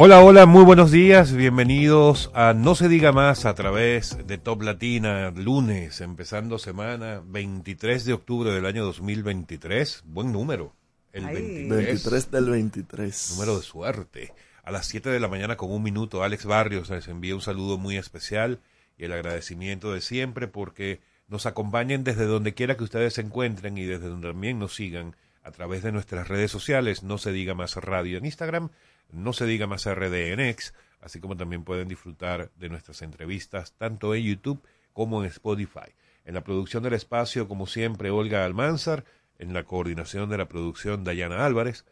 Hola, hola, muy buenos días, bienvenidos a No se diga más a través de Top Latina, lunes, empezando semana 23 de octubre del año 2023, buen número, el Ay. 23, 23 del 23. número de suerte. A las 7 de la mañana con un minuto, Alex Barrios les envía un saludo muy especial y el agradecimiento de siempre porque nos acompañen desde donde quiera que ustedes se encuentren y desde donde también nos sigan a través de nuestras redes sociales, no se diga más radio en Instagram, no se diga más RD en X, así como también pueden disfrutar de nuestras entrevistas tanto en YouTube como en Spotify. En la producción del espacio, como siempre, Olga Almanzar, en la coordinación de la producción, Dayana Álvarez,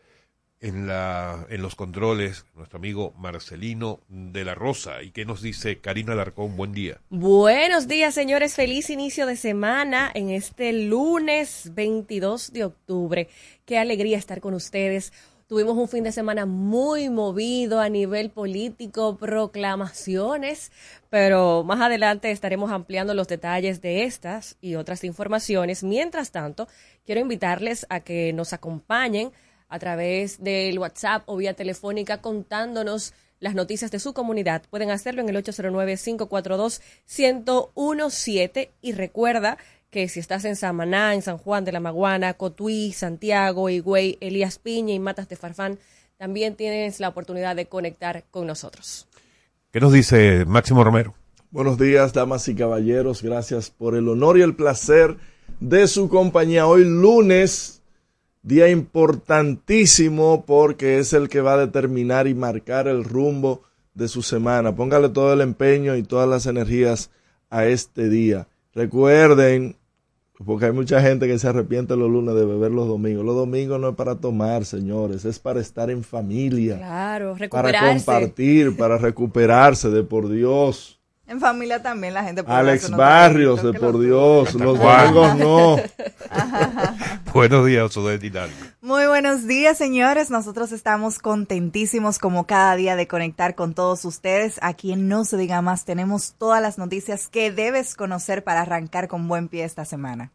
en, la, en los controles, nuestro amigo Marcelino de la Rosa. ¿Y qué nos dice Karina Alarcón? Buen día. Buenos días, señores. Feliz inicio de semana en este lunes 22 de octubre. Qué alegría estar con ustedes. Tuvimos un fin de semana muy movido a nivel político, proclamaciones, pero más adelante estaremos ampliando los detalles de estas y otras informaciones. Mientras tanto, quiero invitarles a que nos acompañen a través del WhatsApp o vía telefónica contándonos las noticias de su comunidad. Pueden hacerlo en el 809-542-1017 y recuerda que si estás en Samaná, en San Juan de la Maguana, Cotuí, Santiago, Higüey, Elías Piña y Matas de Farfán, también tienes la oportunidad de conectar con nosotros. ¿Qué nos dice Máximo Romero? Buenos días, damas y caballeros. Gracias por el honor y el placer de su compañía. Hoy lunes, día importantísimo porque es el que va a determinar y marcar el rumbo de su semana. Póngale todo el empeño y todas las energías a este día. Recuerden, porque hay mucha gente que se arrepiente los lunes de beber los domingos. Los domingos no es para tomar, señores, es para estar en familia, Claro, para compartir, para recuperarse de por Dios. En familia también la gente puede Alex Barrios, de traguitos, por Dios, ¿Hasta los domingos no. Buenos días, Hidalgo. Muy buenos días, señores. Nosotros estamos contentísimos como cada día de conectar con todos ustedes. Aquí en No se diga más tenemos todas las noticias que debes conocer para arrancar con buen pie esta semana.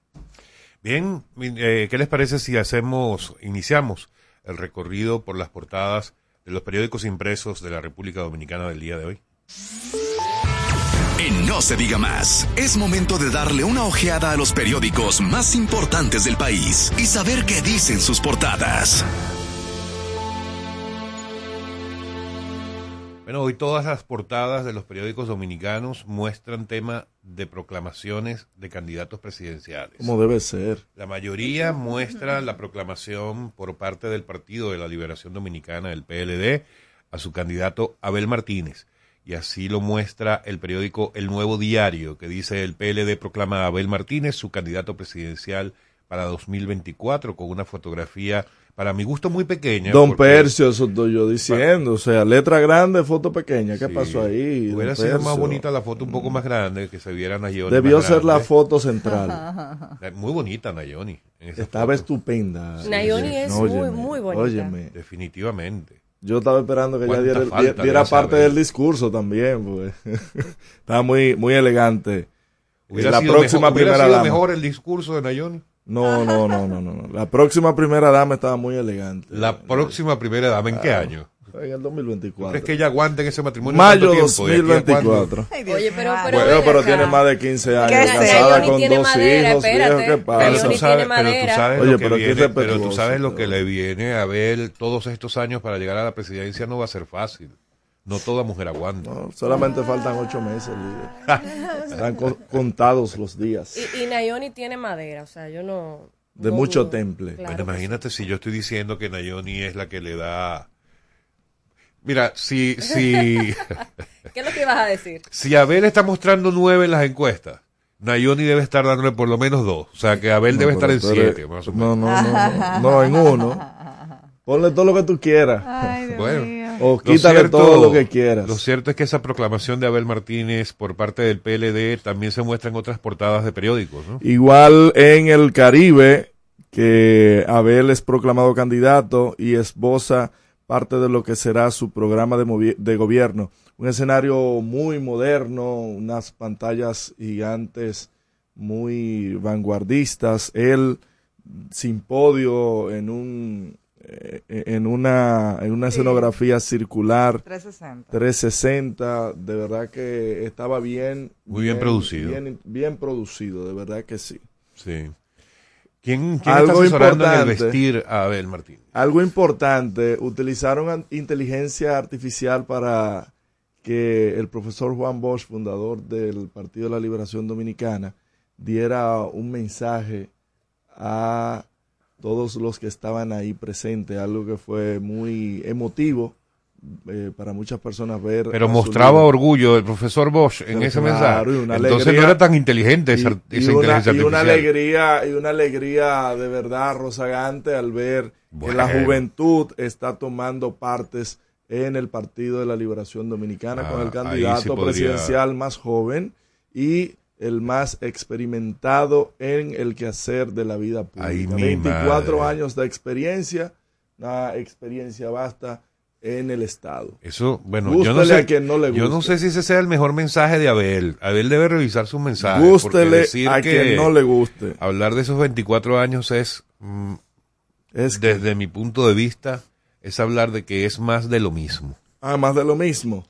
Bien, eh, ¿qué les parece si hacemos, iniciamos el recorrido por las portadas de los periódicos impresos de la República Dominicana del día de hoy? En No se diga más, es momento de darle una ojeada a los periódicos más importantes del país y saber qué dicen sus portadas. Bueno, hoy todas las portadas de los periódicos dominicanos muestran tema de proclamaciones de candidatos presidenciales. Como debe ser. La mayoría muestra la proclamación por parte del Partido de la Liberación Dominicana, el PLD, a su candidato Abel Martínez. Y así lo muestra el periódico El Nuevo Diario, que dice el PLD proclama a Abel Martínez su candidato presidencial para 2024 con una fotografía, para mi gusto, muy pequeña. Don porque Percio, eso estoy yo diciendo. O sea, letra grande, foto pequeña. ¿Qué sí, pasó ahí? Hubiera sido más bonita la foto un poco más grande, que se viera Nayoni. Debió más ser la foto central. Muy bonita Nayoni. Estaba foto. estupenda. Nayoni es muy, Óyeme, muy bonita. Óyeme. Definitivamente. Yo estaba esperando que ella ¿Cuánta diera, diera le hace a parte del discurso también. Pues. estaba muy, muy elegante. Hubiera la sido próxima mejor, primera sido dama. mejor el discurso de Nayoni. No, no, no, no, no, no. La próxima primera dama estaba muy elegante. La próxima primera dama, ¿en qué año? En el 2024. ¿Crees que ella aguante en ese matrimonio? Mayo tiempo? ¿De aquí a cuándo? 2024. Ay, Oye, pero- pero- Bueno, pero tiene más de 15 años ¿Qué casada con tiene dos madera, hijos. espérate. viejo, ¿Qué Pero pasa? tú tiene sabes, pero tú madera. sabes Oye, lo que pero viene, pero tú sabes lo que pero- le viene a ver todos estos años para llegar a la presidencia no va a ser fácil. No toda mujer aguanta. No, solamente faltan ocho meses, líder. Están co- contados los días. Y, y Nayoni tiene madera, o sea, yo no... De no mucho dudo. temple. Claro Bueno, imagínate si yo estoy diciendo que Nayoni es la que le da... Mira, si, si. ¿Qué es lo que ibas a decir? si Abel está mostrando nueve en las encuestas, Nayoni debe estar dándole por lo menos dos. O sea, que Abel No, debe estar en eres- siete, más o menos. No, no, no, no, no, en uno. Ponle todo lo que tú quieras. Ay, Dios Bueno, mío. o quítale todo lo que quieras. Lo cierto es que esa proclamación de Abel Martínez por parte del PLD también se muestra en otras portadas de periódicos. ¿no? Igual en el Caribe, que Abel es proclamado candidato y esboza parte de lo que será su programa de, de gobierno. Un escenario muy moderno, unas pantallas gigantes muy vanguardistas. Él sin podio en un eh, en una en una escenografía circular 360. 360 de verdad que estaba bien muy bien, producido bien, bien, producido de verdad que sí sí quién, quién está asesorando en el vestir a Abel Martín algo importante utilizaron inteligencia artificial para que el profesor Juan Bosch fundador del Partido de la Liberación Dominicana diera un mensaje a todos los que estaban ahí presentes, algo que fue muy emotivo eh, para muchas personas ver. Pero mostraba orgullo el profesor Bosch en ese mensaje. Entonces no era tan inteligente esa, y, inteligencia una, y una alegría y una alegría de verdad rozagante al ver que la juventud está tomando partes en el Partido de la Liberación Dominicana con el ah, candidato presidencial más joven y el más experimentado en el quehacer de la vida pública. 24 años de experiencia, una experiencia basta en el Estado. Eso, bueno, yo no, sé, yo no sé si ese sea el mejor mensaje de Abel. Abel debe revisar su mensaje. Gústele a quien no le guste. Hablar de esos 24 años es, mm, es desde mi punto de vista, es hablar de que es más de lo mismo. Ah, más de lo mismo.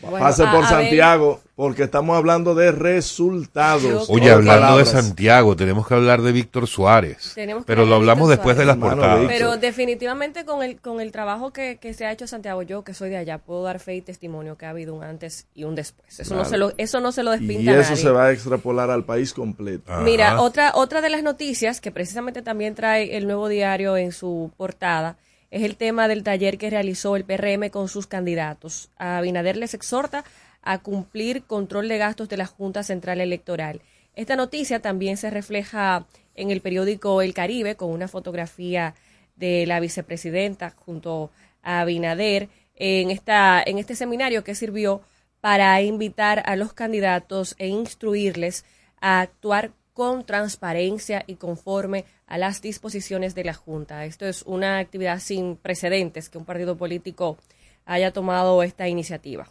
Pase por Santiago, porque estamos hablando de resultados. Oye, hablando de Santiago, tenemos que hablar de Víctor Suárez. pero lo hablamos después de las portadas. Pero definitivamente con el, con el trabajo que, se ha hecho Santiago, yo que soy de allá, puedo dar fe y testimonio que ha habido un antes y un después. Eso, no, se lo, eso no se lo despinta. Y eso se va a extrapolar al país completo. Mira, otra, otra de las noticias que precisamente también trae el nuevo diario en su portada es el tema del taller que realizó el PRM con sus candidatos. A Abinader les exhorta a cumplir control de gastos de la Junta Central Electoral. Esta noticia también se refleja en el periódico El Caribe con una fotografía de la vicepresidenta junto a Abinader en, esta, en este seminario que sirvió para invitar a los candidatos e instruirles a actuar con transparencia y conforme a las disposiciones de la Junta. Esto es una actividad sin precedentes que un partido político haya tomado esta iniciativa.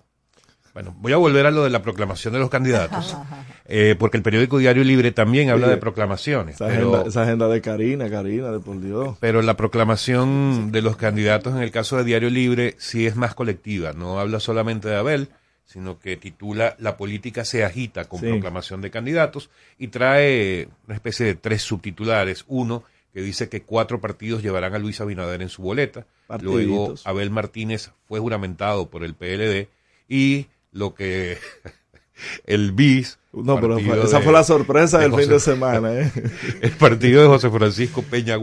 Bueno, voy a volver a lo de la proclamación de los candidatos, eh, porque el periódico Diario Libre también habla de proclamaciones. Esa, agenda, de Karina, Karina, de por Dios. Pero la proclamación de los candidatos en el caso de Diario Libre sí es más colectiva, no habla solamente de Abel, sino que titula La política se agita con proclamación de candidatos y trae una especie de tres subtitulares. Uno que dice que cuatro partidos llevarán a Luis Abinader en su boleta. Luego Abel Martínez fue juramentado por el PLD y lo que el BIS. No, pero esa fue la sorpresa del fin de semana. ¿eh? El partido de José Francisco Peña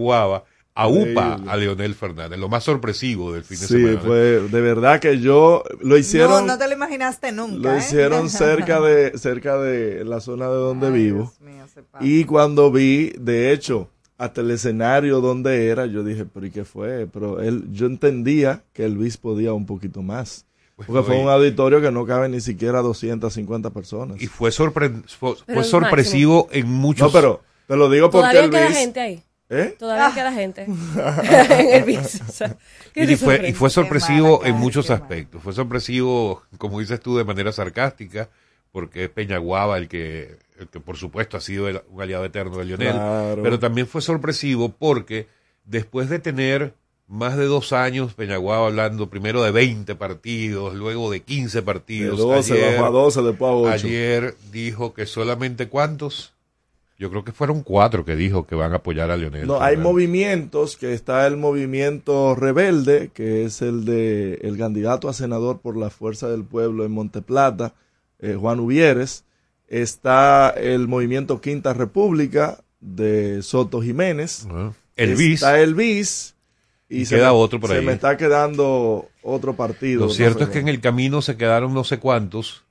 Guava a UPA a Leonel Fernández, lo más sorpresivo del fin de semana. Sí, fue de verdad que yo lo hicieron. No, no te lo imaginaste nunca. Lo ¿eh? hicieron cerca de cerca de la zona de donde vivo. y cuando vi, de hecho, hasta el escenario donde era, yo dije, pero ¿y qué fue? Pero él, yo entendía que el Luis podía un poquito más. Porque fue un auditorio que no cabe ni siquiera 250 personas. Y fue, fue, sorpresivo en muchos. No, pero te lo digo porque Todavía queda gente ahí. ¿Eh? Todavía queda gente en el bis. y, fue, y fue sorpresivo en muchos aspectos. Fue sorpresivo, como dices tú, de manera sarcástica, porque es Peñaguaba el que, el que por supuesto ha sido un aliado eterno de Lionel. Pero también fue sorpresivo porque después de tener más de dos años Peñaguaba hablando primero de 20 partidos, luego de 15 partidos. De 12, ayer, a 12, después a 8. Ayer dijo que solamente cuántos? Yo creo que fueron cuatro que dijo que van a apoyar a Leonel. No, hay movimientos, que está el movimiento rebelde, que es el de el candidato a senador por la Fuerza del Pueblo en Monteplata, eh, Juan Uvieres. Está el movimiento Quinta República de Soto Jiménez. el BIS. Está el BIS. Y, se queda otro por ahí. Se me está quedando otro partido. Lo cierto es que en el camino se quedaron no sé cuántos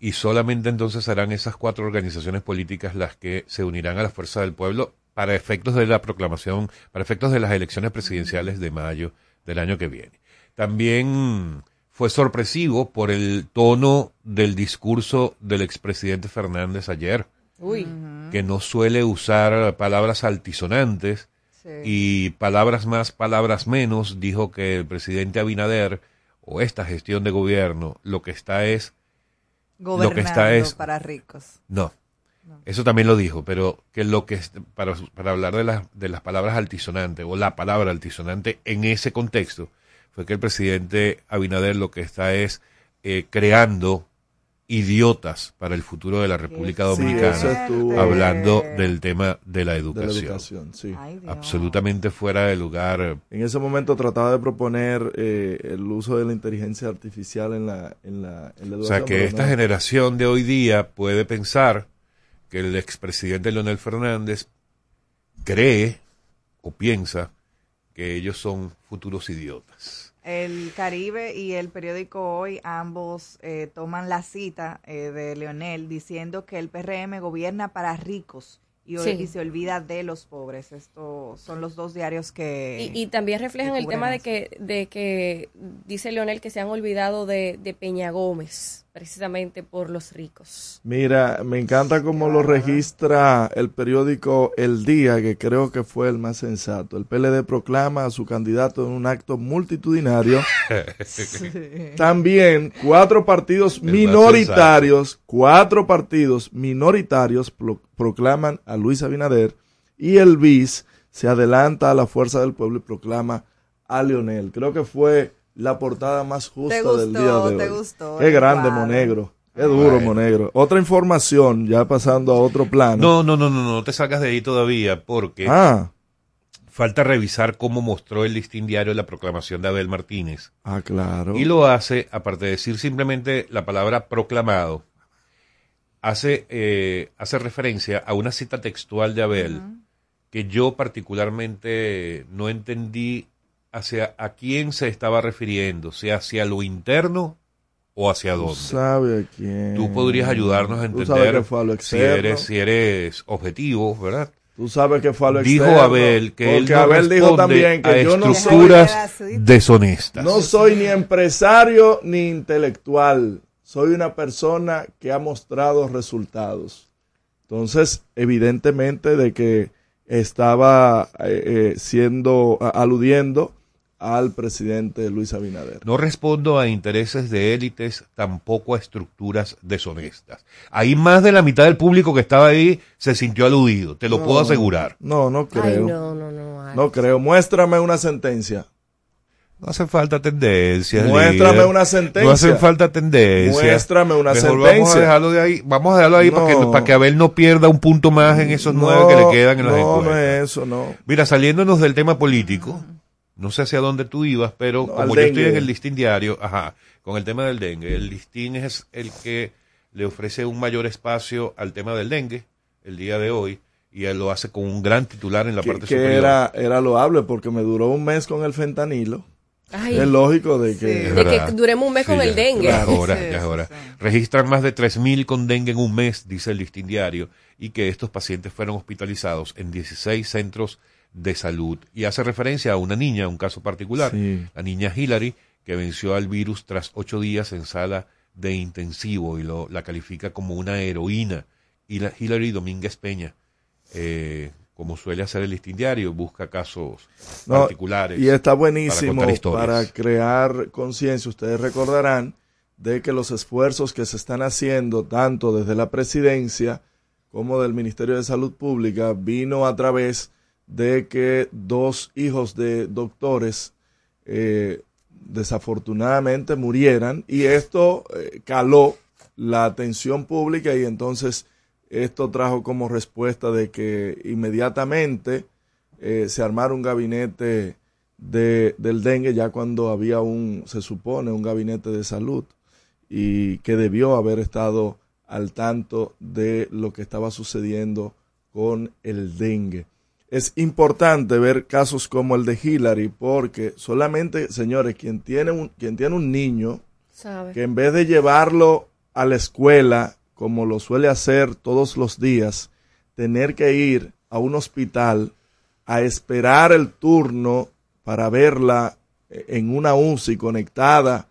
y solamente entonces serán esas cuatro organizaciones políticas las que se unirán a la fuerza del pueblo para efectos de la proclamación, para efectos de las elecciones presidenciales de mayo del año que viene. también fue sorpresivo por el tono del discurso del expresidente Fernández ayer, Uy. que no suele usar palabras altisonantes Sí. y palabras más, palabras menos, dijo que el presidente Abinader o esta gestión de gobierno lo que está es, Gobernando que está es- para ricos. no, eso también lo dijo, pero que lo que es- para, para hablar de, las de las palabras altisonantes o la palabra altisonante en ese contexto fue que el presidente Abinader lo que está es eh, creando idiotas para el futuro de la República Sí, Dominicana, hablando del tema de la de la educación. educación, sí. Ay. Absolutamente fuera de lugar. En ese momento trataba de proponer eh, el uso de la inteligencia artificial en la, en la, en la O educación. sea, que esta no. generación de hoy día puede pensar que el expresidente Leonel Fernández cree o piensa que ellos son futuros idiotas. El Caribe y el periódico Hoy ambos eh, toman la cita eh, de Leonel diciendo que el PRM gobierna para ricos y, o- Sí. y se olvida de los pobres. Estos son los dos diarios que... Y, y también reflejan el tema de que, de que dice Leonel que se han olvidado de, de Peña Gómez, precisamente por los ricos. Mira, me encanta cómo lo registra el periódico El Día, que creo que fue el más sensato. El PLD proclama a su candidato en un acto multitudinario. También cuatro partidos minoritarios, cuatro partidos minoritarios pro- proclaman a Luis Abinader y el BIS se adelanta a la fuerza del pueblo y proclama a Leonel. Creo que fue la portada más justa Te del gustó, día de te hoy. gustó Qué grande. Monegro. Qué duro Bueno. Monegro. Otra información, ya pasando a otro plano. No, no, no, no, no te sacas de ahí todavía porque Ah, falta revisar cómo mostró el listín diario la proclamación de Abel Martínez. ah, claro. Y lo hace, aparte de decir simplemente la palabra proclamado, hace, eh, hace referencia a una cita textual de Abel que yo particularmente no entendí hacia a quién se estaba refiriendo, si hacia lo interno o hacia Tú dónde. sabes a quién. Tú podrías ayudarnos a Tú sabes entender que fue a lo si externo. eres, si eres objetivo, ¿verdad? Tú sabes que fue a lo Dijo externo, Abel que él no Abel dijo también que a yo no soy, estructuras deshonestas. no soy ni empresario ni intelectual. Soy una persona que ha mostrado resultados. Entonces, evidentemente de que estaba eh, eh, siendo, aludiendo al presidente Luis Abinader. No respondo a intereses de élites, tampoco a estructuras deshonestas. Ahí más de la mitad del público que estaba ahí se sintió aludido, te lo puedo No, asegurar. No, no Ay, creo. no, no, no. Alex. No creo. Muéstrame una sentencia. No hace falta tendencias. Muéstrame líder. una sentencia. No hacen falta tendencias. Muéstrame una Mejor sentencia. Vamos a dejarlo de ahí. Vamos a dejarlo ahí para, que, No. para que Abel no pierda un punto más en esos nueve que le quedan en las no, encuestas. no es eso, no. Mira, saliéndonos del tema político, no sé hacia dónde tú ibas, pero No, como yo estoy en el listín diario, ajá, con el tema del dengue, el listín es el que le ofrece un mayor espacio al tema del dengue el día de hoy y él lo hace con un gran titular en la Que, parte que superior. era, era loable porque me duró un mes con el fentanilo. Ay, Es lógico de que... Es de que duremos un mes con ya, el dengue. Ya es hora, Sí, ya es sí, hora. sí. Registran más de 3.000 con dengue en un mes, dice el listín diario, y que estos pacientes fueron hospitalizados en 16 centros de salud. Y hace referencia a una niña, un caso particular, Sí. la niña Hillary, que venció al virus tras ocho días en sala de intensivo y lo, la califica como una heroína. Y la Hillary Domínguez Peña, eh, como suele hacer el listín diario, busca casos No, particulares. Y está para buenísimo historias. para, crear conciencia. Ustedes recordarán de que los esfuerzos que se están haciendo, tanto desde la presidencia como del Ministerio de Salud Pública, vino a través de que dos hijos de doctores eh, desafortunadamente murieran y esto eh, caló la atención pública y entonces esto trajo como respuesta de que inmediatamente eh, se armara un gabinete de, del dengue ya cuando había un, se supone, un gabinete de salud y que debió haber estado al tanto de lo que estaba sucediendo con el dengue. Es importante ver casos como el de Hillary porque solamente, señores, quien tiene un, quien tiene un niño ¿Sabe? que en vez de llevarlo a la escuela, como lo suele hacer todos los días, tener que ir a un hospital a esperar el turno para verla en una UCI conectada,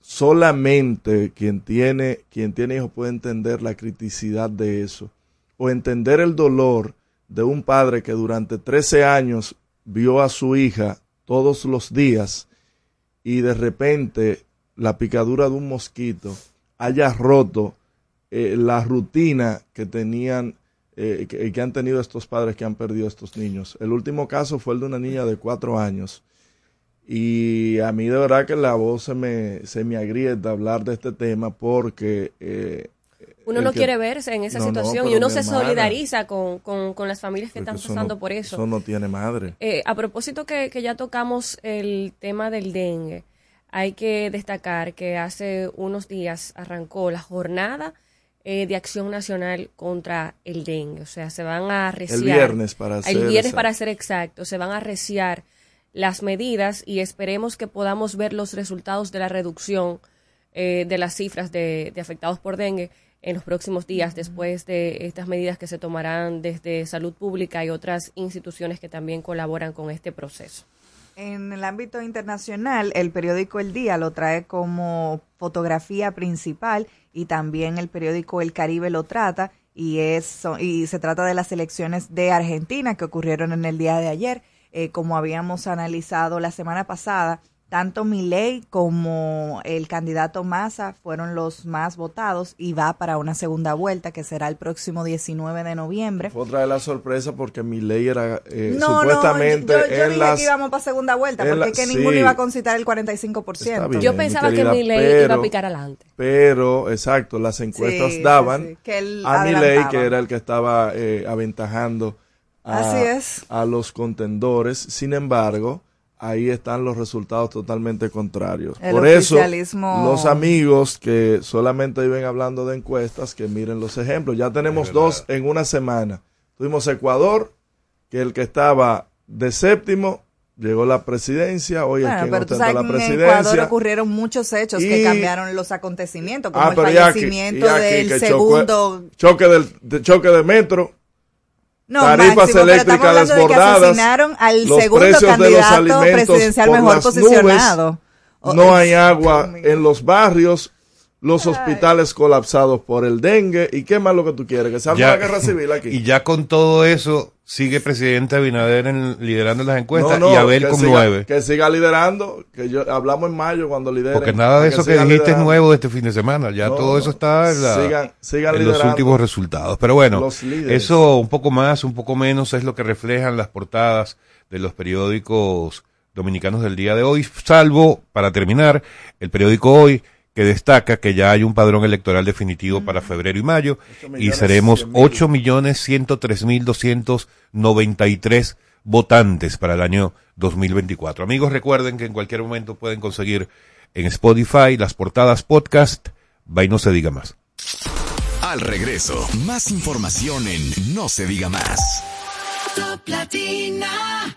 solamente quien tiene, quien tiene hijos puede entender la criticidad de eso, o entender el dolor de un padre que durante 13 años vio a su hija todos los días y de repente la picadura de un mosquito haya roto eh, la rutina que tenían eh, que, han tenido estos padres que han perdido estos niños. El último caso fue el de una niña de cuatro años. Y a mí de verdad que la voz se me, se me agrieta hablar de este tema porque... Eh, uno no quiere verse en esa no, situación no, y uno se solidariza con, con, con, las familias que están pasando no, por eso. Eso no tiene madre. Eh, a propósito que, que ya tocamos el tema del dengue, hay que destacar que hace unos días arrancó la jornada eh, de acción nacional contra el dengue. O sea, se van a arreciar. El viernes para ser El viernes exacto. para ser exacto. Se van a arreciar las medidas y esperemos que podamos ver los resultados de la reducción eh, de las cifras de, de, afectados por dengue en los próximos días después de estas medidas que se tomarán desde salud pública y otras instituciones que también colaboran con este proceso. En el ámbito internacional, el periódico El Día lo trae como fotografía principal y también el periódico El Caribe lo trata y, es, y se trata de las elecciones de Argentina que ocurrieron en el día de ayer. Eh, como habíamos analizado la semana pasada, tanto Milei como el candidato Massa fueron los más votados y va para una segunda vuelta que será el próximo 19 de noviembre. Fue otra de las sorpresas porque Milei era eh, no, supuestamente no, yo, yo, en dije las, que íbamos para segunda vuelta porque la, es que sí, ninguno iba a concitar el 45%. bien, yo pensaba querida, que Milei iba a picar adelante. Pero, exacto, las encuestas Sí, daban sí, que a Milei que era el que estaba eh, aventajando a, Así es. a los contendores. Sin embargo, ahí están los resultados totalmente contrarios. El Por eso, los amigos que solamente viven hablando de encuestas, que miren los ejemplos. Ya tenemos Es dos en una semana. Tuvimos Ecuador, que el que estaba de séptimo llegó la presidencia, hoy es Bueno, quien pero tú sabes la que en Ecuador presidencia. ocurrieron muchos hechos que cambiaron los acontecimientos, como Ah, el pero ya aquí- fallecimiento y aquí del segundo... Choque, choque, del, de, choque de metro, No, tarifas Máximo, pero estamos eléctricas de desbordadas, asesinaron al los segundo precios de los candidato alimentos presidencial por mejor las posicionado. O- no es- hay agua en los barrios, los hospitales colapsados por el dengue. ¿Y qué más lo que tú quieres? Que Ya- la guerra civil aquí. Y ya con todo eso, sigue presidente Abinader en- liderando las encuestas No, no, y Abel con siga- nueve. Que siga liderando, que yo hablamos en mayo cuando lidere. Porque nada de eso que, dijiste es nuevo de este fin de semana. Ya No, todo eso está en, la- Sigan- sigan en los últimos resultados. Pero bueno, eso un poco más, un poco menos es lo que reflejan las portadas de los periódicos dominicanos del día de hoy, salvo, para terminar, el periódico Hoy, que destaca que ya hay un padrón electoral definitivo para febrero y mayo y seremos cien mil. ocho millones ciento tres mil doscientos noventa y tres votantes para el año 2024. Amigos, recuerden que en cualquier momento pueden conseguir en Spotify las portadas podcast, va y no se diga más. Al regreso, más información en No se diga más. Top Latina.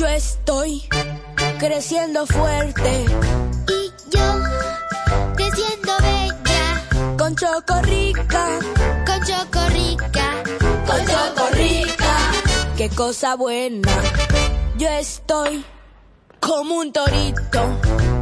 Yo estoy creciendo fuerte Y yo, creciendo bella, con Chocorrica, con Chocorrica, con Chocorrica. Qué cosa buena. Yo estoy como un torito.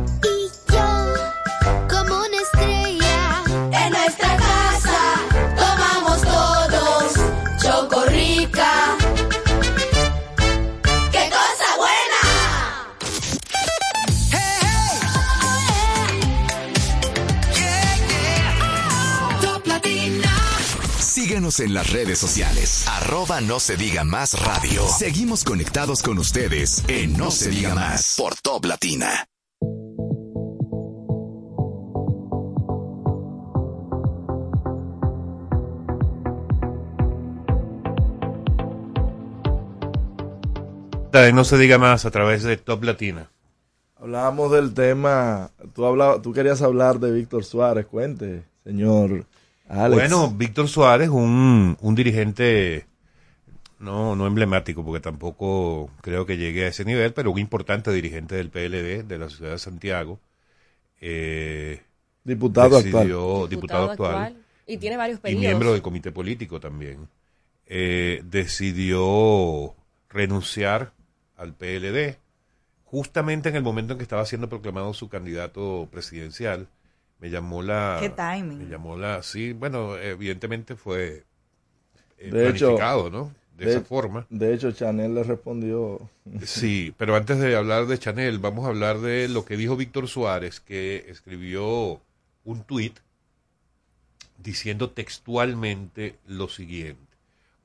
Síguenos en las redes sociales. Arroba no se diga más radio. Seguimos conectados con ustedes en No se diga más por Top Latina. No se diga más a través de Top Latina. Hablábamos del tema, tú, hablabas, tú querías hablar de Víctor Suárez, cuente, señor Alex. Bueno, Víctor Suárez, un, un dirigente no, no emblemático, porque tampoco creo que llegue a ese nivel, pero un importante dirigente del PLD de la ciudad de Santiago. Eh, diputado decidió- actual. Diputado actual. Y tiene varios y periodos. miembro del comité político también, eh, decidió renunciar al PLD justamente en el momento en que estaba siendo proclamado su candidato presidencial. Me llamó la... Qué timing. Me llamó la... Sí, bueno, evidentemente fue eh, De hecho- planificado, ¿no? De, esa forma. De hecho, Chanel le respondió. Sí, pero antes de hablar de Chanel, vamos a hablar de lo que dijo Víctor Suárez, que escribió un tuit diciendo textualmente lo siguiente.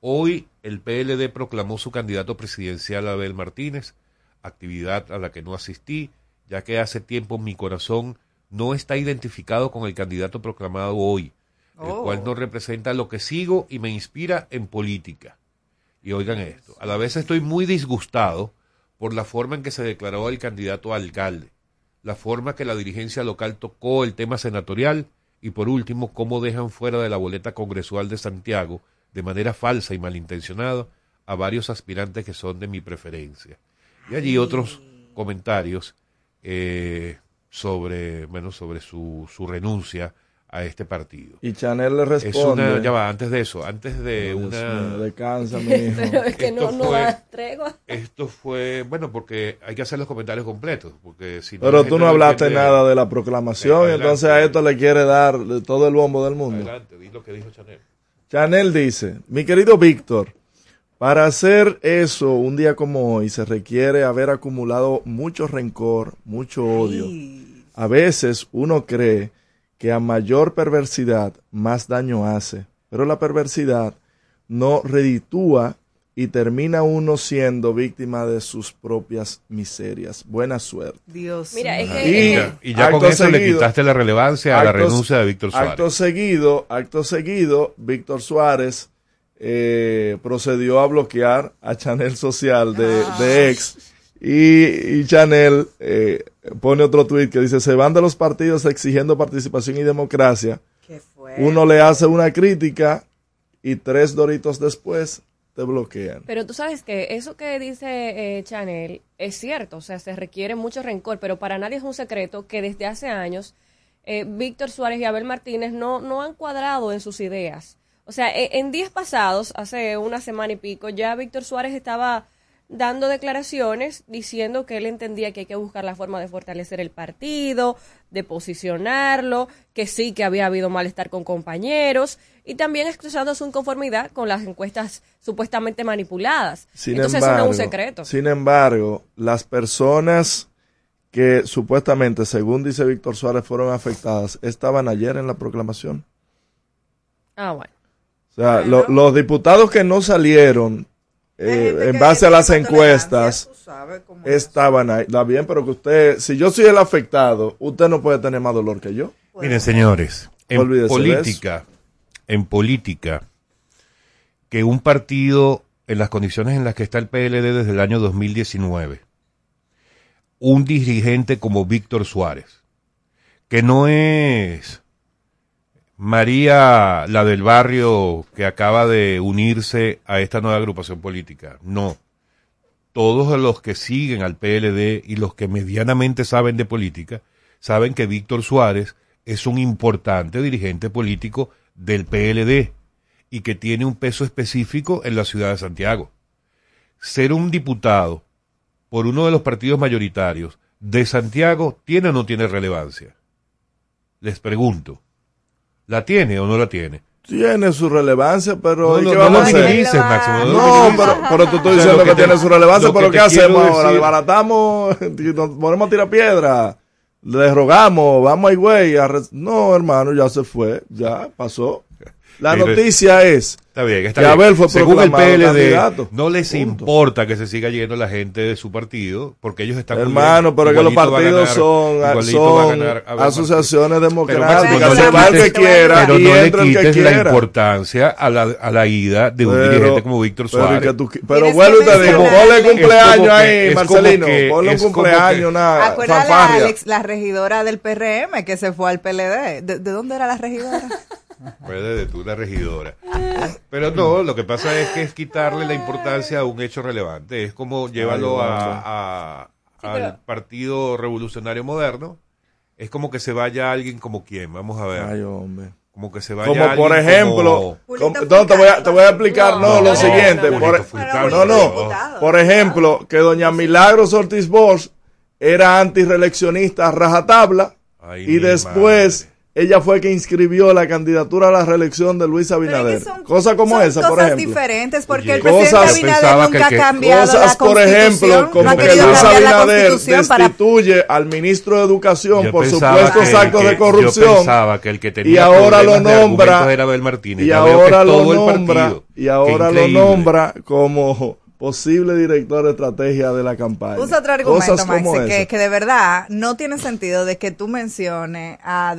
Hoy el PLD proclamó su candidato presidencial Abel Martínez, actividad a la que no asistí, ya que hace tiempo mi corazón no está identificado con el candidato proclamado hoy, el Oh. cual no representa lo que sigo y me inspira en política. Y oigan esto, a la vez estoy muy disgustado por la forma en que se declaró el candidato a alcalde, la forma que la dirigencia local tocó el tema senatorial y por último cómo dejan fuera de la boleta congresual de Santiago de manera falsa y malintencionada a varios aspirantes que son de mi preferencia. Y allí otros comentarios eh, sobre, bueno, sobre su, su renuncia a este partido. Y Chanel le Es responde. una, ya va, antes de eso, antes de Dios una... descansa, mi hijo. Pero es que no, Esto no fue- da tregua. Esto fue, bueno, porque hay que hacer los comentarios completos, porque si no Pero la tú no hablaste entiende- nada de la proclamación, y entonces a esto le quiere dar todo el bombo del mundo. Adelante, di lo que dijo Chanel. Chanel dice, mi querido Víctor, para hacer eso un día como hoy se requiere haber acumulado mucho rencor, mucho odio. A veces uno cree que a mayor perversidad más daño hace, pero la perversidad no reditúa y termina uno siendo víctima de sus propias miserias. Buena suerte. Dios Mira, es mío. que- Y, ya, y ya con eso le quitaste la relevancia a la renuncia de Víctor Suárez. Acto seguido, acto seguido, Víctor Suárez eh, procedió a bloquear a Chanel Social de, Ah. de ex. Y, y Chanel eh, pone otro tuit que dice, se van de los partidos exigiendo participación y democracia. Uno le hace una crítica y tres doritos después te bloquean. Pero tú sabes que eso que dice eh, Chanel es cierto, o sea, se requiere mucho rencor, pero para nadie es un secreto que desde hace años eh, Víctor Suárez y Abel Martínez no, no han cuadrado en sus ideas. O sea, e- en días pasados, hace una semana y pico, ya Víctor Suárez estaba dando declaraciones diciendo que él entendía que hay que buscar la forma de fortalecer el partido, de posicionarlo, que sí que había habido malestar con compañeros y también expresando su inconformidad con las encuestas supuestamente manipuladas. Sin Entonces embargo, eso no es un secreto. Sin embargo, las personas que supuestamente, según dice Víctor Suárez, fueron afectadas, estaban ayer en la proclamación. Ah, bueno. O sea, Bueno. lo- los diputados que no salieron eh, en base a las encuestas estaban ahí. Está bien, pero que usted, si yo soy el afectado, usted no puede tener más dolor que yo. Miren, señores, en Olvídese política, en política, que un partido en las condiciones en las que está el PLD desde el año 2019, un dirigente como Víctor Suárez, que no es María, la del barrio que acaba de unirse a esta nueva agrupación política, no. Todos los que siguen al PLD y los que medianamente saben de política, saben que Víctor Suárez es un importante dirigente político del PLD y que tiene un peso específico en la ciudad de Santiago. Ser un diputado por uno de los partidos mayoritarios de Santiago tiene o no tiene relevancia. Les pregunto, ¿la tiene o no la tiene? Tiene su relevancia, pero No, ¿y no, ¿qué no vamos a lo hacer? minimices, Máximo, no pero, pero te estoy O sea, diciendo lo que, que te- tiene su relevancia, lo pero que ¿qué hacemos ahora? ¿Desbaratamos? ¿Nos ponemos a tirar piedra? ¿Le rogamos? ¿Vamos ahí, güey? a re- No, hermano, ya se fue, ya pasó. La noticia es Está bien, está que bien. Abel fue Según el PLD, no les Punto. importa que se siga yendo la gente de su partido, porque ellos están Hermano, bien. pero que los partidos ganar- son, igualito va a son ganar asociaciones Pero, democráticas. No le va el que quiera pero y no le entra el que la importancia a la, a la ida de un Pero- dirigente como Víctor pero, Suárez. ¿y que tú pero Tienes vuelvo y que te digo, ponle cumpleaños ahí, Marcelino. ponle un cumpleaños, una Acuérdate a fanfarria. Alex, la regidora del PRM que se fue al PLD. ¿De, de dónde era la regidora? Puede de tú, la regidora. Pero no, lo que pasa es que es quitarle la importancia a un hecho relevante. Es como llévalo a, a- Sí, al Partido Revolucionario Moderno. Es como que se vaya alguien como quién, vamos a ver. Ay, hombre. como que se vaya Como alguien por ejemplo, como- como- no, te voy a, te voy a explicar, no, No, lo no, siguiente. no, por, Julito Fulcano. no, no, por ejemplo, que doña Milagros Ortiz Bosch era antireeleccionista a rajatabla Ay, y después madre. Ella fue que inscribió la candidatura a la reelección de Luis Pero es Abinader. que son- Cosas como son esa, por cosas ejemplo. diferentes porque Oye, el presidente cosas- Abinader nunca que- ha cambiado Cosas, la por ejemplo, como no que Luis Abinader constitución para destituye al ministro de Educación Yo por supuestos que actos que- de corrupción. Yo pensaba que el que tenía y ahora lo nombra era Abel Martínez. y ahora lo nombra y ahora lo nombra como posible director de estrategia de la campaña. Usa otro argumento, Cosas como Maxi, que, que de verdad no tiene sentido de que tú menciones a,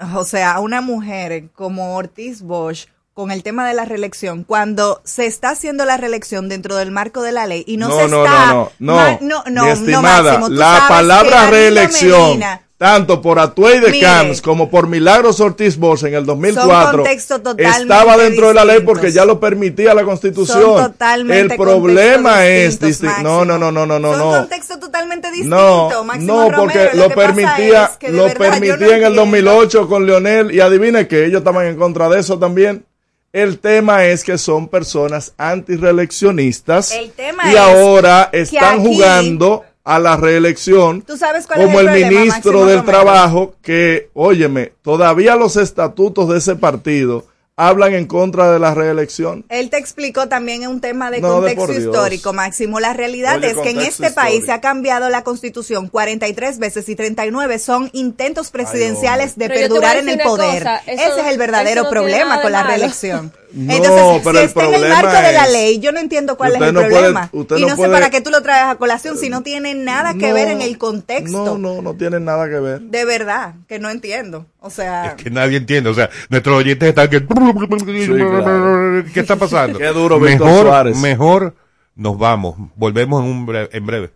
a- o sea, a una mujer como Ortiz Bosch con el tema de la reelección, cuando se está haciendo la reelección dentro del marco de la ley y no, no, se no, está... no, no, no, no, no, estimada, Máximo, la palabra reelección, Medina- tanto por Atuey de Mire, Camps como por Milagros Ortiz Bosch en el 2004, contextos totalmente estaba dentro de la ley porque ya lo permitía la Constitución. El problema es distintos, disti- no, no, no, no, no, no, Son contextos totalmente distintos, No, Máximo no, Romero, porque lo permitía, es que de lo verdad yo no permitía en el entiendo. 2008 con Leonel y adivine que ellos estaban en contra de eso también. El tema es que son personas antireeleccionistas El tema y ahora están aquí- jugando a la reelección ¿Tú sabes cuál es como el el, problema, ministro Máximo del Romero? Trabajo que, óyeme, todavía los estatutos de ese partido hablan en contra de la reelección. Él te explicó también un tema de No, contexto histórico, Máximo. La realidad Oye, es que en este país se ha cambiado la constitución 43 veces y 39 son intentos presidenciales de Pero perdurar en el poder. cosa, eso- Ese es el verdadero no problema con la reelección. No, Entonces, pero si el está en el marco de la ley, yo no entiendo cuál es el no puede- problema. usted y no no, puede- sé para qué tú lo traes a colación si no tiene nada que No, ver en el contexto. No, no, no tienen nada que ver. De verdad, que no entiendo. O sea, Es que nadie entiende, o sea, nuestros oyentes están que... claro. ¿Qué está pasando? Qué duro, Víctor mejor, Suárez. mejor nos vamos, volvemos en, un bre- en breve.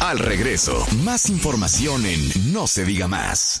Al regreso, más información en No se diga más.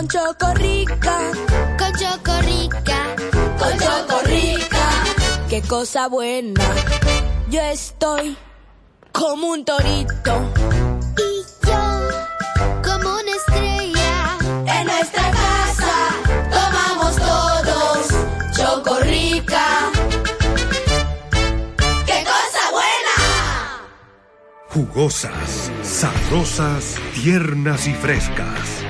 con Chocorrica, con Chocorrica, con Chocorrica. Qué cosa buena. Yo estoy como un torito y yo como una estrella. En nuestra casa tomamos todos Chocorrica. ¡Qué cosa buena! Jugosas, sabrosas, tiernas y frescas.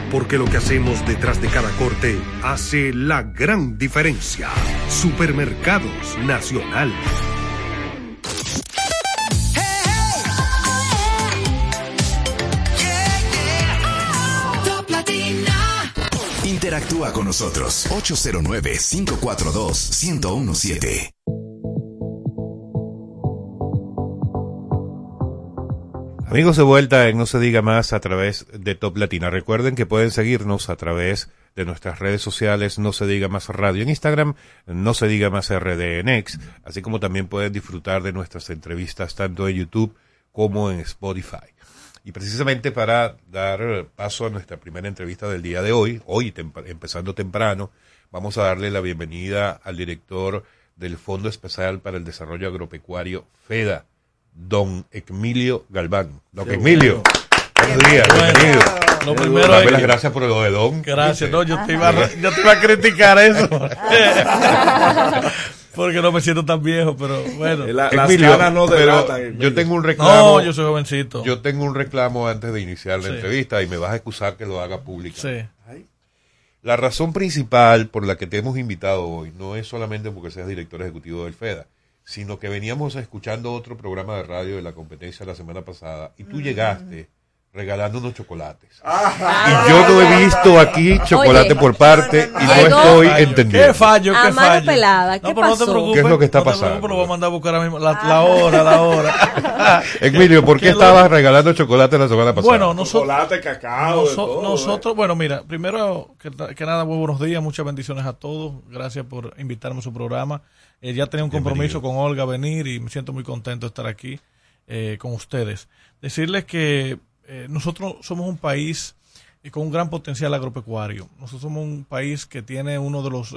porque lo que hacemos detrás de cada corte hace la gran diferencia. Supermercados Nacional. Interactúa con nosotros 809 542 1017. Amigos de vuelta en No se diga más a través de Top Latina. Recuerden que pueden seguirnos a través de nuestras redes sociales No se diga más radio en Instagram, No se diga más RD en X, así como también pueden disfrutar de nuestras entrevistas tanto en YouTube como en Spotify. Y precisamente para dar paso a nuestra primera entrevista del día de hoy, hoy empezando temprano, vamos a darle la bienvenida al director del Fondo Especial para el Desarrollo Agropecuario, FEDA, don Emilio Galván. Don Emilio, buenos días, bienvenido. Lo primero Dame las gracias por lo de don. Gracias, no, yo te, iba a, yo te iba a criticar eso. Porque no me siento tan viejo, pero bueno. La, Emilio, las no delatan, yo tengo un reclamo. No, yo soy jovencito. Yo tengo un reclamo antes de iniciar la Sí. entrevista y me vas a excusar que lo haga público. Sí. La razón principal por la que te hemos invitado hoy no es solamente porque seas director ejecutivo del FEDA, sino que veníamos escuchando otro programa de radio de la competencia la semana pasada y tú llegaste regalando unos chocolates. y yo no he visto aquí chocolate Oye, por parte y no estoy Qué entendiendo. fallo, A qué mano fallo. pelada, ¿qué no, pero no te pasó? preocupes. ¿Qué es lo que está no pasando? lo voy a mandar a buscar ahora mismo. La, la hora, la hora. Emilio, ¿por qué lo- estabas regalando chocolate la semana pasada? Bueno, nosotros. Chocolate, cacao, de Noso- todo, nosotros, bueno, mira, primero que, que nada, muy buenos días, muchas bendiciones a todos. Gracias por invitarme a su programa. Eh, ya tenía un compromiso con Olga venir y me siento muy contento de estar aquí eh, con ustedes. Decirles que eh, nosotros somos un país eh, con un gran potencial agropecuario. Nosotros somos un país que tiene uno de los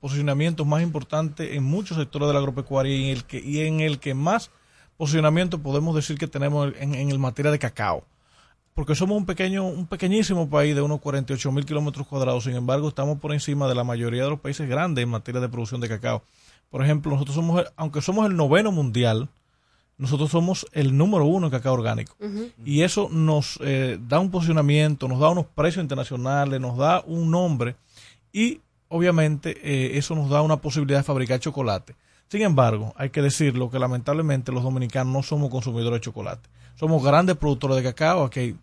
posicionamientos más importantes en muchos sectores de la agropecuaria y en el que, y en el que más posicionamiento podemos decir que tenemos en, en el materia de cacao porque somos un pequeño, un pequeñísimo país de unos 48 mil kilómetros cuadrados, sin embargo estamos por encima de la mayoría de los países grandes en materia de producción de cacao. Por ejemplo, nosotros somos, aunque somos el noveno mundial, nosotros somos el número uno en cacao orgánico. Y eso nos eh, da un posicionamiento, nos da unos precios internacionales, nos da un nombre y obviamente eh, eso nos da una posibilidad de fabricar chocolate. Sin embargo, hay que decirlo que lamentablemente los dominicanos no somos consumidores de chocolate. Somos grandes productores de cacao, aquí hay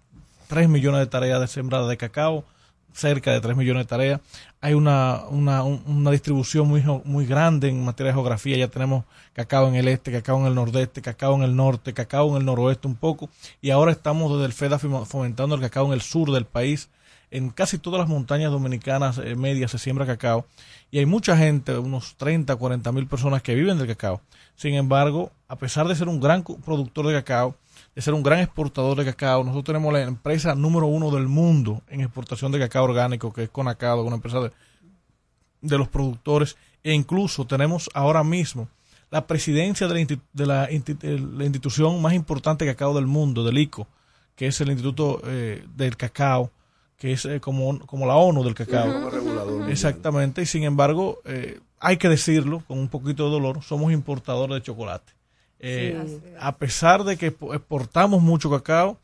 3 millones de tareas de sembrada de cacao, cerca de 3 millones de tareas. Hay una, una, un- una distribución muy, muy grande en materia de geografía. Ya tenemos cacao en el este, cacao en el nordeste, cacao en el norte, cacao en el noroeste un poco. Y ahora estamos desde el FEDA fomentando el cacao en el sur del país. En casi todas las montañas dominicanas eh, medias se siembra cacao. Y hay mucha gente, unos 30, 40 mil personas que viven del cacao. Sin embargo, a pesar de ser un gran productor de cacao, de ser un gran exportador de cacao. Nosotros tenemos la empresa número uno del mundo en exportación de cacao orgánico, que es Conacado, una empresa de, de los productores. E incluso tenemos ahora mismo la presidencia de la, insti- de la, insti- la institución más importante de cacao del mundo, del ICO, que es el Instituto eh, del Cacao, que es eh, como, como la ONU del cacao. Como regulador mundial. Exactamente, y sin embargo, eh, hay que decirlo con un poquito de dolor, somos importadores de chocolate. Eh, Sí. a pesar de que expo- exportamos mucho cacao,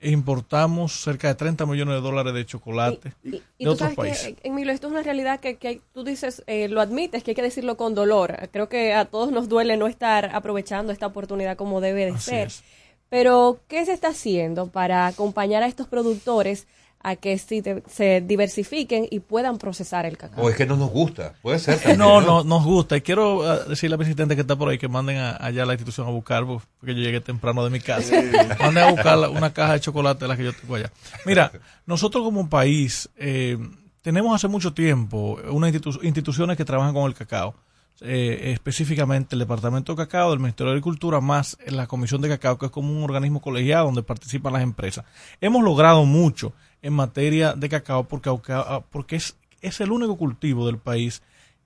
e importamos cerca de 30 millones de dólares de chocolate Y, y de otros sabes países. que, Emilio, esto es una realidad que, que tú dices, eh, lo admites, que hay que decirlo con dolor. Creo que a todos nos duele no estar aprovechando esta oportunidad como debe de Así ser. es. Pero, ¿qué se está haciendo para acompañar a estos productores a que sí te- se diversifiquen y puedan procesar el cacao? O es que no nos gusta. Puede ser. también, No, no, nos gusta. Y quiero eh, decirle a mi asistente que está por ahí que manden a- allá a la institución a buscar, porque yo llegué temprano de mi casa. Manden a buscar una caja de chocolate de la que yo tengo allá. Mira, nosotros como país eh, tenemos hace mucho tiempo unas institu- instituciones que trabajan con el cacao. eh, específicamente el Departamento de Cacao del Ministerio de Agricultura más la Comisión de Cacao, que es como un organismo colegiado donde participan las empresas. Hemos logrado mucho en materia de cacao porque, porque es, es el único cultivo del país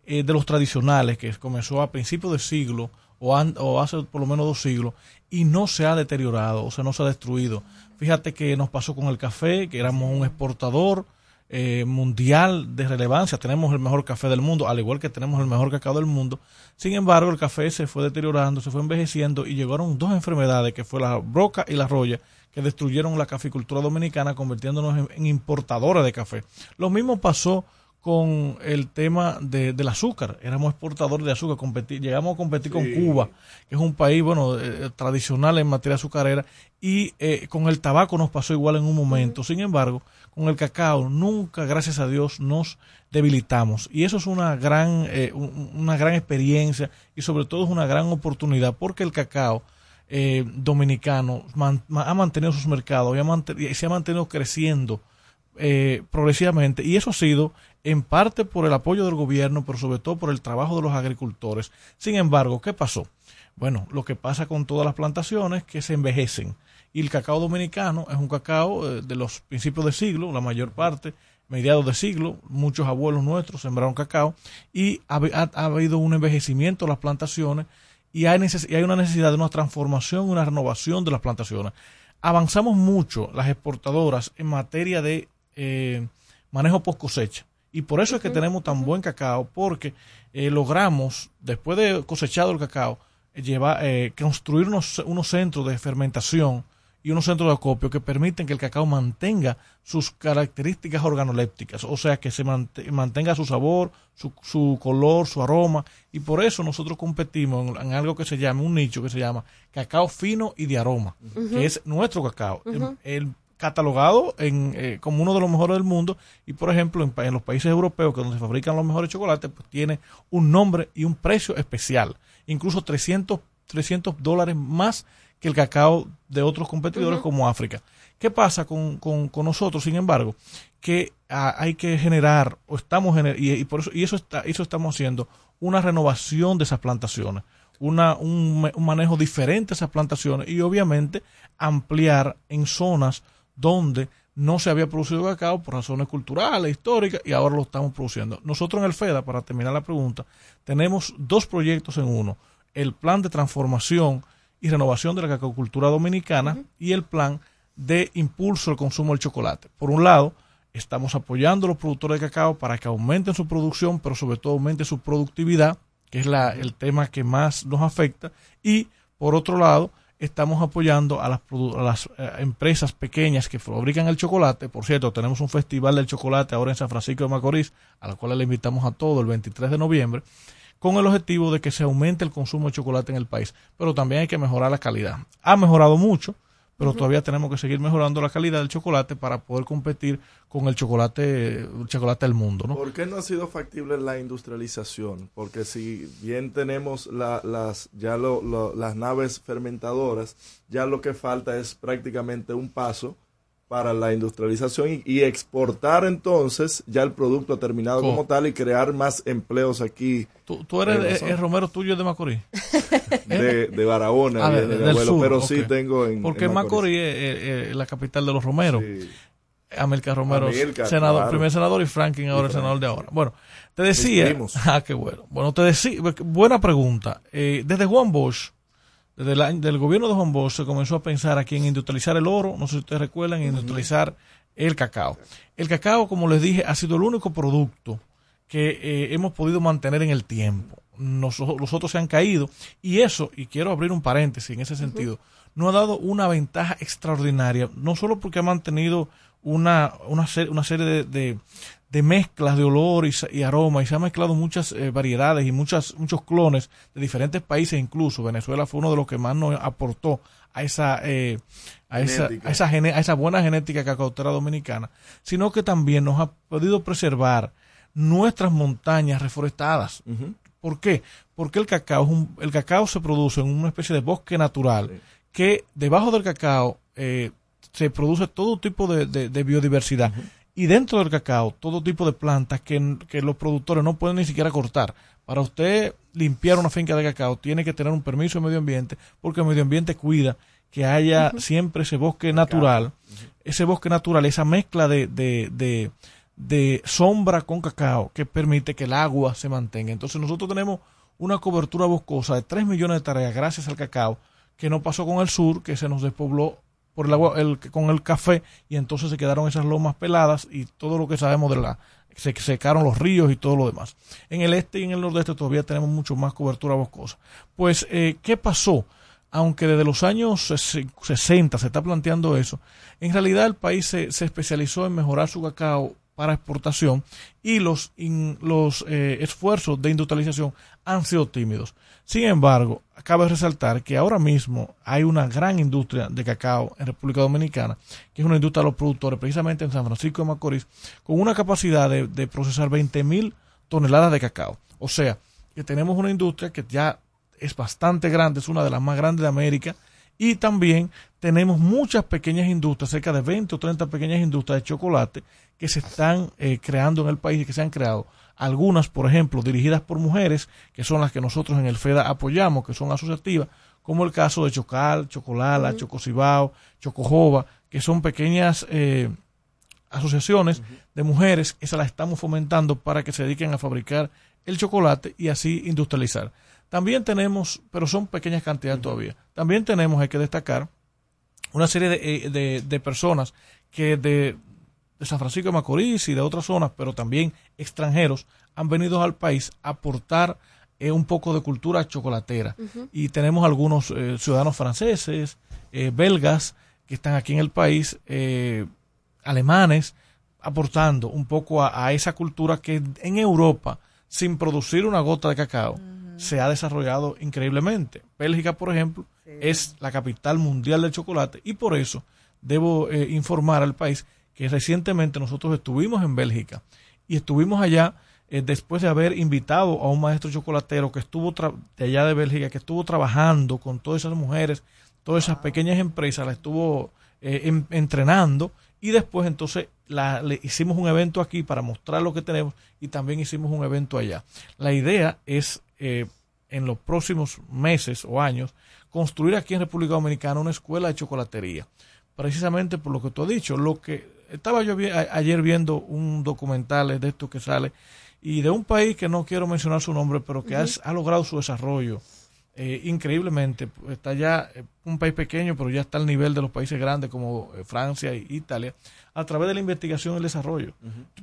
eh, de los tradicionales que comenzó a principios de siglo o, o hace por lo menos dos siglos y no se ha deteriorado, o sea, no se ha destruido. Fíjate que nos pasó con el café, que éramos un exportador, eh, mundial de relevancia. Tenemos el mejor café del mundo, al igual que tenemos el mejor cacao del mundo. Sin embargo, el café se fue deteriorando, se fue envejeciendo y llegaron dos enfermedades, que fue la broca y la roya, que destruyeron la caficultura dominicana, convirtiéndonos en, importadores de café. Lo mismo pasó con el tema de, del azúcar. Éramos exportadores de azúcar, llegamos a competir con Cuba, que es un país bueno eh, tradicional en materia azucarera, y eh, con el tabaco nos pasó igual en un momento. Sin embargo, con el cacao nunca, gracias a Dios, nos debilitamos. Y eso es una gran, eh, una gran experiencia y sobre todo es una gran oportunidad porque el cacao eh, dominicano ha mantenido sus mercados y, se ha mantenido creciendo eh, progresivamente. Y eso ha sido en parte por el apoyo del gobierno, pero sobre todo por el trabajo de los agricultores. Sin embargo, ¿qué pasó? Bueno, lo que pasa con todas las plantaciones que se envejecen y el cacao dominicano es un cacao eh, de los principios del siglo, la mayor parte, mediados de siglo, muchos abuelos nuestros sembraron cacao y ha, habido un envejecimiento de las plantaciones y hay, hay una necesidad de una transformación, una renovación de las plantaciones. Avanzamos mucho las exportadoras en materia de eh, manejo post cosecha. Y por eso es que tenemos tan buen cacao, porque eh, logramos, después de cosechado el cacao, llevar, construir unos, unos centros de fermentación y unos centros de acopio que permiten que el cacao mantenga sus características organolépticas, o sea, que se mantenga su sabor, su, su, color, su aroma, y por eso nosotros competimos en, algo que se llama, un nicho que se llama cacao fino y de aroma, que es nuestro cacao. el, catalogado en, eh, como uno de los mejores del mundo y por ejemplo en, en los países europeos que donde se fabrican los mejores chocolates pues tiene un nombre y un precio especial incluso 300 300 dólares más que el cacao de otros competidores como África. ¿Qué pasa con, con, nosotros, sin embargo? Que ah, hay que generar, o estamos y, por eso, y eso, está, eso estamos haciendo, una renovación de esas plantaciones, una, un, un manejo diferente de esas plantaciones y obviamente ampliar en zonas donde no se había producido cacao por razones culturales, históricas, y ahora lo estamos produciendo. Nosotros en el FEDA, para terminar la pregunta, tenemos dos proyectos en uno. El plan de transformación y renovación de la cacacultura dominicana y el plan de impulso al consumo del chocolate. Por un lado, estamos apoyando a los productores de cacao para que aumenten su producción, pero sobre todo aumente su productividad, que es la, el tema que más nos afecta. Y por otro lado, estamos apoyando a las, a las eh, empresas pequeñas que fabrican el chocolate. Por cierto, tenemos un festival del chocolate ahora en San Francisco de Macorís, a la cual le invitamos a todos el 23 de noviembre con el objetivo de que se aumente el consumo de chocolate en el país. Pero también hay que mejorar la calidad. Ha mejorado mucho, pero todavía tenemos que seguir mejorando la calidad del chocolate para poder competir con el chocolate, el chocolate del mundo. ¿no? ¿Por qué no ha sido factible la industrialización? Porque si bien tenemos las, ya las naves fermentadoras, ya lo que falta es prácticamente un paso para la industrialización y, exportar entonces ya el producto terminado como tal y crear más empleos aquí. ¿Tú, eres el, Romero tuyo de Macorís? de, de Barahona, ah, pero sí tengo en Porque Macorís, es, la capital de los Romeros. Sí. América Romero, senador, primer senador y Franklin ahora el senador de ahora. Bueno, te decía, ah, qué bueno. Bueno, te decía, buena pregunta. Eh, desde Juan Bosch, desde el del gobierno de Juan Bosch se comenzó a pensar aquí en industrializar el oro, no sé si ustedes recuerdan, en industrializar el cacao. El cacao, como les dije, ha sido el único producto que eh, hemos podido mantener en el tiempo. los otros se han caído y eso, y quiero abrir un paréntesis en ese sentido, nos ha dado una ventaja extraordinaria, no solo porque ha mantenido una, una, una serie de, de mezclas de olor y, aroma y se han mezclado muchas eh, variedades y muchas, muchos clones de diferentes países incluso. Venezuela fue uno de los que más nos aportó a esa, eh, a, esa, a, esa a esa buena genética cacautera dominicana, sino que también nos ha podido preservar nuestras montañas reforestadas. ¿Por qué? Porque el cacao, el cacao se produce en una especie de bosque natural que debajo del cacao eh, se produce todo tipo de, biodiversidad y dentro del cacao todo tipo de plantas que, que, los productores no pueden ni siquiera cortar. Para usted limpiar una finca de cacao tiene que tener un permiso de medio ambiente porque el medio ambiente cuida que haya siempre ese bosque natural, ese bosque natural, esa mezcla de, de, de, de sombra con cacao que permite que el agua se mantenga. Entonces nosotros tenemos una cobertura boscosa de 3 millones de tareas gracias al cacao que no pasó con el sur, que se nos despobló por el agua, el, con el café y entonces se quedaron esas lomas peladas y todo lo que sabemos de la se secaron los ríos y todo lo demás. En el este y en el nordeste todavía tenemos mucho más cobertura boscosa. Pues, eh, ¿qué pasó? Aunque desde los años 60 se está planteando eso, en realidad el país se, se especializó en mejorar su cacao para exportación y los, los eh, esfuerzos de industrialización han sido tímidos. Sin embargo, cabe resaltar que ahora mismo hay una gran industria de cacao en República Dominicana, que es una industria de los productores, precisamente en San Francisco de Macorís, con una capacidad de, procesar 20 mil toneladas de cacao. O sea, que tenemos una industria que ya es bastante grande, es una de las más grandes de América, y también tenemos muchas pequeñas industrias, cerca de 20 o 30 pequeñas industrias de chocolate que se están eh, creando en el país y que se han creado. Algunas, por ejemplo, dirigidas por mujeres, que son las que nosotros en el FEDA apoyamos, que son asociativas, como el caso de Chocal, Chocolala, Chococibao, Chocojoba, que son pequeñas eh, asociaciones de mujeres, esas las estamos fomentando para que se dediquen a fabricar el chocolate y así industrializar. También tenemos, pero son pequeñas cantidades todavía, también tenemos, hay que destacar, una serie de, eh, de, personas que de, de, San Francisco de Macorís y de otras zonas, pero también extranjeros, han venido al país a aportar eh, un poco de cultura chocolatera. Y tenemos algunos eh, ciudadanos franceses, belgas, que están aquí en el país, alemanes, aportando un poco a, esa cultura que en Europa, sin producir una gota de cacao, se ha desarrollado increíblemente. Bélgica, por ejemplo, es la capital mundial del chocolate y por eso debo eh, informar al país que recientemente nosotros estuvimos en Bélgica y estuvimos allá eh, después de haber invitado a un maestro chocolatero que estuvo de allá de Bélgica, que estuvo trabajando con todas esas mujeres, todas esas pequeñas empresas, la estuvo eh, entrenando y después entonces la, le hicimos un evento aquí para mostrar lo que tenemos y también hicimos un evento allá. La idea es eh, en los próximos meses o años construir aquí en República Dominicana una escuela de chocolatería. Precisamente por lo que tú has dicho, lo que estaba yo ayer viendo un documental de esto que sale y de un país que no quiero mencionar su nombre, pero que ha logrado su desarrollo eh, increíblemente. Está ya eh, un país pequeño, pero ya está al nivel de los países grandes como eh, Francia e Italia, a través de la investigación y el desarrollo.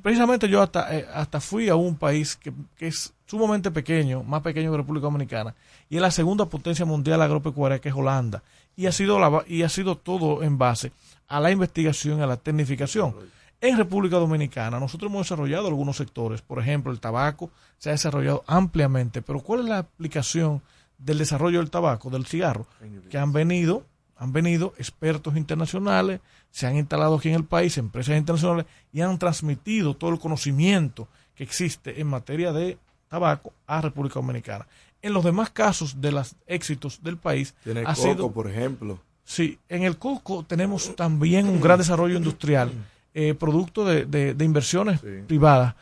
Precisamente yo hasta, hasta fui a un país que, es sumamente pequeño, más pequeño que República Dominicana, y es la segunda potencia mundial agropecuaria, que es Holanda. Y ha sido, la, y ha sido todo en base a la investigación a la tecnificación. En República Dominicana nosotros hemos desarrollado algunos sectores, por ejemplo, el tabaco se ha desarrollado ampliamente, pero ¿cuál es la aplicación del desarrollo del tabaco, del cigarro, que han venido, han venido expertos internacionales, se han instalado aquí en el país, empresas internacionales, y han transmitido todo el conocimiento que existe en materia de tabaco a República Dominicana. En los demás casos de los éxitos del país, Tiene ha coco, por ejemplo. Sí, en el coco tenemos también un gran desarrollo industrial, eh, producto de, de, inversiones privadas.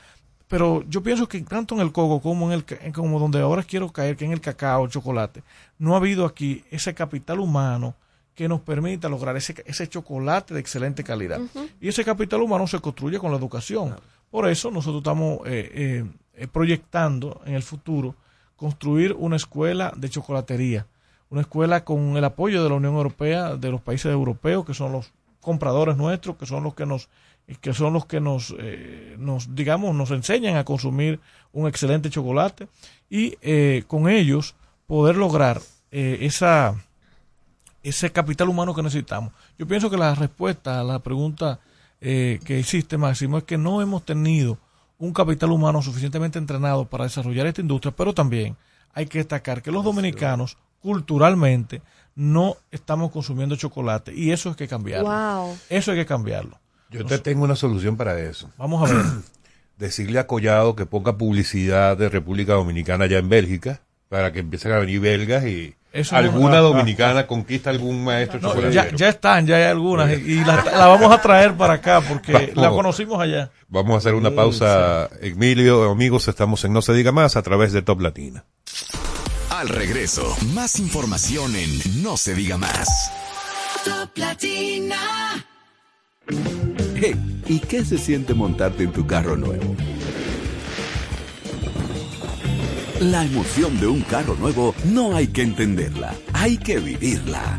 Pero yo pienso que tanto en el coco como en el como donde ahora quiero caer, que en el cacao, el chocolate, no ha habido aquí ese capital humano que nos permita lograr ese, ese chocolate de excelente calidad. Y ese capital humano se construye con la educación. Por eso nosotros estamos eh, eh, eh, proyectando en el futuro construir una escuela de chocolatería, una escuela con el apoyo de la Unión Europea, de los países europeos, que son los compradores nuestros, que son los que nos que son los que nos, eh, nos, digamos, nos enseñan a consumir un excelente chocolate y eh, con ellos poder lograr eh, esa, ese capital humano que necesitamos. Yo pienso que la respuesta a la pregunta que hiciste, Máximo, es que no hemos tenido un capital humano suficientemente entrenado para desarrollar esta industria, pero también hay que destacar que los dominicanos culturalmente no estamos consumiendo chocolate y eso hay que cambiarlo. Eso hay que cambiarlo. Yo te tengo una solución para eso. Vamos a ver. Decirle a Collado que ponga publicidad de República Dominicana allá en Bélgica para que empiecen a venir belgas y, alguna dominicana conquista algún maestro ya, ya, están, ya hay algunas y, la, vamos a traer para acá porque la conocimos allá. Vamos a hacer una pausa, Emilio, amigos, estamos en No se diga más a través de Top Latina. Al regreso, más información en No se diga más. Top Latina. Hey, ¿y qué se siente montarte en tu carro nuevo? La emoción de un carro nuevo no hay que entenderla, hay que vivirla.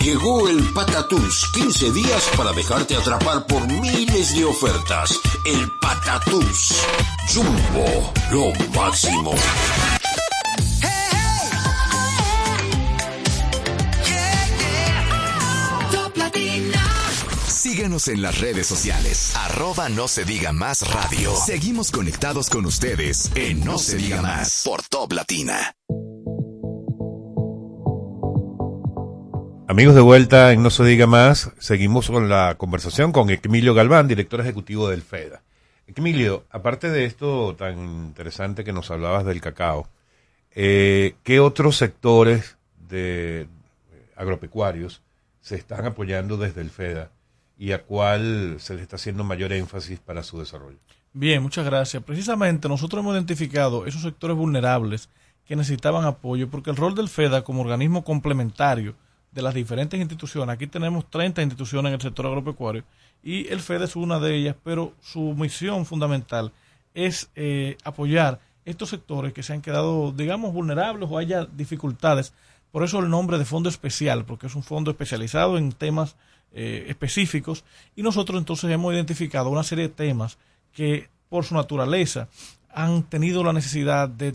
Llegó el Patatús, 15 días para dejarte atrapar por miles de ofertas. El Patatús. Jumbo, lo máximo. Síguenos en las redes sociales. Arroba no se diga más radio. Seguimos conectados con ustedes en No, se, diga, más por Top Latina. Amigos de vuelta en No se diga más, seguimos con la conversación con Emilio Galván, director ejecutivo del FEDA. Emilio, aparte de esto tan interesante que nos hablabas del cacao, eh, ¿qué otros sectores de agropecuarios se están apoyando desde el FEDA y a cuál se le está haciendo mayor énfasis para su desarrollo. Bien, muchas gracias. Precisamente nosotros hemos identificado esos sectores vulnerables que necesitaban apoyo porque el rol del FEDA como organismo complementario de las diferentes instituciones, aquí tenemos 30 instituciones en el sector agropecuario y el FEDA es una de ellas, pero su misión fundamental es eh, apoyar estos sectores que se han quedado, digamos, vulnerables o haya dificultades. Por eso el nombre de fondo especial, porque es un fondo especializado en temas eh, específicos y nosotros entonces hemos identificado una serie de temas que por su naturaleza han tenido la necesidad de,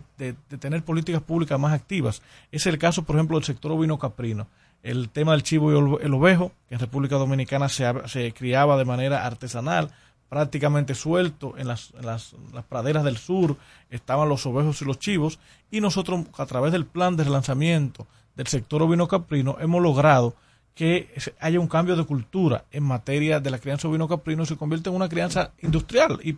tener políticas públicas más activas. Es el caso, por ejemplo, del sector ovino caprino. El tema del chivo y el ovejo, que en República Dominicana se, se criaba de manera artesanal, prácticamente suelto en las, en las, las, praderas del sur, estaban los ovejos y los chivos, y nosotros a través del plan de relanzamiento del sector ovino caprino hemos logrado que haya un cambio de cultura en materia de la crianza ovino caprino se convierte en una crianza industrial y,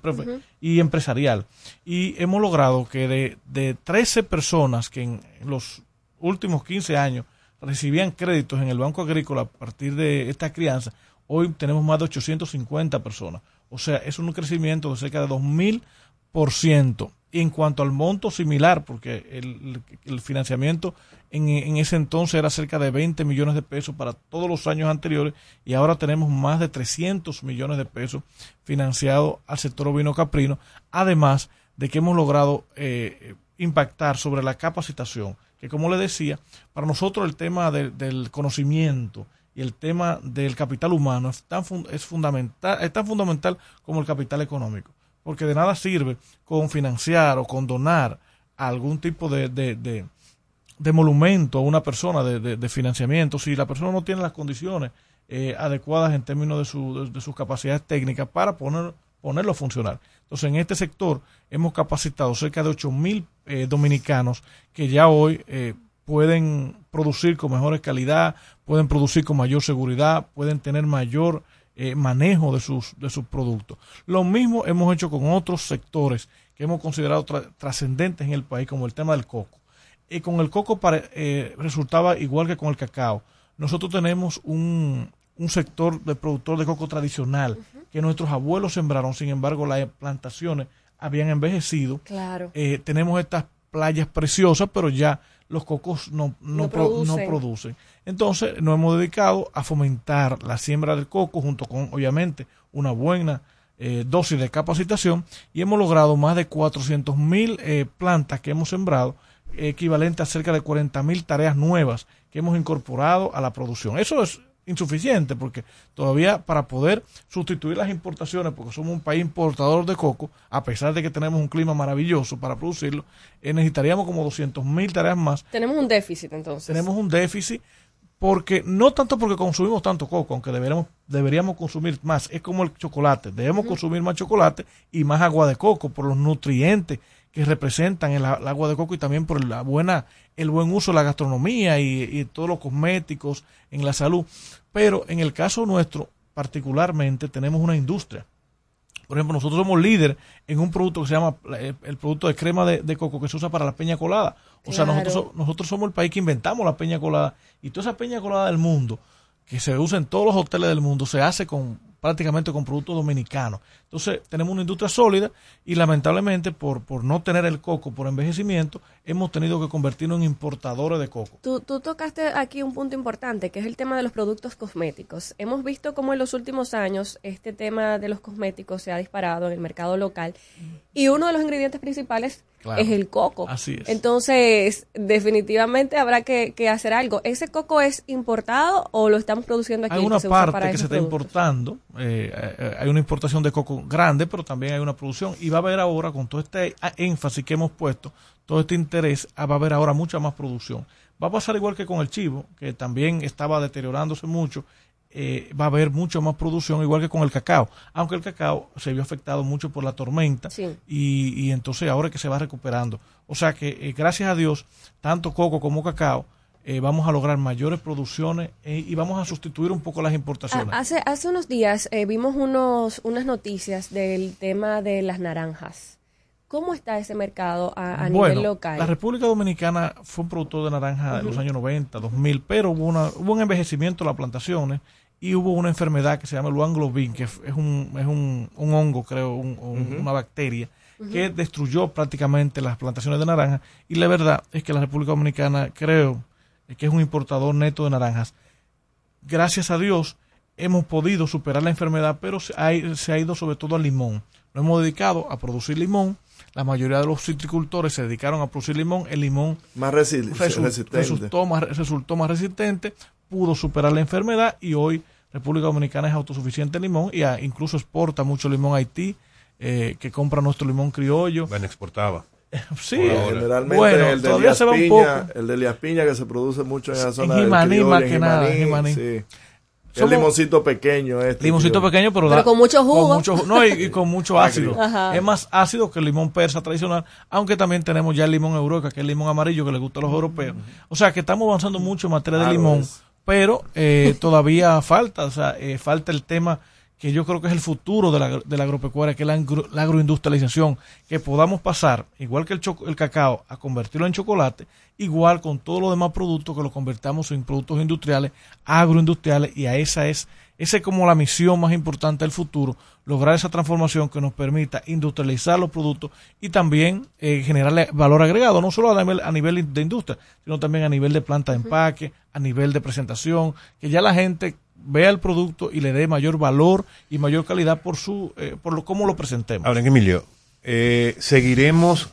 y empresarial. Y hemos logrado que de, de 13 personas que en los últimos 15 años recibían créditos en el Banco Agrícola a partir de esta crianza, hoy tenemos más de 850 personas. O sea, es un crecimiento de cerca de 2.000%. Y en cuanto al monto similar, porque el, el financiamiento en, ese entonces era cerca de 20 millones de pesos para todos los años anteriores y ahora tenemos más de 300 millones de pesos financiados al sector ovino caprino, además de que hemos logrado eh, impactar sobre la capacitación, que como le decía, para nosotros el tema del conocimiento y el tema del capital humano es tan, es, fundamental, es tan fundamental como el capital económico, porque de nada sirve con financiar o con donar algún tipo de de monumento a una persona, de, financiamiento, si la persona no tiene las condiciones eh, adecuadas en términos de, su, de, sus capacidades técnicas para poner, ponerlo a funcionar. Entonces, en este sector hemos capacitado cerca de 8 mil eh, dominicanos que ya hoy eh, pueden producir con mejores calidad, pueden producir con mayor seguridad, pueden tener mayor eh, manejo de sus, de sus productos. Lo mismo hemos hecho con otros sectores que hemos considerado tra- trascendentes en el país, como el tema del coco. Y con el coco eh, resultaba igual que con el cacao. Nosotros tenemos un, un sector de productor de coco tradicional que nuestros abuelos sembraron, sin embargo las plantaciones habían envejecido. Claro. Eh, tenemos estas playas preciosas, pero ya los cocos no, no, No pro- no producen. producen. Entonces nos hemos dedicado a fomentar la siembra del coco junto con, obviamente, una buena eh, dosis de capacitación y hemos logrado más de 400 mil eh, plantas que hemos sembrado, equivalente a cerca de 40 mil tareas nuevas que hemos incorporado a la producción. Eso es insuficiente porque todavía para poder sustituir las importaciones, porque somos un país importador de coco, a pesar de que tenemos un clima maravilloso para producirlo, eh, necesitaríamos como 200 mil tareas más. Tenemos un déficit entonces. tenemos un déficit porque no tanto porque consumimos tanto coco, aunque deberíamos, deberíamos consumir más, es como el chocolate, debemos consumir más chocolate y más agua de coco por los nutrientes que representan el, agua de coco y también por la buena, el buen uso de la gastronomía y, y todos los cosméticos en la salud. Pero en el caso nuestro, particularmente, tenemos una industria. Por ejemplo, nosotros somos líder en un producto que se llama eh, el producto de crema de, de coco que se usa para la peña colada. O sea, nosotros, so- nosotros somos el país que inventamos la peña colada y toda esa peña colada del mundo que se usa en todos los hoteles del mundo se hace con prácticamente con productos dominicanos. Entonces, tenemos una industria sólida y lamentablemente por, por no tener el coco por envejecimiento, hemos tenido que convertirnos en importadores de coco. Tú, tú tocaste aquí un punto importante, que es el tema de los productos cosméticos. Hemos visto cómo en los últimos años este tema de los cosméticos se ha disparado en el mercado local y uno de los ingredientes principales Claro. es el coco. Así es. Entonces, definitivamente habrá que, que hacer algo. ¿Ese coco es importado o lo estamos produciendo aquí? Hay que una usa parte para que se está productos? importando, eh, eh, hay una importación de coco grande, pero también hay una producción y va a haber ahora, con todo este énfasis que hemos puesto, todo este interés, ah, va a haber ahora mucha más producción. Va a pasar igual que con el chivo, que también estaba deteriorándose mucho, eh, va a haber mucho más producción, igual que con el cacao, aunque el cacao se vio afectado mucho por la tormenta Sí. y, y entonces ahora es que se va recuperando. O sea que eh, gracias a Dios, tanto coco como cacao, eh, vamos a lograr mayores producciones eh, y vamos a sustituir un poco las importaciones. Ah, hace, hace unos días eh, vimos unos, unas noticias del tema de las naranjas. ¿Cómo está ese mercado a, a bueno, nivel local? la República Dominicana fue un productor de naranja en los años 90, 2000, pero hubo, una, hubo un envejecimiento de las plantaciones y hubo una enfermedad que se llama el Wanglobin, que es un, es un, un hongo, creo, un- una bacteria, que destruyó prácticamente las plantaciones de naranja. Y la verdad es que la República Dominicana, creo, que es un importador neto de naranjas. Gracias a Dios hemos podido superar la enfermedad, pero se ha, se ha ido sobre todo al limón. Nos hemos dedicado a producir limón. La mayoría de los citricultores se dedicaron a producir limón. El limón Más resu- resistente. resultó, más, resultó más resistente, pudo superar la enfermedad y hoy República Dominicana es autosuficiente en limón y ah, incluso exporta mucho limón a Haití, eh, que compra nuestro limón criollo. Bueno, exportaba. Sí. Generalmente bueno, el de todavía Elías se va un Piña, poco. el de Elías Piña que se produce mucho en la En zona del Jimaní, criollo, más en que nada, Jimaní, Jimaní. sí. Somos- el limoncito pequeño este. Limoncito pequeño, pero, Pero da- con mucho jugo. mucho no, y, y con mucho ácido. Ajá. Es más ácido que el limón persa tradicional, aunque también tenemos ya el limón Europa, que es el limón amarillo que le gusta a los europeos. O sea, que estamos avanzando mucho en materia de Claro, limón, es. pero eh, todavía falta, o sea, eh, falta el tema que yo creo que es el futuro de la, de la agropecuaria, que es la, agro- la agroindustrialización, que podamos pasar, igual que el, el cacao, a convertirlo en chocolate, igual con todos los demás productos que lo convertamos en productos industriales, agroindustriales, y a esa es, esa es como la misión más importante del futuro, lograr esa transformación que nos permita industrializar los productos y también eh, generarle valor agregado, no solo a nivel, a nivel de industria, sino también a nivel de planta de empaque, a nivel de presentación, que ya la gente vea el producto y le dé mayor valor y mayor calidad por su eh, por lo cómo lo presentemos. Ahora, Emilio, eh, seguiremos,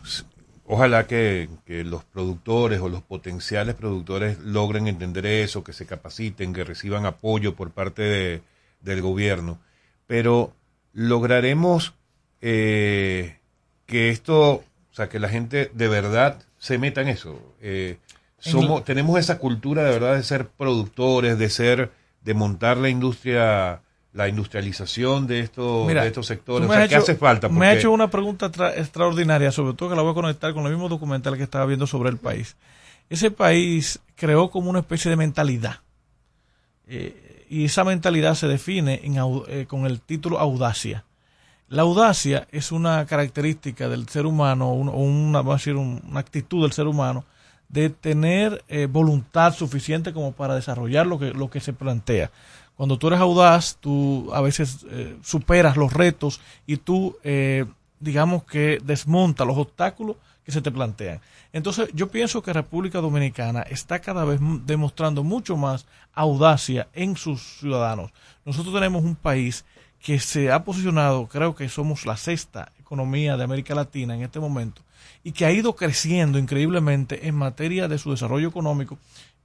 ojalá que, que los productores o los potenciales productores logren entender eso, que se capaciten, que reciban apoyo por parte de- del gobierno, pero lograremos eh, que esto, o sea, que la gente de verdad se meta en eso. Eh, somos, tenemos esa cultura de verdad de ser productores, de ser, de montar la industria, la industrialización de estos, Mira, de estos sectores. O sea, ¿qué hace falta? Me ha hecho una pregunta tra- extraordinaria, sobre todo que la voy a conectar con el mismo documental que estaba viendo sobre el país. Ese país creó como una especie de mentalidad. Eh, y esa mentalidad se define en eh, con el título audacia. La audacia es una característica del ser humano, un- o una, vamos a decir, un- una actitud del ser humano de tener eh, voluntad suficiente como para desarrollar lo que, lo que se plantea. Cuando tú eres audaz, tú a veces eh, superas los retos y tú, eh, digamos que desmontas los obstáculos que se te plantean. Entonces, yo pienso que República Dominicana está cada vez demostrando mucho más audacia en sus ciudadanos. Nosotros tenemos un país que se ha posicionado, creo que somos la sexta economía de América Latina en este momento, y que ha ido creciendo increíblemente en materia de su desarrollo económico,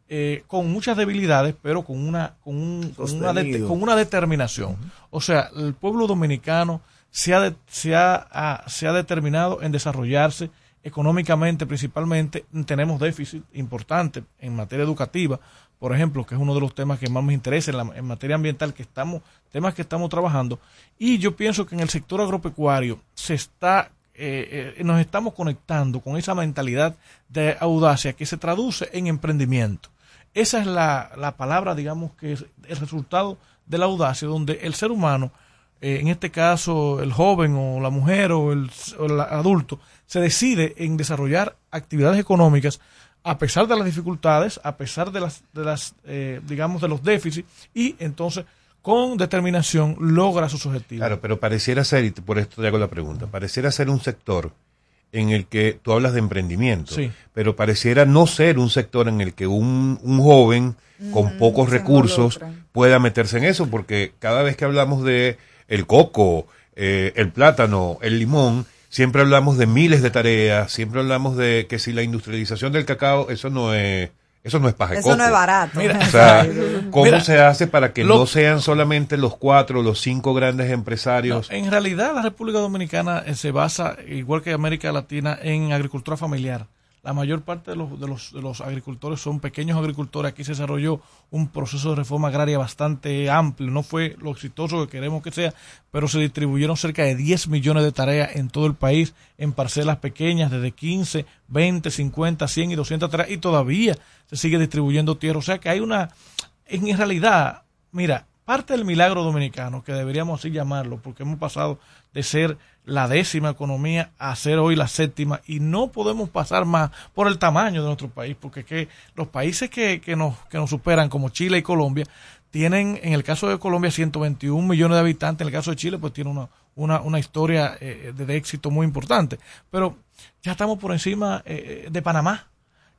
eh, con muchas debilidades, pero con una, con un- con una, de- con una determinación. O sea, el pueblo dominicano se ha, de- se, ha, ha- se ha determinado en desarrollarse económicamente principalmente. Tenemos déficit importante en materia educativa, por ejemplo, que es uno de los temas que más me interesa en, la- en materia ambiental, que estamos, temas que estamos trabajando. Y yo pienso que en el sector agropecuario se está eh, eh, nos estamos conectando con esa mentalidad de audacia que se traduce en emprendimiento. Esa es la, la palabra, digamos, que es el resultado de la audacia, donde el ser humano, eh, en este caso el joven o la mujer o el, o el adulto, se decide en desarrollar actividades económicas a pesar de las dificultades, a pesar de las, de las eh, digamos, de los déficits, y entonces con determinación logra sus objetivos. Claro, pero pareciera ser, y por esto te hago la pregunta, pareciera ser un sector en el que tú hablas de emprendimiento, Sí. pero pareciera no ser un sector en el que un, un joven con pocos recursos pueda meterse en eso, porque cada vez que hablamos de el coco, eh, el plátano, el limón, siempre hablamos de miles de tareas, siempre hablamos de que si la industrialización del cacao, eso no es, eso no es paja Eso no es barato. Mira, O sea, ¿cómo Mira, se hace para que lo- no sean solamente los cuatro, los cinco grandes empresarios? No, en realidad la República Dominicana eh, se basa, igual que América Latina, en agricultura familiar. La mayor parte de los, de los, de los agricultores son pequeños agricultores. Aquí se desarrolló un proceso de reforma agraria bastante amplio. No fue lo exitoso que queremos que sea, pero se distribuyeron cerca de 10 millones de tareas en todo el país en parcelas pequeñas, desde 15, 20, 50, 100 y 200 tareas. Y todavía se sigue distribuyendo tierra. O sea que hay una... En realidad, mira, parte del milagro dominicano, que deberíamos así llamarlo, porque hemos pasado de ser la décima economía a ser hoy la séptima y no podemos pasar más por el tamaño de nuestro país, porque que los países que, que, nos, que nos superan, como Chile y Colombia, tienen, en el caso de Colombia, 121 millones de habitantes, en el caso de Chile, pues tiene una, una, una historia eh, de, éxito muy importante. Pero ya estamos por encima eh, de Panamá.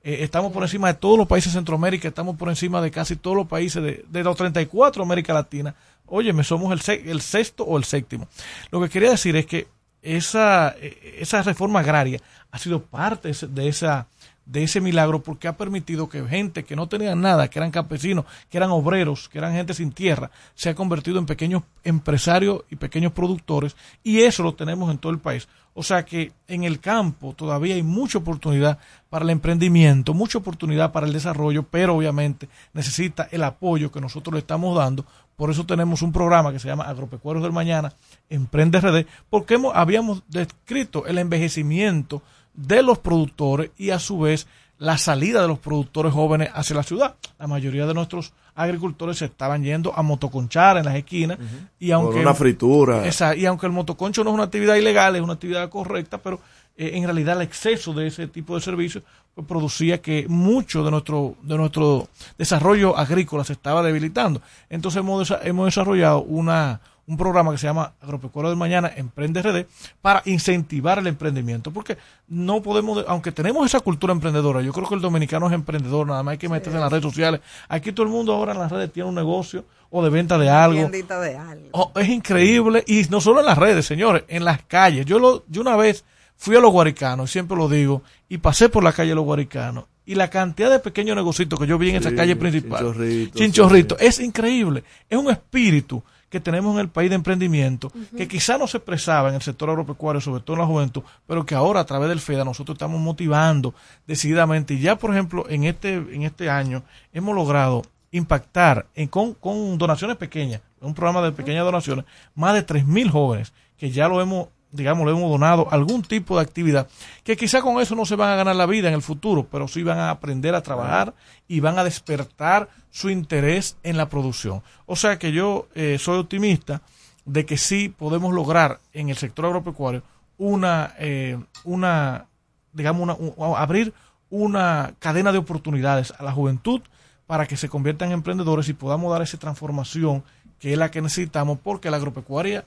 Eh, estamos por encima de todos los países de Centroamérica, estamos por encima de casi todos los países de, de los 34 de América Latina. Óyeme, somos el, se- el sexto o el séptimo. Lo que quería decir es que esa, eh, esa reforma agraria ha sido parte de esa de ese milagro porque ha permitido que gente que no tenía nada, que eran campesinos, que eran obreros, que eran gente sin tierra, se ha convertido en pequeños empresarios y pequeños productores y eso lo tenemos en todo el país. O sea que en el campo todavía hay mucha oportunidad para el emprendimiento, mucha oportunidad para el desarrollo, pero obviamente necesita el apoyo que nosotros le estamos dando. Por eso tenemos un programa que se llama Agropecuarios del Mañana, Emprende RD, porque hemos, habíamos descrito el envejecimiento de los productores y a su vez la salida de los productores jóvenes hacia la ciudad. La mayoría de nuestros agricultores se estaban yendo a motoconchar en las esquinas y aunque Por una fritura. Esa- y aunque el motoconcho no es una actividad ilegal, es una actividad correcta, pero eh, en realidad el exceso de ese tipo de servicios pues, producía que mucho de nuestro de nuestro desarrollo agrícola se estaba debilitando. Entonces hemos, desa- hemos desarrollado una un programa que se llama Agropecuario del Mañana, Emprende RD, para incentivar el emprendimiento. Porque no podemos, aunque tenemos esa cultura emprendedora, yo creo que el dominicano es emprendedor, nada más hay que meterse en las redes sociales. Aquí todo el mundo ahora en las redes tiene un negocio o de venta de algo. Tiendita de algo. Oh, es increíble y no solo en las redes, señores, en las calles. Yo lo, yo una vez fui a los guaricanos, y siempre lo digo, y pasé por la calle de los guaricanos. Y la cantidad de pequeños negocios que yo vi en esa calle principal, chinchorrito, chinchorrito, es increíble. Es un espíritu que tenemos en el país de emprendimiento que quizá no se expresaba en el sector agropecuario, sobre todo en la juventud, pero que ahora a través del FEDA nosotros estamos motivando decididamente. Y ya, por ejemplo, en este, en este año hemos logrado impactar en, con, con donaciones pequeñas, un programa de pequeñas donaciones, más de 3.000 jóvenes que ya lo hemos digamos, le hemos donado algún tipo de actividad, que quizá con eso no se van a ganar la vida en el futuro, pero sí van a aprender a trabajar y van a despertar su interés en la producción. O sea que yo eh, soy optimista de que sí podemos lograr en el sector agropecuario una, eh, una digamos, una, un- abrir una cadena de oportunidades a la juventud para que se conviertan en emprendedores y podamos dar esa transformación que es la que necesitamos porque la agropecuaria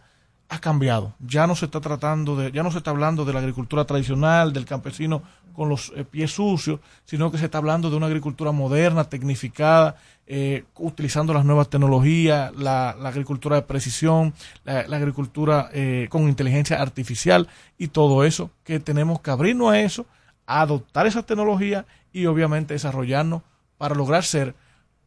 ha cambiado. Ya no se está tratando de, ya no se está hablando de la agricultura tradicional, del campesino con los eh, pies sucios, sino que se está hablando de una agricultura moderna, tecnificada, eh, utilizando las nuevas tecnologías, la, agricultura de precisión, la, agricultura eh, con inteligencia artificial y todo eso, que tenemos que abrirnos a eso, a adoptar esa tecnología y obviamente desarrollarnos para lograr ser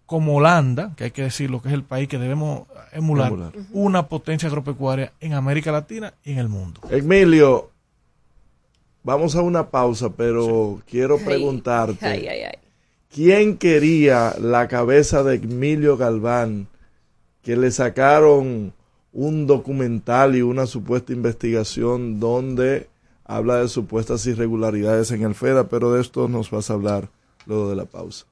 como Holanda, que hay que decirlo que es el país que debemos emular, Emular. una potencia agropecuaria en América Latina y en el mundo. Emilio, vamos a una pausa, pero quiero Ay, preguntarte. ay, ay, ay. ¿Quién quería la cabeza de Emilio Galván que le sacaron un documental y una supuesta investigación donde habla de supuestas irregularidades en el FEDA? Pero de esto nos vas a hablar luego de la pausa.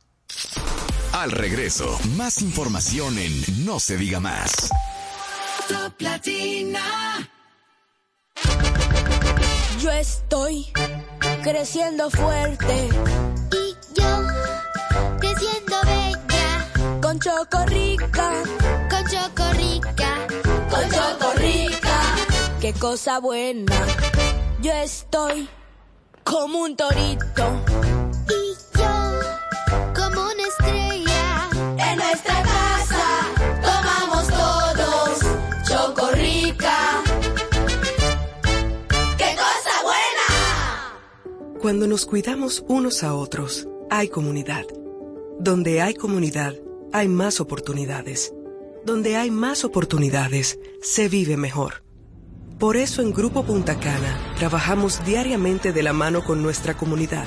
Al regreso, más información en No se diga más. Top Latina. Yo estoy creciendo fuerte. Y yo creciendo bella. Con Chocorrica. Con Chocorrica. Con Chocorrica. Qué cosa buena. Yo estoy como un torito. Y yo como una estrella. Nuestra casa tomamos todos Chocorrica. ¡Qué cosa buena! Cuando nos cuidamos unos a otros, hay comunidad. Donde hay comunidad, hay más oportunidades. Donde hay más oportunidades, se vive mejor. Por eso en Grupo Punta Cana trabajamos diariamente de la mano con nuestra comunidad,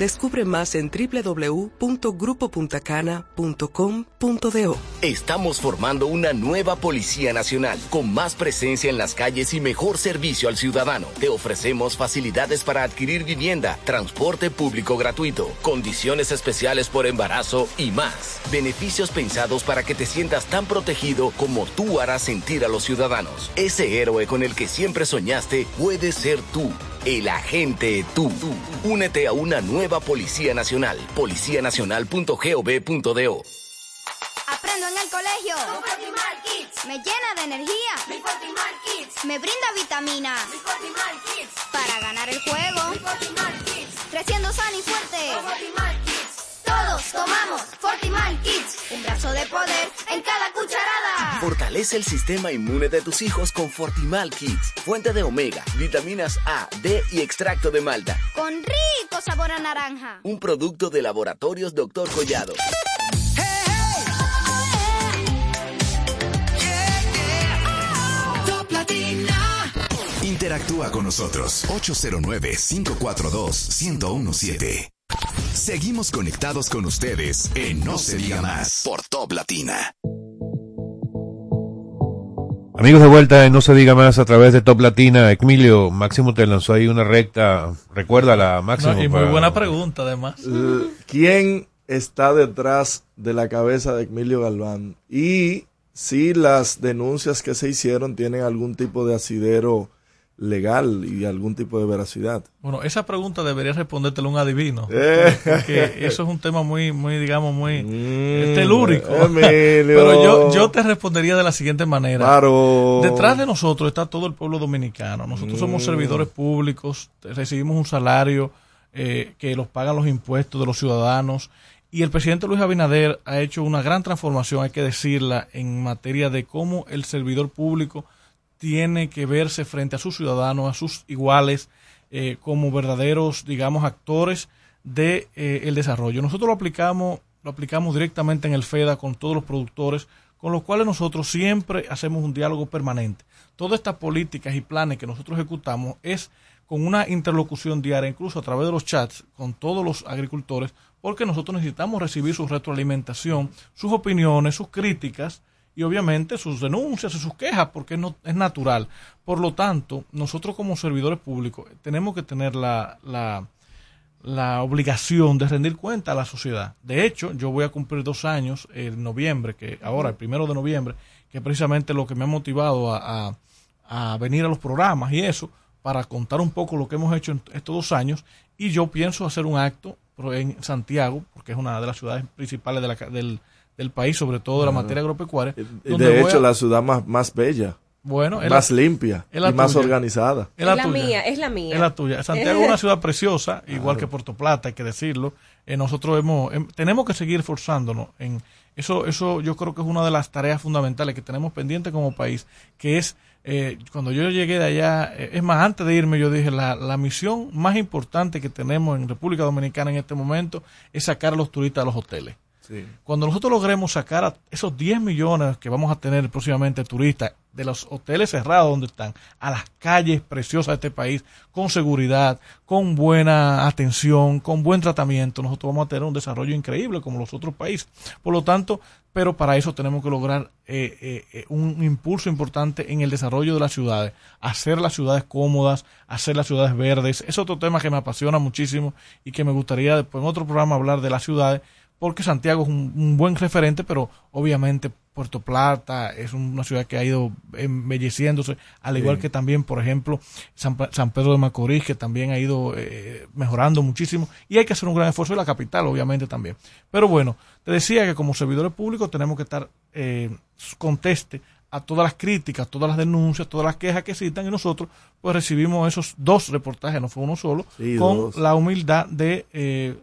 Descubre más en www.grupopuntacana.com.do. Estamos formando una nueva Policía Nacional con más presencia en las calles y mejor servicio al ciudadano. Te ofrecemos facilidades para adquirir vivienda, transporte público gratuito, condiciones especiales por embarazo y más. Beneficios pensados para que te sientas tan protegido como tú harás sentir a los ciudadanos. Ese héroe con el que siempre soñaste puede ser tú. El agente tú. Únete a una nueva Policía Nacional. Policianacional.gov.do. Aprendo en el colegio. Con Fortimal Kids. Me llena de energía. Mi Fortimal Kids. Me brinda vitaminas. Mi Fortimal Kids. Para ganar el juego. Mi Fortimal Kids. Creciendo sano y fuerte. Con Fortimal Kids. Todos tomamos Fortimal Kids. Un brazo de poder en cada cucharada. Fortalece el sistema inmune de tus hijos con Fortimal Kids. Fuente de omega, vitaminas A, D y extracto de malta. Con rico sabor a naranja. Un producto de laboratorios Dr. Collado. Interactúa con nosotros 809-542-1017. Seguimos conectados con ustedes en No se diga más por Top Latina. Amigos de vuelta en No se diga más a través de Top Latina. Emilio, Máximo te lanzó ahí una recta. Recuerda la Máximo. No, y muy para- buena pregunta, además. L- ¿Quién está detrás de la cabeza de Emilio Galván? Y si las denuncias que se hicieron tienen algún tipo de asidero legal y algún tipo de veracidad. Bueno, esa pregunta debería respondértelo un adivino. Eh. Porque eso es un tema muy, muy digamos, muy Mm, telúrico. Emilio. Pero yo, yo te respondería de la siguiente manera. Claro. Detrás de nosotros está todo el pueblo dominicano. Nosotros somos Mm. servidores públicos, recibimos un salario eh, que los pagan los impuestos de los ciudadanos. Y el presidente Luis Abinader ha hecho una gran transformación, hay que decirla, en materia de cómo el servidor público tiene que verse frente a sus ciudadanos, a sus iguales, eh, como verdaderos, digamos, actores de eh, el desarrollo. Nosotros lo aplicamos, lo aplicamos directamente en el FEDA con todos los productores, con los cuales nosotros siempre hacemos un diálogo permanente. Todas estas políticas y planes que nosotros ejecutamos es con una interlocución diaria, incluso a través de los chats, con todos los agricultores, porque nosotros necesitamos recibir su retroalimentación, sus opiniones, sus críticas y obviamente sus denuncias y sus quejas, porque es, no, es natural. Por lo tanto, nosotros como servidores públicos tenemos que tener la, la, la obligación de rendir cuenta a la sociedad. De hecho, yo voy a cumplir dos años en noviembre, que ahora, el primero de noviembre, que precisamente lo que me ha motivado a, a, a venir a los programas y eso, para contar un poco lo que hemos hecho en estos dos años. Y yo pienso hacer un acto en Santiago, porque es una de las ciudades principales de la, del, del país, sobre todo de la materia agropecuaria. Donde de hecho, a- la ciudad más, más bella. Bueno, es más la- limpia es la y más organizada. Es la, Es la tuya. mía, es la mía. Es la tuya. Santiago es una ciudad preciosa, igual que Puerto Plata, hay que decirlo. Eh, nosotros hemos, em, tenemos que seguir esforzándonos en eso. Eso yo creo que es una de las tareas fundamentales que tenemos pendiente como país, que es eh, cuando yo llegué de allá, eh, es más, antes de irme yo dije, la, la misión más importante que tenemos en República Dominicana en este momento es sacar a los turistas a los hoteles. Cuando nosotros logremos sacar a esos 10 millones que vamos a tener próximamente turistas de los hoteles cerrados donde están, a las calles preciosas de este país, con seguridad, con buena atención, con buen tratamiento, nosotros vamos a tener un desarrollo increíble como los otros países. Por lo tanto, pero para eso tenemos que lograr eh, eh, eh, un impulso importante en el desarrollo de las ciudades, hacer las ciudades cómodas, hacer las ciudades verdes. Es otro tema que me apasiona muchísimo y que me gustaría después en otro programa hablar de las ciudades porque Santiago es un, un buen referente, pero obviamente Puerto Plata es una ciudad que ha ido embelleciéndose, al igual Sí. que también, por ejemplo, San, San Pedro de Macorís, que también ha ido eh, mejorando muchísimo, y hay que hacer un gran esfuerzo, y la capital, obviamente, también. Pero bueno, te decía que como servidores públicos tenemos que estar eh, conteste a todas las críticas, todas las denuncias, todas las quejas que citan, y nosotros pues recibimos esos dos reportajes, no fue uno solo, Sí, con dos. la humildad de, eh,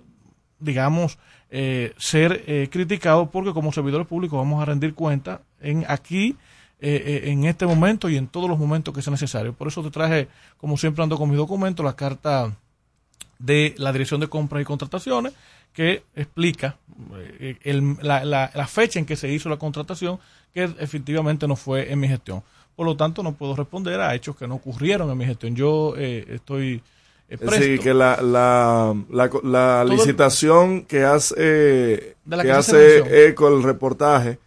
digamos, eh, ser eh, criticados porque como servidores públicos vamos a rendir cuenta en aquí, eh, eh, en este momento y en todos los momentos que sea necesario. Por eso te traje, como siempre ando con mis documentos, la carta de la Dirección de Compras y Contrataciones que explica eh, el- la, la- la fecha en que se hizo la contratación que efectivamente no fue en mi gestión. Por lo tanto, no puedo responder a hechos que no ocurrieron en mi gestión. Yo estoy Es presto. decir, que la, la, la, la Todo el- licitación que hace, que hace eco el reportaje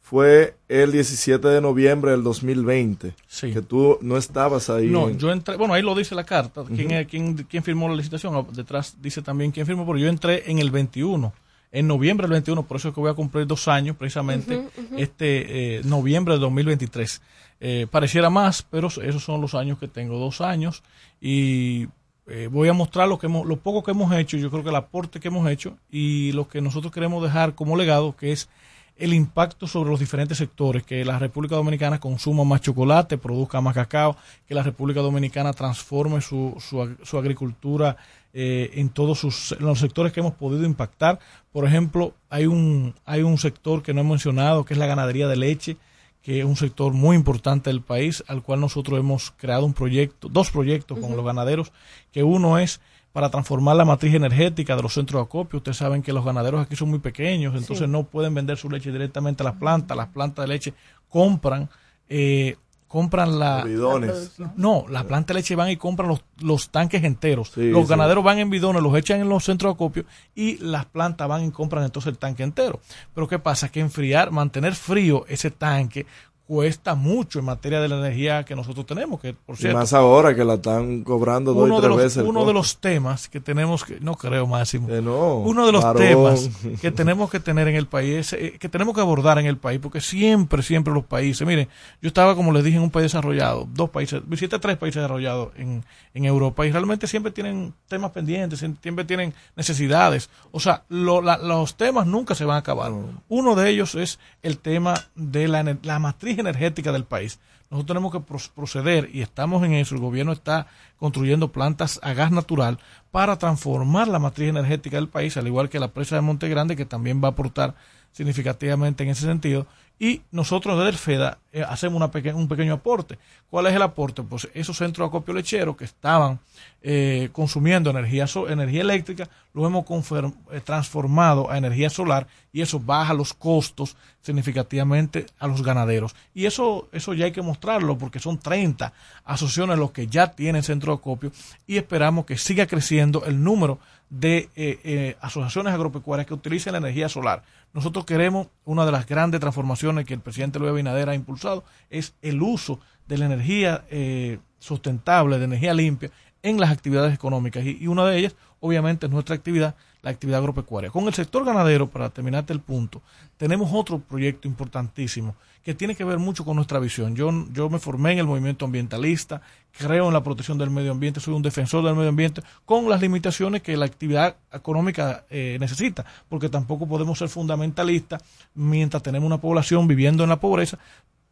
fue el 17 de noviembre del 2020. Sí. Que tú no estabas ahí. No, en- yo entré, bueno, ahí lo dice la carta, quién, quién, quién firmó la licitación, Ah, detrás dice también quién firmó, pero yo entré en el 21, en noviembre del 21, por eso es que voy a cumplir dos años, precisamente, este eh, noviembre del 2023. Eh, pareciera más, pero esos son los años que tengo, dos años, y eh, voy a mostrar lo, que hemos, lo poco que hemos hecho, yo creo que el aporte que hemos hecho y lo que nosotros queremos dejar como legado, que es el impacto sobre los diferentes sectores, que la República Dominicana consuma más chocolate, produzca más cacao, que la República Dominicana transforme su, su, ag- su agricultura eh, en todos sus, los sectores que hemos podido impactar. Por ejemplo, hay un, hay un sector que no he mencionado, que es la ganadería de leche, que es un sector muy importante del país, al cual nosotros hemos creado un proyecto, dos proyectos con los ganaderos, que uno es para transformar la matriz energética de los centros de acopio. Ustedes saben que los ganaderos aquí son muy pequeños, entonces Sí. no pueden vender su leche directamente a las plantas. Las plantas de leche compran, eh, compran la... Bidones. No, las plantas de leche van y compran los, los tanques enteros. Sí, los sí. ganaderos van en bidones, los echan en los centros de acopio y las plantas van y compran entonces el tanque entero. Pero ¿qué pasa? Que enfriar, mantener frío ese tanque cuesta mucho en materia de la energía que nosotros tenemos, que por y cierto más ahora que la están cobrando dos y tres los, veces. uno de los temas que tenemos que, no creo Máximo, no, uno de los varón. temas que tenemos que tener en el país, eh, que tenemos que abordar en el país, porque siempre, siempre los países, miren, yo estaba, como les dije, en un país desarrollado, dos países, visité tres países desarrollados en, en Europa y realmente siempre tienen temas pendientes, siempre tienen necesidades, o sea, lo- la- los temas nunca se van a acabar. Uno de ellos es el tema de la, la matriz energética del país. nosotros tenemos que proceder y estamos en eso. El gobierno está construyendo plantas a gas natural para transformar la matriz energética del país, al igual que la presa de Monte Grande, que también va a aportar significativamente en ese sentido. Y nosotros desde el FEDA eh, hacemos un pequeño aporte. ¿Cuál es el aporte? Pues esos centros de acopio lechero que estaban eh, consumiendo energía, energía eléctrica, lo hemos eh, transformado a energía solar y eso baja los costos significativamente a los ganaderos. Y eso, eso ya hay que mostrarlo porque son 30 asociaciones los que ya tienen centro de acopio y esperamos que siga creciendo el número de eh, eh, asociaciones agropecuarias que utilicen la energía solar. Nosotros queremos, una de las grandes transformaciones que el presidente Luis Abinader ha impulsado es el uso de la energía eh, sustentable, de energía limpia en las actividades económicas. Y, y, una de ellas, obviamente, es nuestra actividad, la actividad agropecuaria. Con el sector ganadero, para terminarte el punto, tenemos otro proyecto importantísimo que tiene que ver mucho con nuestra visión. Yo, yo me formé en el movimiento ambientalista, creo en la protección del medio ambiente, soy un defensor del medio ambiente, con las limitaciones que la actividad económica eh, necesita, porque tampoco podemos ser fundamentalistas mientras tenemos una población viviendo en la pobreza,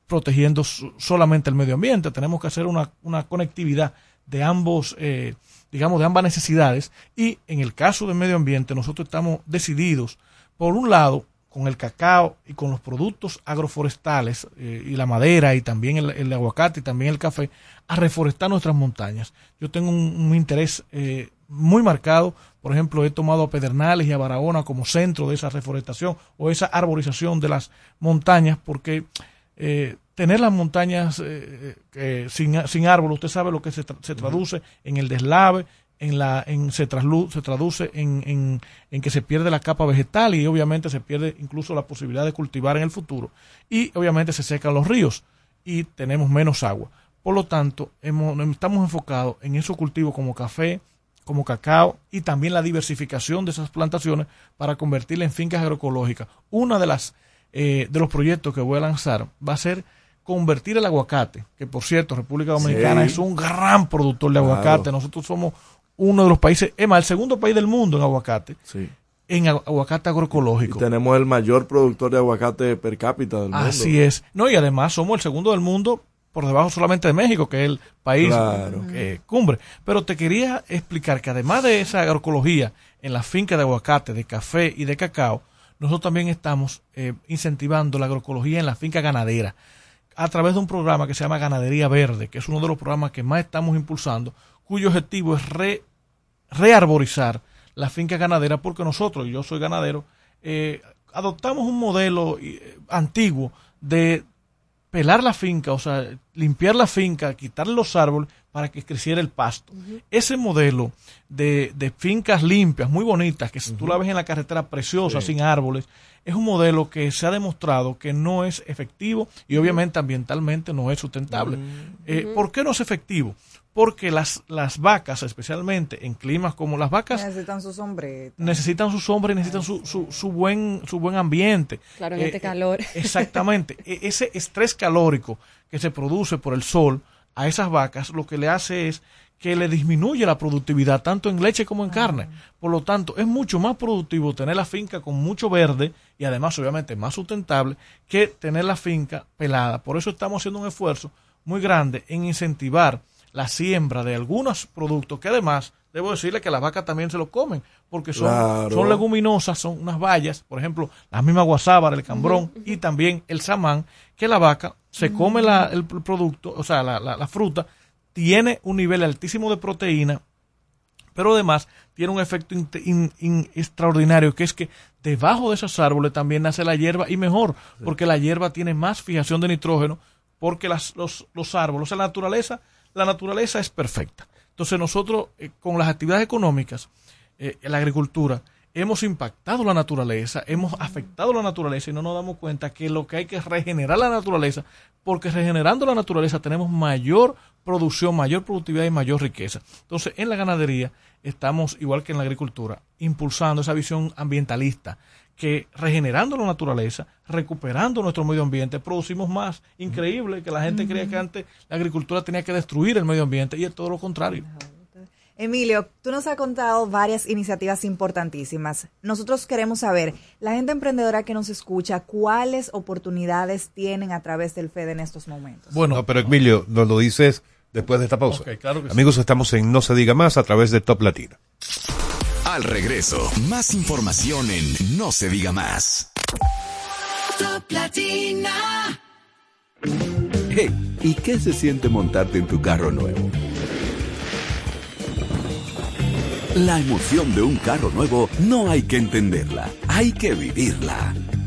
protegiendo solamente el medio ambiente. Tenemos que hacer una, una conectividad de ambos, eh, digamos, de ambas necesidades. Y en el caso del medio ambiente, nosotros estamos decididos, por un lado, con el cacao y con los productos agroforestales eh, y la madera y también el, aguacate y también el café a reforestar nuestras montañas. Yo tengo un, interés eh, muy marcado, por ejemplo, he tomado a Pedernales y a Barahona como centro de esa reforestación o esa arborización de las montañas porque eh, tener las montañas sin, sin árbol, usted sabe lo que se, se traduce en el deslave, en la en se, se traduce en, en, que se pierde la capa vegetal y obviamente se pierde incluso la posibilidad de cultivar en el futuro y obviamente se secan los ríos y tenemos menos agua. Por lo tanto, hemos, estamos enfocados en esos cultivos como café, como cacao y también la diversificación de esas plantaciones para convertirla en fincas agroecológicas. Una de las eh, de los proyectos que voy a lanzar va a ser convertir el aguacate, que por cierto República Dominicana es un gran productor de aguacate. Nosotros somos uno de los países, es más, el segundo país del mundo en aguacate. Sí. En aguacate agroecológico. Y tenemos el mayor productor de aguacate per cápita del mundo. Así es. No, y además somos el segundo del mundo por debajo solamente de México, que es el país cumbre. Pero te quería explicar que además de esa agroecología en la finca de aguacate, de café y de cacao, nosotros también estamos eh, incentivando la agroecología en la finca ganadera a través de un programa que se llama Ganadería Verde, que es uno de los programas que más estamos impulsando, cuyo objetivo es re, rearborizar la finca ganadera, porque nosotros, y yo soy ganadero, eh, adoptamos un modelo eh, antiguo de pelar la finca, o sea, limpiar la finca, quitar los árboles para que creciera el pasto. Ese modelo de, de, fincas limpias, muy bonitas, que si tú la ves en la carretera preciosa, sin árboles, es un modelo que se ha demostrado que no es efectivo y obviamente ambientalmente no es sustentable. Eh, ¿Por qué no es efectivo? porque las, las vacas, especialmente en climas como las vacas... Necesitan su sombra. Necesitan su sombra y necesitan su, su, su, buen, su buen ambiente. Claro, en este eh, calor. Exactamente. E, ese estrés calórico que se produce por el sol a esas vacas lo que le hace es que le disminuye la productividad tanto en leche como en carne. Ah. Por lo tanto, es mucho más productivo tener la finca con mucho verde y además obviamente más sustentable que tener la finca pelada. Por eso estamos haciendo un esfuerzo muy grande en incentivar la siembra de algunos productos que además debo decirle que las vacas también se lo comen porque son, son leguminosas, son unas bayas, por ejemplo, la misma guasábara, el cambrón y también el samán, que la vaca se come la, el producto, o sea, la, la, fruta, tiene un nivel altísimo de proteína, pero además tiene un efecto extraordinario, que es que debajo de esos árboles también nace la hierba y mejor, porque la hierba tiene más fijación de nitrógeno, porque las, los, los árboles, o sea, la naturaleza la naturaleza es perfecta. Entonces nosotros eh, con las actividades económicas, eh, la agricultura, hemos impactado la naturaleza, hemos afectado la naturaleza y no nos damos cuenta que lo que hay que es regenerar la naturaleza, porque regenerando la naturaleza tenemos mayor producción, mayor productividad y mayor riqueza. Entonces, en la ganadería estamos, igual que en la agricultura, impulsando esa visión ambientalista, que regenerando la naturaleza, recuperando nuestro medio ambiente, producimos más. Increíble que la gente creía que antes la agricultura tenía que destruir el medio ambiente y es todo lo contrario. Emilio, tú nos has contado varias iniciativas importantísimas. Nosotros queremos saber, la gente emprendedora que nos escucha, ¿cuáles oportunidades tienen a través del FED en estos momentos? Bueno, pero Emilio, nos lo dices después de esta pausa. Ok, claro que sí. Amigos, estamos en No se diga más a través de Top Latina. Al regreso, más información en No se diga más. Top Latina. Hey, ¿y qué se siente montarte en tu carro nuevo? La emoción de un carro nuevo no hay que entenderla, hay que vivirla.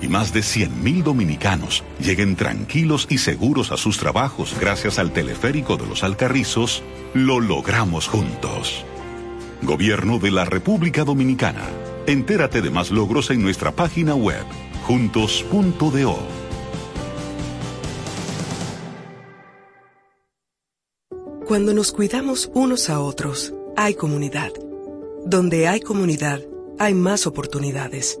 y más de 100.000 dominicanos lleguen tranquilos y seguros a sus trabajos gracias al teleférico de los Alcarrizos, lo logramos juntos. Gobierno de la República Dominicana. Entérate de más logros en nuestra página web, juntos.do. Cuando nos cuidamos unos a otros, hay comunidad. Donde hay comunidad, hay más oportunidades.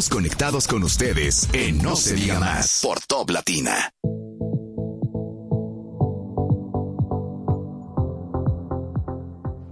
Seguimos conectados con ustedes en No se diga más por Top Latina.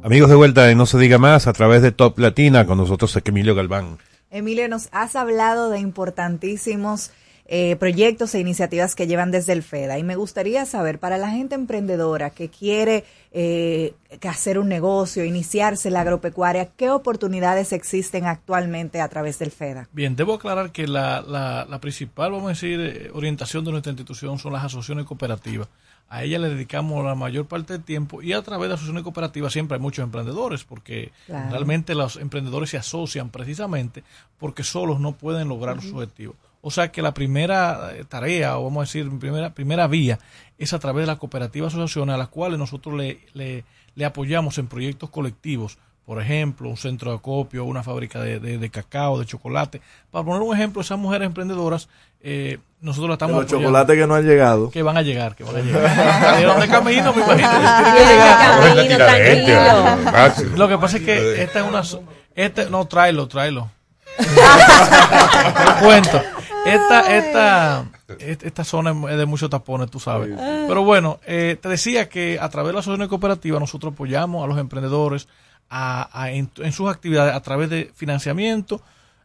Amigos de vuelta en No se diga más a través de Top Latina con nosotros Emilio Galván. Emilio, nos has hablado de importantísimos eh, proyectos e iniciativas que llevan desde el FEDA y me gustaría saber, para la gente emprendedora que quiere eh, hacer un negocio, iniciarse en la agropecuaria, ¿qué oportunidades existen actualmente a través del FEDA? Bien, debo aclarar que la, la, la principal, vamos a decir, eh, orientación de nuestra institución son las asociaciones cooperativas. A ellas le dedicamos la mayor parte del tiempo y a través de asociaciones cooperativas siempre hay muchos emprendedores porque Claro. realmente los emprendedores se asocian precisamente porque solos no pueden lograr su objetivo. O sea que la primera eh, tarea, o vamos a decir, primera, primera vía, es a través de las cooperativas asociaciones a las cuales nosotros le, le, le apoyamos en proyectos colectivos. Por ejemplo, un centro de acopio, una fábrica de, de- de cacao, de chocolate. Para poner un ejemplo, esas mujeres emprendedoras, eh, nosotros la estamos Los apoyando. chocolates que no han llegado. Que van a llegar, que van a llegar. De camino, me imagino. Tienen que llegar. Lo que pasa es que esta es una... Este, no, tráelo, tráelo. Te cuento. Esta, esta, esta zona es de muchos tapones, tú sabes. Pero bueno, eh, te decía que a través de la asociación cooperativa nosotros apoyamos a los emprendedores a, a- en, en sus actividades a través de financiamiento,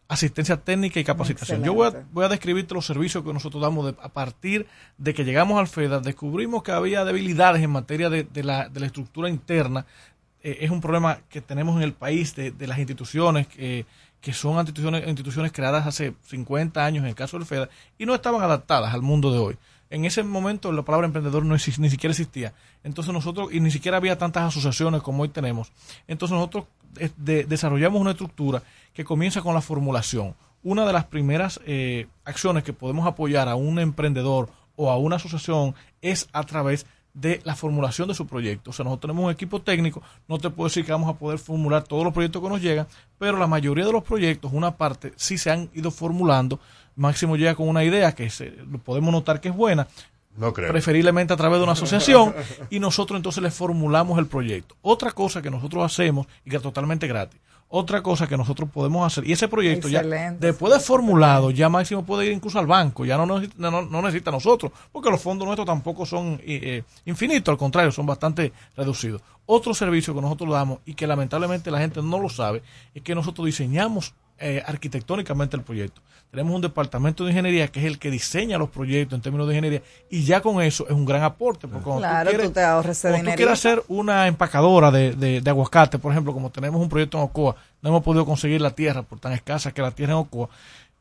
asistencia técnica y capacitación. Yo voy a, voy a describirte los servicios que nosotros damos de- a partir de que llegamos al FEDA, descubrimos que había debilidades en materia de, de la, de la estructura interna. Eh, es un problema que tenemos en el país de, de las instituciones que, que son instituciones, instituciones creadas hace 50 años en el caso del FEDA y no estaban adaptadas al mundo de hoy. En ese momento la palabra emprendedor no ni siquiera existía. Entonces nosotros, y ni siquiera había tantas asociaciones como hoy tenemos. Entonces nosotros eh, de- desarrollamos una estructura que comienza con la formulación. Una de las primeras eh, acciones que podemos apoyar a un emprendedor o a una asociación es a través de la formulación de su proyecto. O sea, nosotros tenemos un equipo técnico, no te puedo decir que vamos a poder formular todos los proyectos que nos llegan, pero la mayoría de los proyectos, una parte, sí se han ido formulando. Máximo llega con una idea que se, lo podemos notar que es buena, No creo. preferiblemente a través de una asociación, y nosotros entonces le formulamos el proyecto. Otra cosa que nosotros hacemos, y que es totalmente gratis, otra cosa que nosotros podemos hacer. Y ese proyecto ya, después de formulado, ya Máximo puede ir incluso al banco, ya no, necesita- no, no necesita a nosotros, porque los fondos nuestros tampoco son eh, eh, infinitos, al contrario, son bastante reducidos. Otro servicio que nosotros damos y que lamentablemente la gente no lo sabe, es que nosotros diseñamos eh, arquitectónicamente el proyecto. Tenemos un departamento de ingeniería que es el que diseña los proyectos en términos de ingeniería y ya con eso es un gran aporte. Porque cuando Claro, tú, quieres, tú te ahorras ese cuando tú quieres hacer una empacadora de, de, de aguacate, por ejemplo, como tenemos un proyecto en Ocoa, no hemos podido conseguir la tierra por tan escasa que la tierra en Ocoa.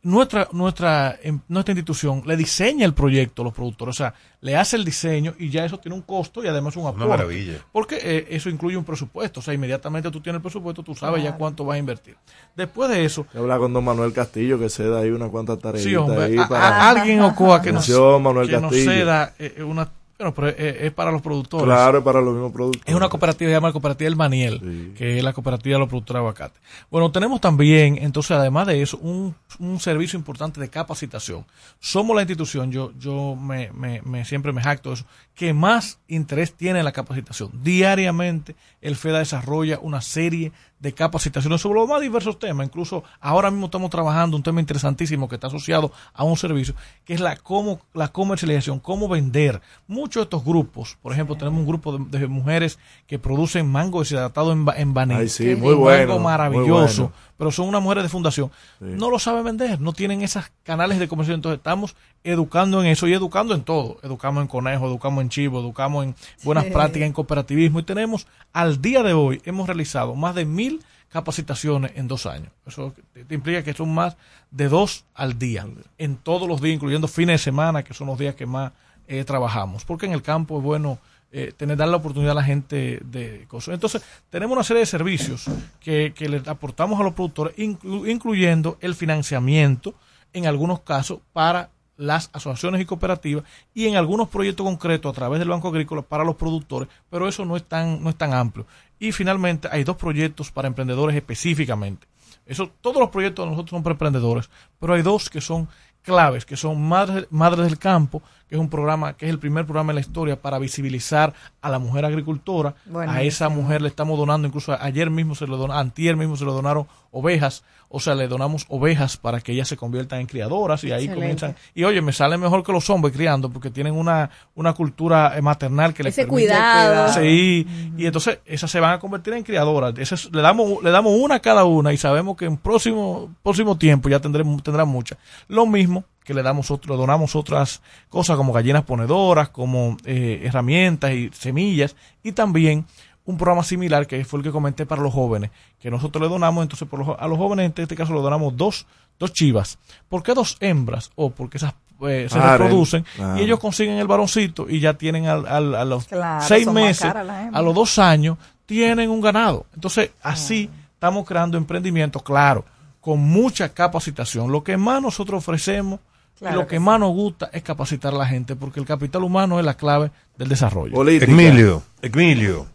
Nuestra, nuestra, em, nuestra institución le diseña el proyecto a los productores, o sea, le hace el diseño y ya eso tiene un costo y además un aporte. maravilla. Porque eh, eso incluye un presupuesto, o sea, inmediatamente tú tienes el presupuesto, tú sabes ya cuánto vas a invertir. Después de eso, Habla con don Manuel Castillo que se da ahí una cuanta tareitas Sí, hombre, ahí a- para... a- alguien Ocoa que nos, Manuel que nos Castillo. ceda eh, una... Bueno, pero es, es para los productores. Claro, es para los mismos productores. Es una cooperativa, se llama la Cooperativa El Maniel, que es la cooperativa de los productores de aguacate. Bueno, tenemos también, entonces, además de eso, un, un servicio importante de capacitación. Somos la institución, yo, yo me, me, me- siempre me jacto de eso, que más interés tiene en la capacitación. Diariamente, el FEDA desarrolla una serie de capacitaciones sobre los más diversos temas. Incluso ahora mismo estamos trabajando un tema interesantísimo que está asociado a un servicio, que es la, cómo, la comercialización, cómo vender. Muchos de estos grupos, por ejemplo, tenemos un grupo de, de mujeres que producen mango deshidratado en, en Baní. Ay, sí, muy bueno, Mango muy maravilloso. bueno. Pero son unas mujeres de fundación. No lo saben vender, no tienen esos canales de comercio. Entonces estamos educando en eso y educando en todo. Educamos en conejo, educamos en chivo, educamos en buenas Sí. prácticas, en cooperativismo. Y tenemos, al día de hoy, hemos realizado más de mil capacitaciones en dos años. Eso te- te implica que son más de dos al día, en todos los días, incluyendo fines de semana, que son los días que más eh, trabajamos. Porque en el campo es bueno eh, tener, dar la oportunidad a la gente de cosas. Entonces, tenemos una serie de servicios que, que le aportamos a los productores, inclu- incluyendo el financiamiento, en algunos casos, para las asociaciones y cooperativas y en algunos proyectos concretos a través del Banco Agrícola para los productores, pero eso no es tan, no es tan amplio. Y finalmente hay dos proyectos para emprendedores específicamente. Eso, todos los proyectos de nosotros son para emprendedores, pero hay dos que son claves, que son Madres, Madres del Campo, que es un programa, que es el primer programa en la historia para visibilizar a la mujer agricultora. A esa mujer le estamos donando, incluso ayer mismo se le donaron, antier mismo se le donaron ovejas, o sea, le donamos ovejas para que ellas se conviertan en criadoras y ahí comienzan. Y oye, me sale mejor que los hombres criando porque tienen una, una cultura eh, maternal que les Ese permite- cuidado. Sí, y entonces esas se van a convertir en criadoras. Esas, le damos le damos una a cada una y sabemos que en próximo próximo tiempo ya tendremos tendrán muchas. Lo mismo que le damos otro, le donamos otras cosas como gallinas ponedoras, como eh, herramientas y semillas y también un programa similar que fue el que comenté para los jóvenes, que nosotros le donamos, entonces por los- a los jóvenes en este caso le donamos dos, dos chivas. ¿Por qué dos hembras? O porque esas eh, se reproducen Claro. y ellos consiguen el varoncito y ya tienen al, al- a los Claro, seis meses, a los dos años, tienen un ganado. Entonces, así estamos creando emprendimientos, claro, con mucha capacitación. Lo que más nosotros ofrecemos Claro y lo que que más nos gusta es capacitar a la gente, porque el capital humano es la clave del desarrollo. Emilio, Emilio,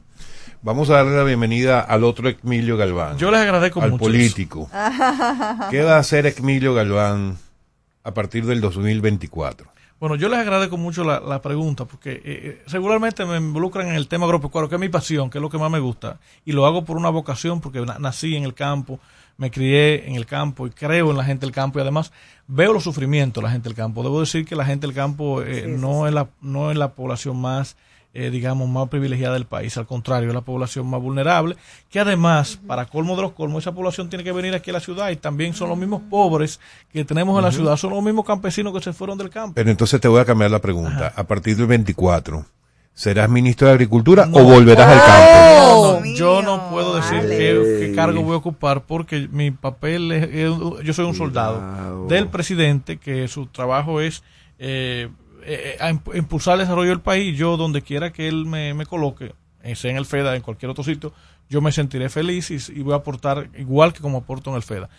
vamos a darle la bienvenida al otro Emilio Galván. Yo les agradezco al mucho político. ¿Qué va a hacer Emilio Galván a partir del 2024? Bueno, yo les agradezco mucho la, la pregunta porque eh, eh, regularmente me involucran en el tema agropecuario, que es mi pasión, que es lo que más me gusta. Y lo hago por una vocación porque na- nací en el campo, me crié en el campo y creo en la gente del campo y además veo los sufrimientos de la gente del campo. Debo decir que la gente del campo eh, Sí, sí, no, Es la, no es la población más, eh, digamos, más privilegiada del país. Al contrario, es la población más vulnerable, que además, para colmo de los colmos, esa población tiene que venir aquí a la ciudad y también son los mismos pobres que tenemos en la ciudad, son los mismos campesinos que se fueron del campo. Pero entonces te voy a cambiar la pregunta. A partir del 24, ¿serás ministro de Agricultura o volverás al campo? No, no, yo no puedo decir qué, qué cargo voy a ocupar porque mi papel es, yo soy un soldado del presidente que su trabajo es eh, eh, a impulsar el desarrollo del país. Yo donde quiera que él me, me coloque, eh, sea en el FEDA, en cualquier otro sitio, yo me sentiré feliz y, y voy a aportar igual que como aporto en el FEDA.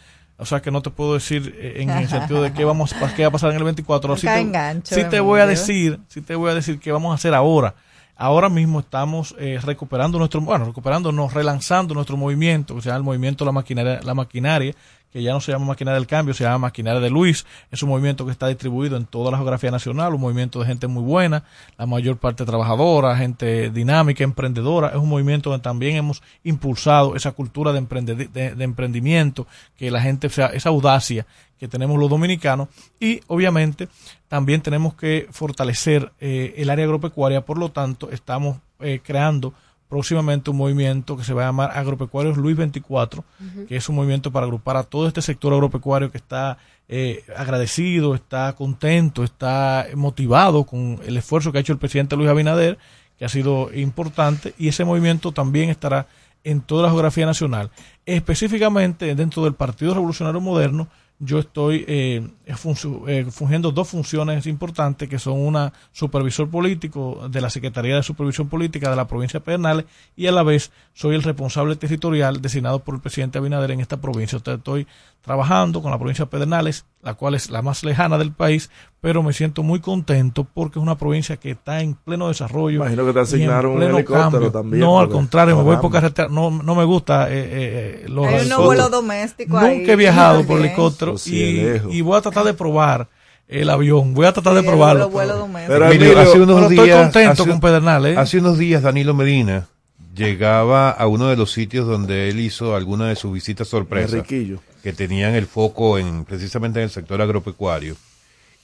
O sea que no te puedo decir eh, en el sentido de qué vamos a- qué va a pasar en el 24. No Sí cae te, engancho, sí te voy a decir, sí te voy a decir qué vamos a hacer ahora. Ahora mismo estamos eh, recuperando nuestro, bueno, recuperando, no, relanzando nuestro movimiento, que se llama el movimiento La Maquinaria, la maquinaria que ya no se llama Maquinaria del Cambio, se llama Maquinaria de Luis. Es un movimiento que está distribuido en toda la geografía nacional, un movimiento de gente muy buena, la mayor parte trabajadora, gente dinámica, emprendedora. Es un movimiento donde también hemos impulsado esa cultura de- de emprendimiento, que la gente, sea, esa audacia que tenemos los dominicanos y obviamente también tenemos que fortalecer eh, el área agropecuaria, por lo tanto estamos eh, creando próximamente un movimiento que se va a llamar Agropecuarios Luis 24, Ujú. que es un movimiento para agrupar a todo este sector agropecuario que está eh, agradecido, está contento, está motivado con el esfuerzo que ha hecho el presidente Luis Abinader, que ha sido importante, y ese movimiento también estará en toda la geografía nacional. Específicamente dentro del Partido Revolucionario Moderno, yo estoy eh, funcio- eh, fungiendo dos funciones importantes que son una supervisor político de la Secretaría de Supervisión Política de la provincia de Pedernales y a la vez soy el responsable territorial designado por el presidente Abinader en esta provincia. Estoy trabajando con la provincia de Pedernales, la cual es la más lejana del país, pero me siento muy contento porque es una provincia que está en pleno desarrollo. Imagino que te asignaron un helicóptero cambio. también, No, al contrario, me voy por carretera. No, no me gusta eh, eh, los Hay unos vuelos domésticos ahí. Nunca he viajado por helicóptero Los y, voy a tratar de probar el avión. Voy a tratar de Sí, probarlo. pero-. Pero Emilio, hace unos pero días, estoy contento hace- con Pedernales. ¿eh? Hace unos días Danilo Medina llegaba a uno de los sitios donde él hizo alguna de sus visitas sorpresas. Enriquillo. Que tenían el foco en precisamente en el sector agropecuario.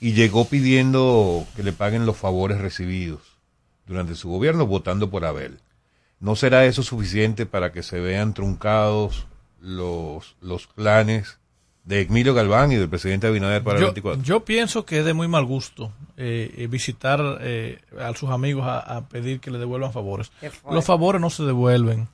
Y llegó pidiendo que le paguen los favores recibidos durante su gobierno votando por Abel. ¿No será eso suficiente para que se vean truncados los, los planes de Emilio Galván y del presidente Abinader para el yo, 24? yo pienso que es de muy mal gusto eh, eh, visitar eh, a sus amigos a, a pedir que le devuelvan favores. Los favores no se devuelven.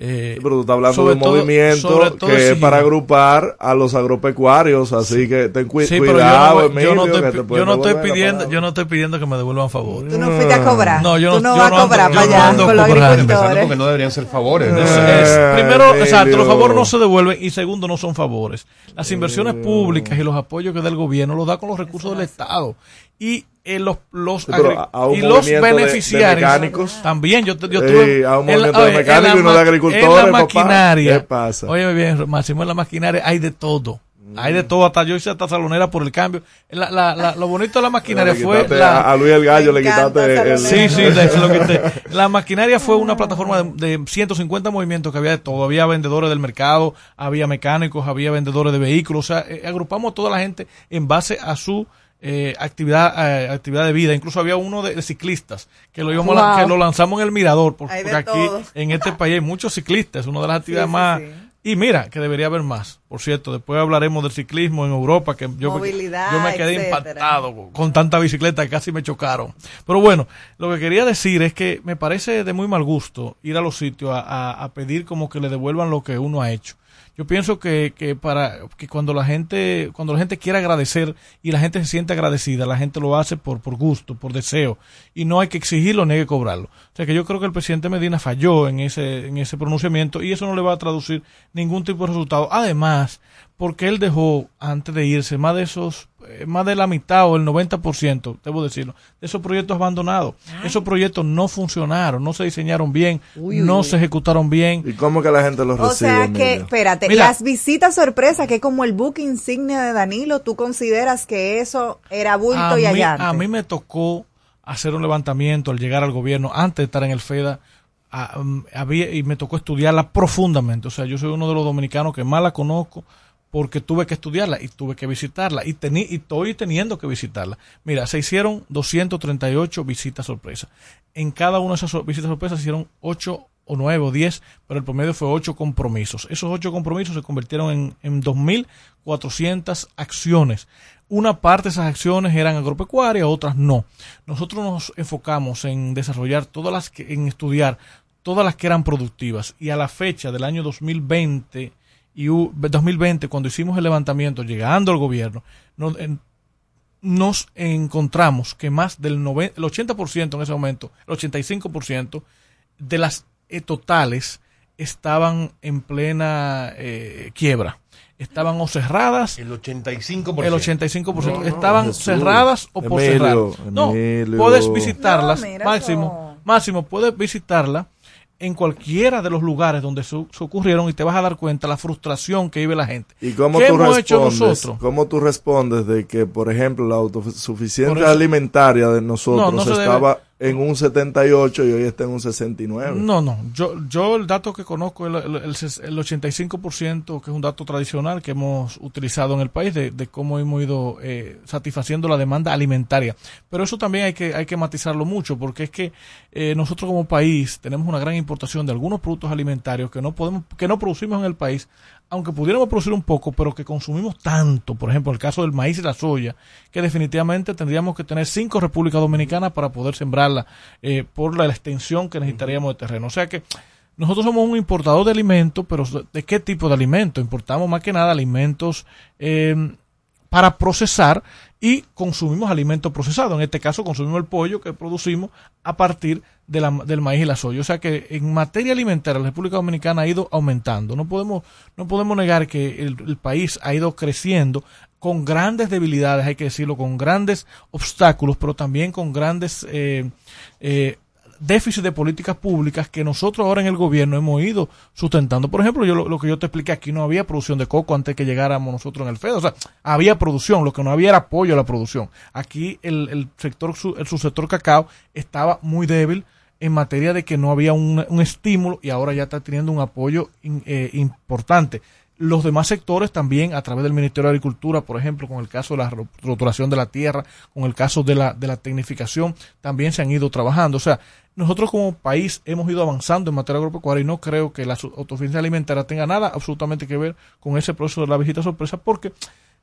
Eh, pero tú estás hablando de un todo- movimiento que es para agrupar a los agropecuarios, así que ten cu- Sí, cuidado, yo no, no estoy, no pidiendo, yo no estoy pidiendo que me devuelvan favores. Tú no fuiste a cobrar. No, yo Tú no, no yo vas no a cobrar yo para no allá con los agricultores. porque no deberían ser favores. ¿no? Es- Eh, es- primero, exacto, los favores no se devuelven y segundo, no son favores. Las inversiones públicas y los apoyos que da el gobierno los da con los recursos del Estado. Y eh, los, los, Sí, y los movimiento de- de beneficiarios mecánicos. también. Yo, te- yo Sí, tuve a un en la- movimiento de oye, en mecánicos la y uno de agricultores, En la papá. maquinaria. ¿Qué pasa? Oye, bien, Máximo, en la maquinaria hay de todo. Hay de todo, hasta yo hice hasta salonera por el cambio. La, la, la- lo bonito de la maquinaria fue. a, a Luis el Gallo le quitaste el, Sí, sí, lo quité. La maquinaria fue una plataforma de, de 150 movimientos que había de todo. Había vendedores del mercado, había mecánicos, había vendedores de vehículos. O sea, eh, agrupamos a toda la gente en base a su eh, actividad eh, actividad de vida. Incluso había uno de, de ciclistas que lo íbamos Wow. que lo lanzamos en el mirador. Porque, aquí en este país hay muchos ciclistas. Es una de las actividades sí, más. sí. Y mira, que debería haber más. Por cierto, después hablaremos del ciclismo en Europa, que yo, me- yo me quedé etcétera. impactado con- con tanta bicicleta que casi me chocaron. Pero bueno, lo que quería decir es que me parece de muy mal gusto ir a los sitios a, a- a pedir como que le devuelvan lo que uno ha hecho. Yo pienso que, que para que cuando la gente cuando la gente quiere agradecer y la gente se siente agradecida, la gente lo hace por por gusto, por deseo y no hay que exigirlo ni hay que cobrarlo. O sea que yo creo que el presidente Medina falló en ese en ese pronunciamiento y eso no le va a traducir ningún tipo de resultado. Además, porque él dejó antes de irse más de esos eh, más de la mitad o el 90%, debo decirlo, de esos proyectos abandonados. Esos proyectos no funcionaron, no se diseñaron bien, Uy, no uy. se ejecutaron bien. ¿Y cómo que la gente los O recibe? sea que, espérate, Mira. las visitas sorpresa, que es como el book insignia de Danilo, ¿tú consideras que eso era bulto a y allante? a mí me tocó hacer un levantamiento al llegar al gobierno, antes de estar en el FEDA, a- había, y me tocó estudiarla profundamente. O sea, yo soy uno de los dominicanos que más la conozco porque tuve que estudiarla y tuve que visitarla y, tení, y estoy teniendo que visitarla. Mira, se hicieron 238 visitas sorpresas. En cada una de esas visitas sorpresas hicieron 8 o 9 o 10, pero el promedio fue 8 compromisos. Esos 8 compromisos se convirtieron en, en 2.400 acciones. Una parte de esas acciones eran agropecuarias, otras no. Nosotros nos enfocamos en desarrollar todas las que, en estudiar todas las que eran productivas. Y a la fecha del año 2020 y u- 2020, cuando hicimos el levantamiento, llegando al gobierno, nos, en- nos encontramos que más del noven- el 80% en ese momento, el 85% de las eh, totales estaban en plena eh, quiebra. Estaban o cerradas. El 85%. El 85%. No, no, estaban Jesús. cerradas o por Emilio, cerrar. No, Emilio. puedes visitarlas. No, máximo, eso. máximo, puedes visitarla en cualquiera de los lugares donde su- se ocurrieron y te vas a dar cuenta la frustración que vive la gente. ¿Y cómo ¿Qué tú hemos hecho respondes? nosotros? ¿Cómo tú respondes de que, por ejemplo, la autosuficiencia eso- alimentaria de nosotros No, no se debe- estaba en un 78 y hoy está en un 69? No, no. Yo, yo el dato que conozco el, el, el 85%, que es un dato tradicional que hemos utilizado en el país, de, de cómo hemos ido eh, satisfaciendo la demanda alimentaria. Pero eso también hay que, hay que matizarlo mucho, porque es que eh, nosotros como país tenemos una gran importación de algunos productos alimentarios que no podemos, que no producimos en el país, aunque pudiéramos producir un poco, pero que consumimos tanto, por ejemplo, el caso del maíz y la soya, que definitivamente tendríamos que tener cinco Repúblicas Dominicanas para poder sembrarla eh, por la extensión que necesitaríamos de terreno. O sea que nosotros somos un importador de alimentos, pero ¿de qué tipo de alimentos? Importamos más que nada alimentos eh, para procesar y consumimos alimentos procesados. En este caso consumimos el pollo que producimos a partir de la- del maíz y la soya. O sea que en materia alimentaria la República Dominicana ha ido aumentando. No podemos, no podemos negar que el, el país ha ido creciendo con grandes debilidades, hay que decirlo, con grandes obstáculos, pero también con grandes eh, eh, déficit de políticas públicas que nosotros ahora en el gobierno hemos ido sustentando. Por ejemplo, yo lo, que yo te expliqué aquí, no había producción de coco antes que llegáramos nosotros en el FED. O sea, había producción, lo que no había era apoyo a la producción. Aquí el, el sector, el subsector cacao estaba muy débil en materia de que no había un, un estímulo y ahora ya está teniendo un apoyo eh, importante. Los demás sectores también, a través del Ministerio de Agricultura, por ejemplo, con el caso de la ro- roturación de la tierra, con el caso de la, de la tecnificación, también se han ido trabajando. O sea, nosotros como país hemos ido avanzando en materia agropecuaria y no creo que la su- autosuficiencia alimentaria tenga nada absolutamente que ver con ese proceso de la visita sorpresa, porque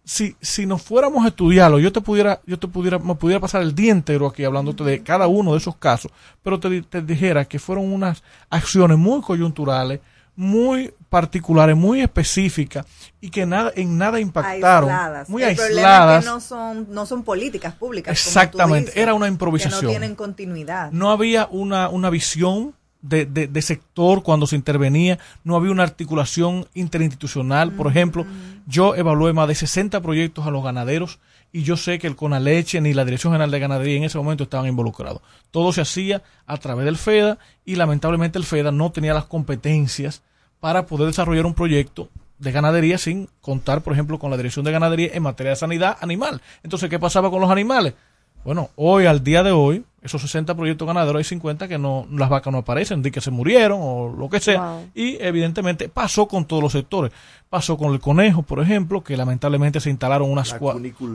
si, si nos fuéramos a estudiarlo, yo te pudiera, yo te pudiera, me pudiera pasar el día entero aquí hablándote de cada uno de esos casos, pero te, te dijera que fueron unas acciones muy coyunturales, muy particulares, muy específicas y que nada, en nada impactaron, aisladas. muy el problema aisladas. es que no son, no son políticas públicas. Exactamente, dices, era una Que improvisación. no tienen continuidad. No había una, una visión de, de- de sector cuando se intervenía, no había una articulación interinstitucional. Por ejemplo, yo evalué más de 60 proyectos a los ganaderos y yo sé que el Conaleche ni la Dirección General de Ganadería en ese momento estaban involucrados. Todo se hacía a través del FEDA y lamentablemente el FEDA no tenía las competencias para poder desarrollar un proyecto de ganadería sin contar, por ejemplo, con la Dirección de Ganadería en materia de sanidad animal. Entonces, ¿qué pasaba con los animales? Bueno, hoy, al día de hoy, esos 60 proyectos ganaderos, hay 50 que no, las vacas no aparecen, de que se murieron o lo que sea. Wow. Y evidentemente pasó con todos los sectores. Pasó con el conejo, por ejemplo, que lamentablemente se instalaron unas,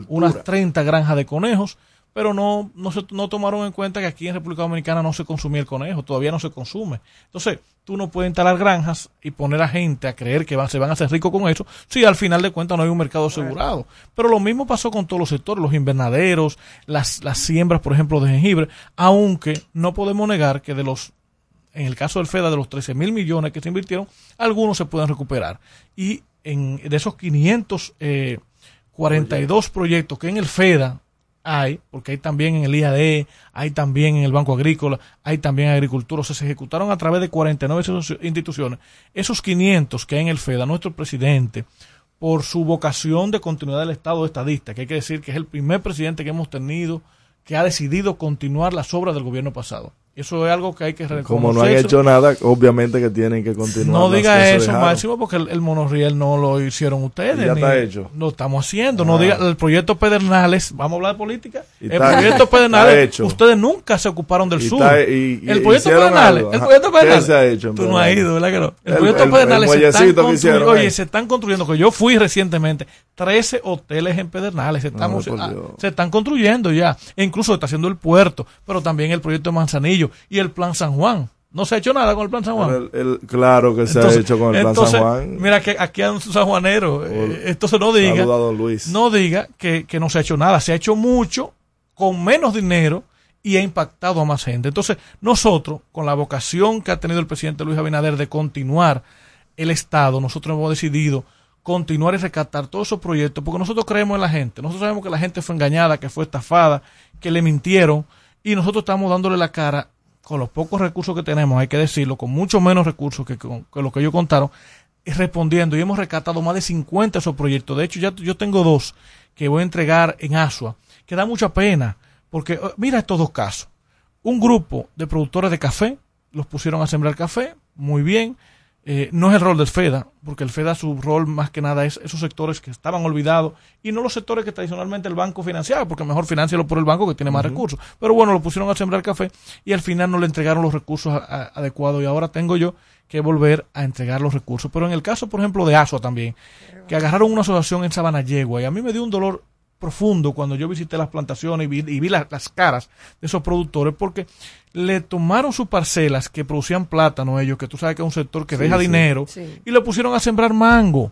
unas 30 granjas de conejos, pero no, no, se, no tomaron en cuenta que aquí en República Dominicana no se consumía el conejo, todavía no se consume. Entonces, tú no puedes instalar granjas y poner a gente a creer que van, se van a hacer ricos con eso, si al final de cuentas no hay un mercado asegurado. Pero lo mismo pasó con todos los sectores, los invernaderos, las, las siembras, por ejemplo, de jengibre, aunque no podemos negar que de los en el caso del FEDA, de los 13 mil millones que se invirtieron, algunos se pueden recuperar. Y en, de esos 542 proyectos que en el FEDA hay, porque hay también en el IAD, hay también en el Banco Agrícola, hay también en Agricultura, o sea, se ejecutaron a través de 49 asoci- instituciones. Esos 500 que hay en el FEDA, nuestro presidente, por su vocación de continuidad del Estado estadista, que hay que decir que es el primer presidente que hemos tenido que ha decidido continuar las obras del gobierno pasado. Eso es algo que hay que reconocer. Como no han hecho nada, obviamente que tienen que continuar. No diga eso. Máximo, porque el, el monorriel no lo hicieron ustedes. Ya ni- está hecho. Lo estamos haciendo. No Ah. diga, el proyecto Pedernales, vamos a hablar de política. Y el proyecto Pedernales, hecho. ustedes nunca se ocuparon del Y sur. está- y- y- el proyecto Pedernales, algo. el proyecto ¿Qué Pedernales. se ha hecho Tú no has ido, ¿verdad que no? El, El- proyecto el- Pedernales el se están construyendo. Oye, se están construyendo, que yo fui recientemente, 13 hoteles en Pedernales. Se, estamos, ah, se están construyendo ya. E incluso está haciendo el puerto, pero también el proyecto de Y el plan San Juan. No se ha hecho nada con el plan San Juan. El- el- claro que se Entonces- ha hecho con el plan San Juan. Mira que aquí hay un sanjuanero. eh, entonces no diga, don Luis. no diga que, que no se ha hecho nada. Se ha hecho mucho con menos dinero y ha impactado a más gente. Entonces nosotros, con la vocación que ha tenido el presidente Luis Abinader de continuar el Estado, nosotros hemos decidido continuar y rescatar todos esos proyectos porque nosotros creemos en la gente. Nosotros sabemos que la gente fue engañada, que fue estafada, que le mintieron y nosotros estamos dándole la cara con los pocos recursos que tenemos, hay que decirlo, con mucho menos recursos que, con- que lo que ellos contaron, respondiendo. Y hemos rescatado más de 50 de esos proyectos. De hecho, ya yo tengo dos que voy a entregar en Asua, que da mucha pena, porque eh, mira estos dos casos. Un grupo de productores de café los pusieron a sembrar café, muy bien. Eh, no es el rol del FEDA, porque el FEDA su rol más que nada es esos sectores que estaban olvidados y no los sectores que tradicionalmente el banco financiaba, porque mejor financialo por el banco que tiene más recursos. Pero bueno, lo pusieron a sembrar café y al final no le entregaron los recursos a- a- adecuados y ahora tengo yo que volver a entregar los recursos. Pero en el caso, por ejemplo, de ASUA también, que agarraron una asociación en Sabana Yegua y a mí me dio un dolor profundo cuando yo visité las plantaciones y vi, y vi la- las caras de esos productores porque le tomaron sus parcelas que producían plátano ellos, que tú sabes que es un sector que Sí, deja sí. dinero, Sí. y le pusieron a sembrar mango,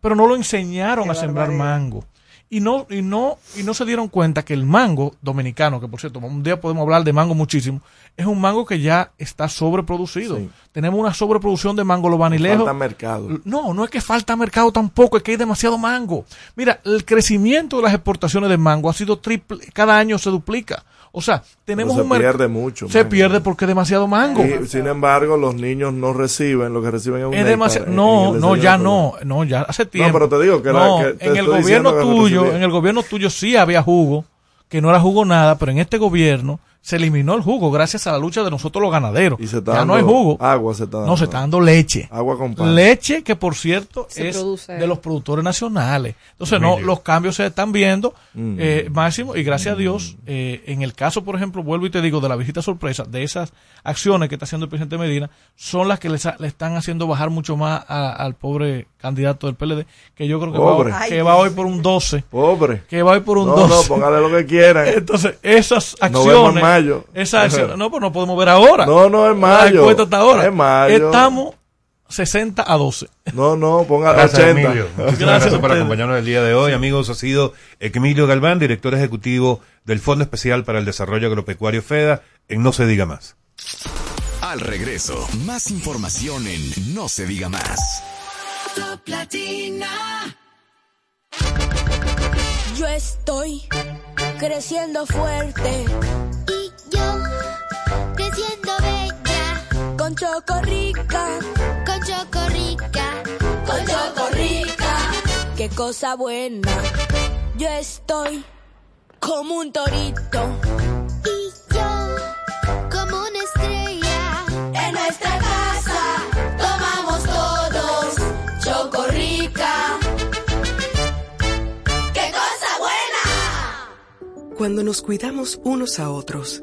pero no lo enseñaron Qué a sembrar mango. Y no, y no, y no se dieron cuenta que el mango dominicano, que por cierto, un día podemos hablar de mango muchísimo, es un mango que ya está sobreproducido. Sí. Tenemos una sobreproducción de mango los vanilejos. Falta mercado. No, no es que falta mercado tampoco, es que hay demasiado mango. Mira, el crecimiento de las exportaciones de mango ha sido triple, cada año se duplica. O sea, tenemos se un pierde mucho, Se mango. pierde porque es demasiado mango. Y, sin embargo, los niños no reciben lo que reciben en un Es en- en No, no, ya no, no, ya hace tiempo. pero te digo que No, que te en el gobierno tuyo, en el gobierno tuyo sí había jugo, que no era jugo nada, pero en este gobierno se eliminó el jugo gracias a la lucha de nosotros los ganaderos. Y se está ya no hay jugo. Agua se está dando. No, se está dando leche. Agua con pan. Leche que, por cierto, Se es produce. de los productores nacionales. Entonces, no, los cambios se están viendo, Mm. eh, Máximo, y gracias a Dios, eh, en el caso, por ejemplo, vuelvo y te digo, de la visita sorpresa, de esas acciones que está haciendo el presidente Medina, son las que le, sa- le están haciendo bajar mucho más a- al pobre candidato del PLD, que yo creo que, Pobre. va, que va hoy por un 12. Pobre. Que va hoy por un No, 12. no, póngale lo que quieran. Entonces, esas Nos acciones. Mayo. Acciones. No, pues no podemos ver ahora. No, no, es La mayo. encuesta hasta ahora. Es mayo. Estamos 60 a 12. No, no, ponga Gracias, 80. Emilio. Muchísimas gracias, por acompañarnos el día de hoy. Amigos, ha sido Emilio Galván, director ejecutivo del Fondo Especial para el Desarrollo Agropecuario FEDA, en No Se Diga Más. Al regreso, más información en No se diga más. Top Latina. Yo estoy creciendo fuerte. Yo, creciendo bella, Con Chocorrica. con chocorrica. Con Chocorrica. Qué cosa buena. Yo estoy como un torito. Y yo, como una estrella, En nuestra casa tomamos todos Chocorrica. ¡Qué cosa buena! Cuando nos cuidamos unos a otros,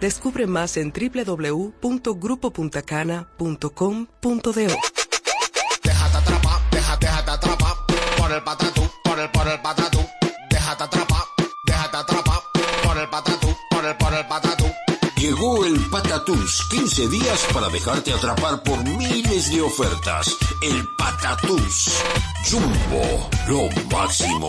Descubre más en www.grupopuntacana.com.do. Déjate atrapar, déjate, déjate atrapar por el patatú, por el, por el patatú. Déjate atrapar, déjate atrapar por el patatú, por el, por el patatú. Llegó el Patatús, 15 días para dejarte atrapar por miles de ofertas. El Patatús. Jumbo, lo máximo.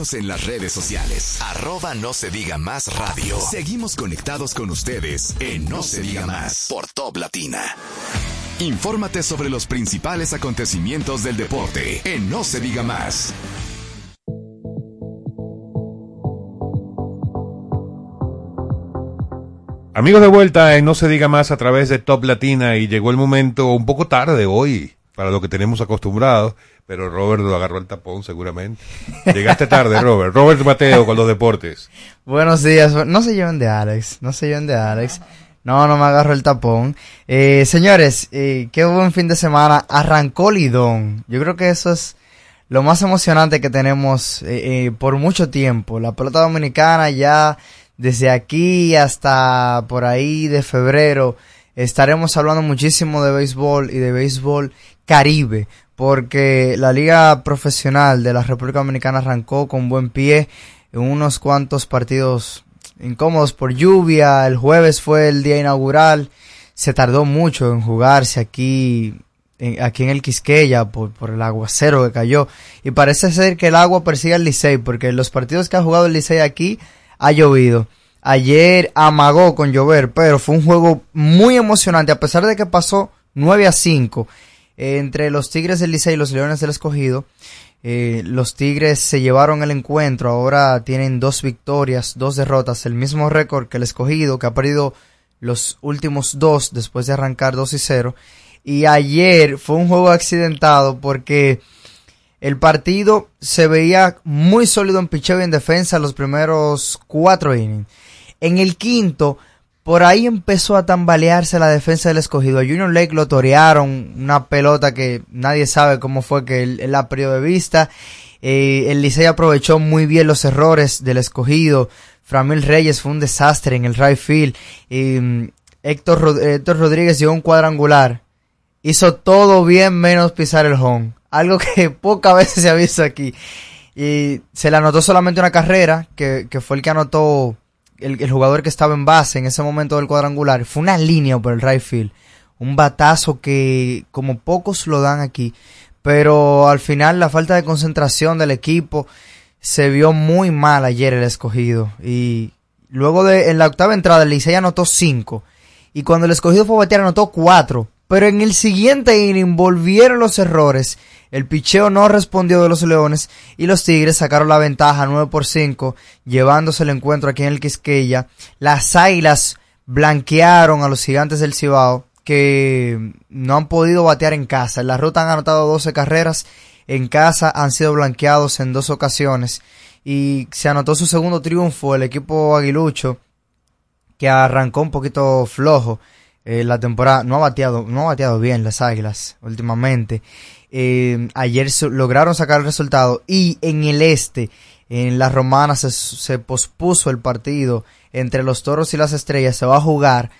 Síguenos en las redes sociales. Arroba no se diga más radio. Seguimos conectados con ustedes en No se diga más por Top Latina. Infórmate sobre los principales acontecimientos del deporte en No se diga más. Amigos de vuelta en No se diga más a través de Top Latina y llegó el momento un poco tarde hoy para lo que tenemos acostumbrados, pero Robert lo agarró el tapón seguramente. Llegaste tarde, Robert. Robert Mateo con los deportes. Buenos días. No se lleven de Alex. No se lleven de Alex. No, no me agarro el tapón. Eh, señores, eh, qué buen fin de semana. Arrancó Lidón. Yo creo que eso es lo más emocionante que tenemos eh, eh, por mucho tiempo. La pelota dominicana ya desde aquí hasta por ahí de febrero estaremos hablando muchísimo de béisbol y de béisbol caribe, porque la liga profesional de la República Dominicana arrancó con buen pie en unos cuantos partidos incómodos por lluvia, el jueves fue el día inaugural, se tardó mucho en jugarse aquí en, aquí en el Quisqueya por, el aguacero que cayó. Y parece ser que el agua persigue al Licey porque los partidos que ha jugado el Licey aquí ha llovido. Ayer amagó con llover, pero fue un juego muy emocionante a pesar de que pasó 9 a 5 entre los Tigres del Licey y los Leones del Escogido. Eh, los Tigres se llevaron el encuentro, ahora tienen dos victorias, dos derrotas, el mismo récord que el Escogido, que ha perdido los últimos dos después de arrancar 2 y 0. Y ayer fue un juego accidentado porque el partido se veía muy sólido en picheo y en defensa los primeros cuatro innings. En el quinto, por ahí empezó a tambalearse la defensa del escogido. A Junior Lake lo torearon, una pelota que nadie sabe cómo fue que él, la perdió de vista. Eh, el Licey aprovechó muy bien los errores del escogido. Framil Reyes fue un desastre en el right field. Eh, Héctor, Rod- Héctor Rodríguez dio un cuadrangular. Hizo todo bien menos pisar el home. Algo que pocas veces se ha visto aquí. Y se le anotó solamente una carrera, que, que fue el que anotó el, jugador que estaba en base en ese momento del cuadrangular. Fue una línea por el right field. Un batazo que como pocos lo dan aquí. Pero al final la falta de concentración del equipo se vio muy mal ayer el escogido. Y luego de en la octava entrada el Licey anotó cinco. Y cuando el escogido fue a batear anotó cuatro. Pero en el siguiente inning volvieron los errores. El picheo no respondió de los Leones y los Tigres sacaron la ventaja 9 por 5, llevándose el encuentro aquí en el Quisqueya. Las Águilas blanquearon a los Gigantes del Cibao que no han podido batear en casa. En la ruta han anotado 12 carreras, en casa han sido blanqueados en dos ocasiones y se anotó su segundo triunfo el equipo aguilucho que arrancó un poquito flojo eh, la temporada no ha bateado no ha bateado bien las Águilas últimamente Eh, ayer lograron sacar el resultado y en el este en la Romana se, se pospuso el partido entre los Toros y las Estrellas. Se va a jugar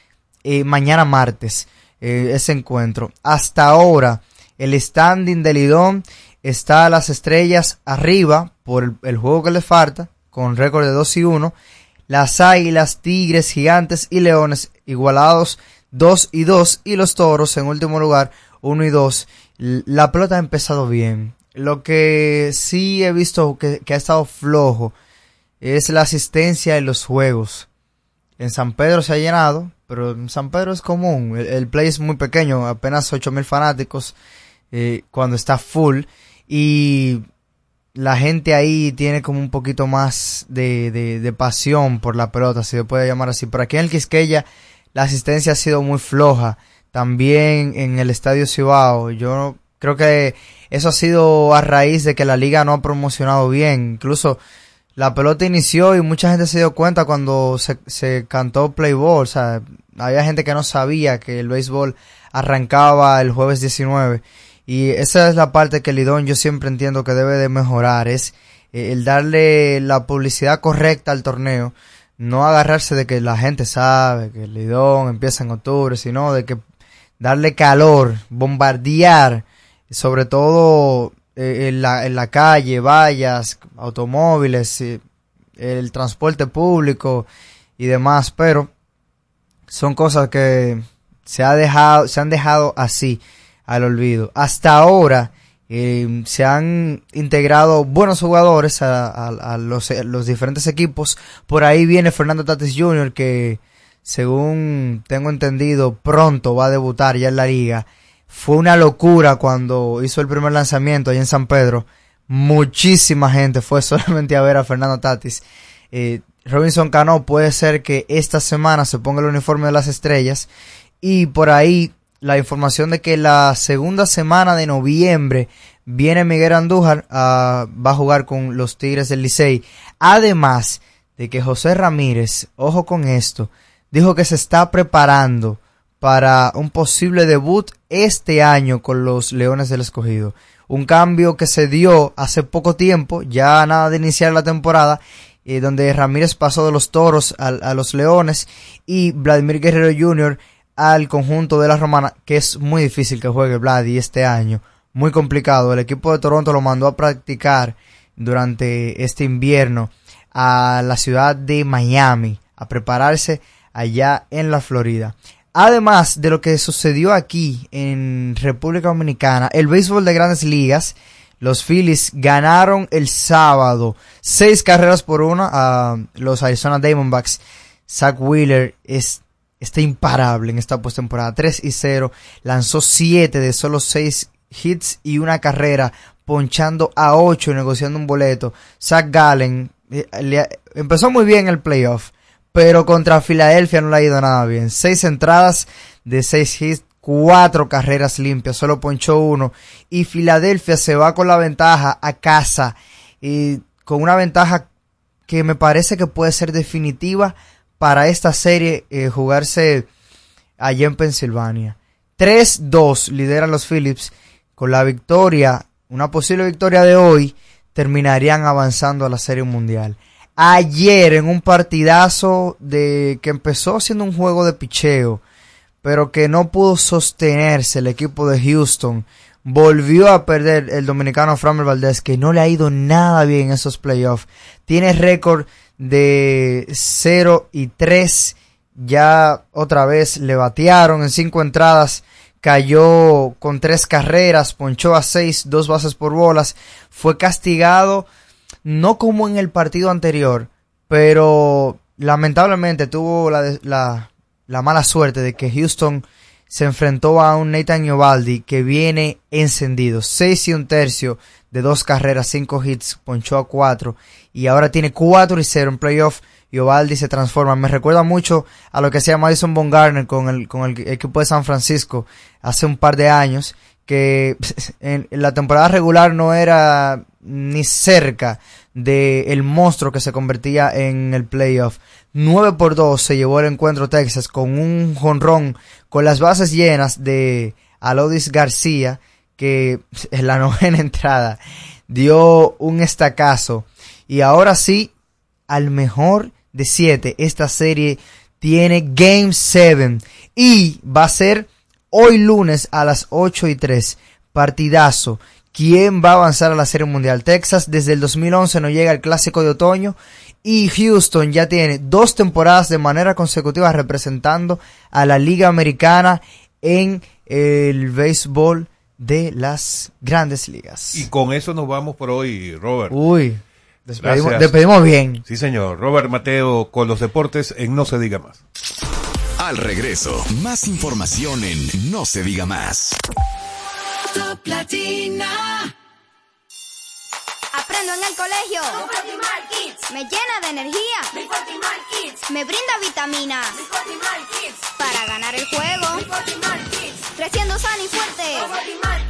eh, mañana martes eh, ese encuentro. Hasta ahora el standing del Lidón está a las Estrellas arriba por el, el juego que le falta con récord de 2 y 1 las Águilas, Tigres, Gigantes y Leones igualados 2 y 2 y los Toros en último lugar 1 y 2. La pelota ha empezado bien. Lo que sí he visto que, ha estado flojo es la asistencia en los juegos. En San Pedro se ha llenado, pero en San Pedro es común. El, el play es muy pequeño, apenas 8000 fanáticos eh, cuando está full. Y la gente ahí tiene como un poquito más de, de, pasión por la pelota, si se puede llamar así. Por aquí en el Quisqueya la asistencia ha sido muy floja. También en el Estadio Cibao. Yo creo que eso ha sido a raíz de que la liga no ha promocionado bien. Incluso la pelota inició y mucha gente se dio cuenta cuando se, se cantó play ball. O sea, había gente que no sabía que el béisbol arrancaba el jueves 19. Y esa es la parte que Lidón yo siempre entiendo que debe de mejorar. Es eh, el darle la publicidad correcta al torneo. No agarrarse de que la gente sabe que el Lidón empieza en octubre, sino de que darle calor, bombardear, sobre todo eh, en, la, en la calle, vallas, automóviles, eh, el transporte público y demás, pero son cosas que se ha dejado, se han dejado así al olvido. Hasta ahora eh, se han integrado buenos jugadores a, los, a los diferentes equipos. Por ahí viene Fernando Tatis Jr. que según tengo entendido pronto va a debutar ya en la liga. Fue una locura cuando hizo el primer lanzamiento allá en San Pedro. Muchísima gente fue solamente a ver a Fernando Tatis. Eh, Robinson Cano puede ser que esta semana se ponga el uniforme de las estrellas y por ahí la información de que la segunda semana de noviembre viene Miguel Andújar a- va a jugar con los Tigres del Licey. Además de que José Ramírez, ojo con esto, dijo que se está preparando para un posible debut este año con los Leones del Escogido. Un cambio que se dio hace poco tiempo, ya nada de iniciar la temporada, eh, donde Ramírez pasó de los Toros a, los Leones y Vladimir Guerrero Jr. al conjunto de la Romana, que es muy difícil que juegue Vladi este año, muy complicado. El equipo de Toronto lo mandó a practicar durante este invierno a la ciudad de Miami, a prepararse allá en la Florida. Además de lo que sucedió aquí en República Dominicana, el béisbol de grandes ligas, los Phillies ganaron el sábado seis carreras por una a los Arizona Diamondbacks. Zach Wheeler es, está imparable en esta postemporada. 3 y 0. Lanzó 7 de solo 6 hits y una carrera, ponchando a 8 y negociando un boleto. Zach Gallen eh, le- empezó muy bien el playoff, pero contra Filadelfia no le ha ido nada bien. 6 entradas de 6 hits, 4 carreras limpias, solo ponchó uno. Y Filadelfia se va con la ventaja a casa. Y con una ventaja que me parece que puede ser definitiva para esta serie eh, jugarse allá en Pensilvania. 3-2 lideran los Phillips. Con la victoria, una posible victoria de hoy, terminarían avanzando a la Serie Mundial. Ayer en un partidazo de que empezó siendo un juego de picheo, pero que no pudo sostenerse el equipo de Houston. Volvió a perder el dominicano Framber Valdez, que no le ha ido nada bien en esos playoffs. Tiene récord de 0 y 3. Ya otra vez le batearon en cinco entradas. Cayó con tres carreras, ponchó a seis, dos bases por bolas. Fue castigado, no como en el partido anterior, pero lamentablemente tuvo la, la, la mala suerte de que Houston se enfrentó a un Nathan Iovaldi que viene encendido. Seis y un tercio de dos carreras, cinco hits, ponchó a cuatro y ahora tiene cuatro y cero en playoff. Iovaldi se transforma. Me recuerda mucho a lo que hacía Madison Bumgarner con el, con el equipo de San Francisco hace un par de años, que en la temporada regular no era ni cerca de el monstruo que se convertía en el playoff. 9 por 2 se llevó el encuentro Texas con un jonrón con las bases llenas de Alodis García que en la novena entrada dio un estacazo. Y ahora sí al mejor de 7 esta serie tiene Game 7 y va a ser hoy lunes a las 8 y 3 partidazo ¿Quién va a avanzar a la Serie Mundial? Texas desde el 2011 no llega al Clásico de Otoño y Houston ya tiene dos temporadas de manera consecutiva representando a la Liga Americana en el béisbol de las grandes ligas. Y con eso nos vamos por hoy, Robert. Uy, despedimos, bien. Sí, señor. Robert Mateo con los deportes en No se diga más. Al regreso, más información en No se diga más. Top Latina. Aprendo en el colegio. Me llena de energía. Me brinda vitamina. Para ganar el juego. Creciendo sano y fuerte.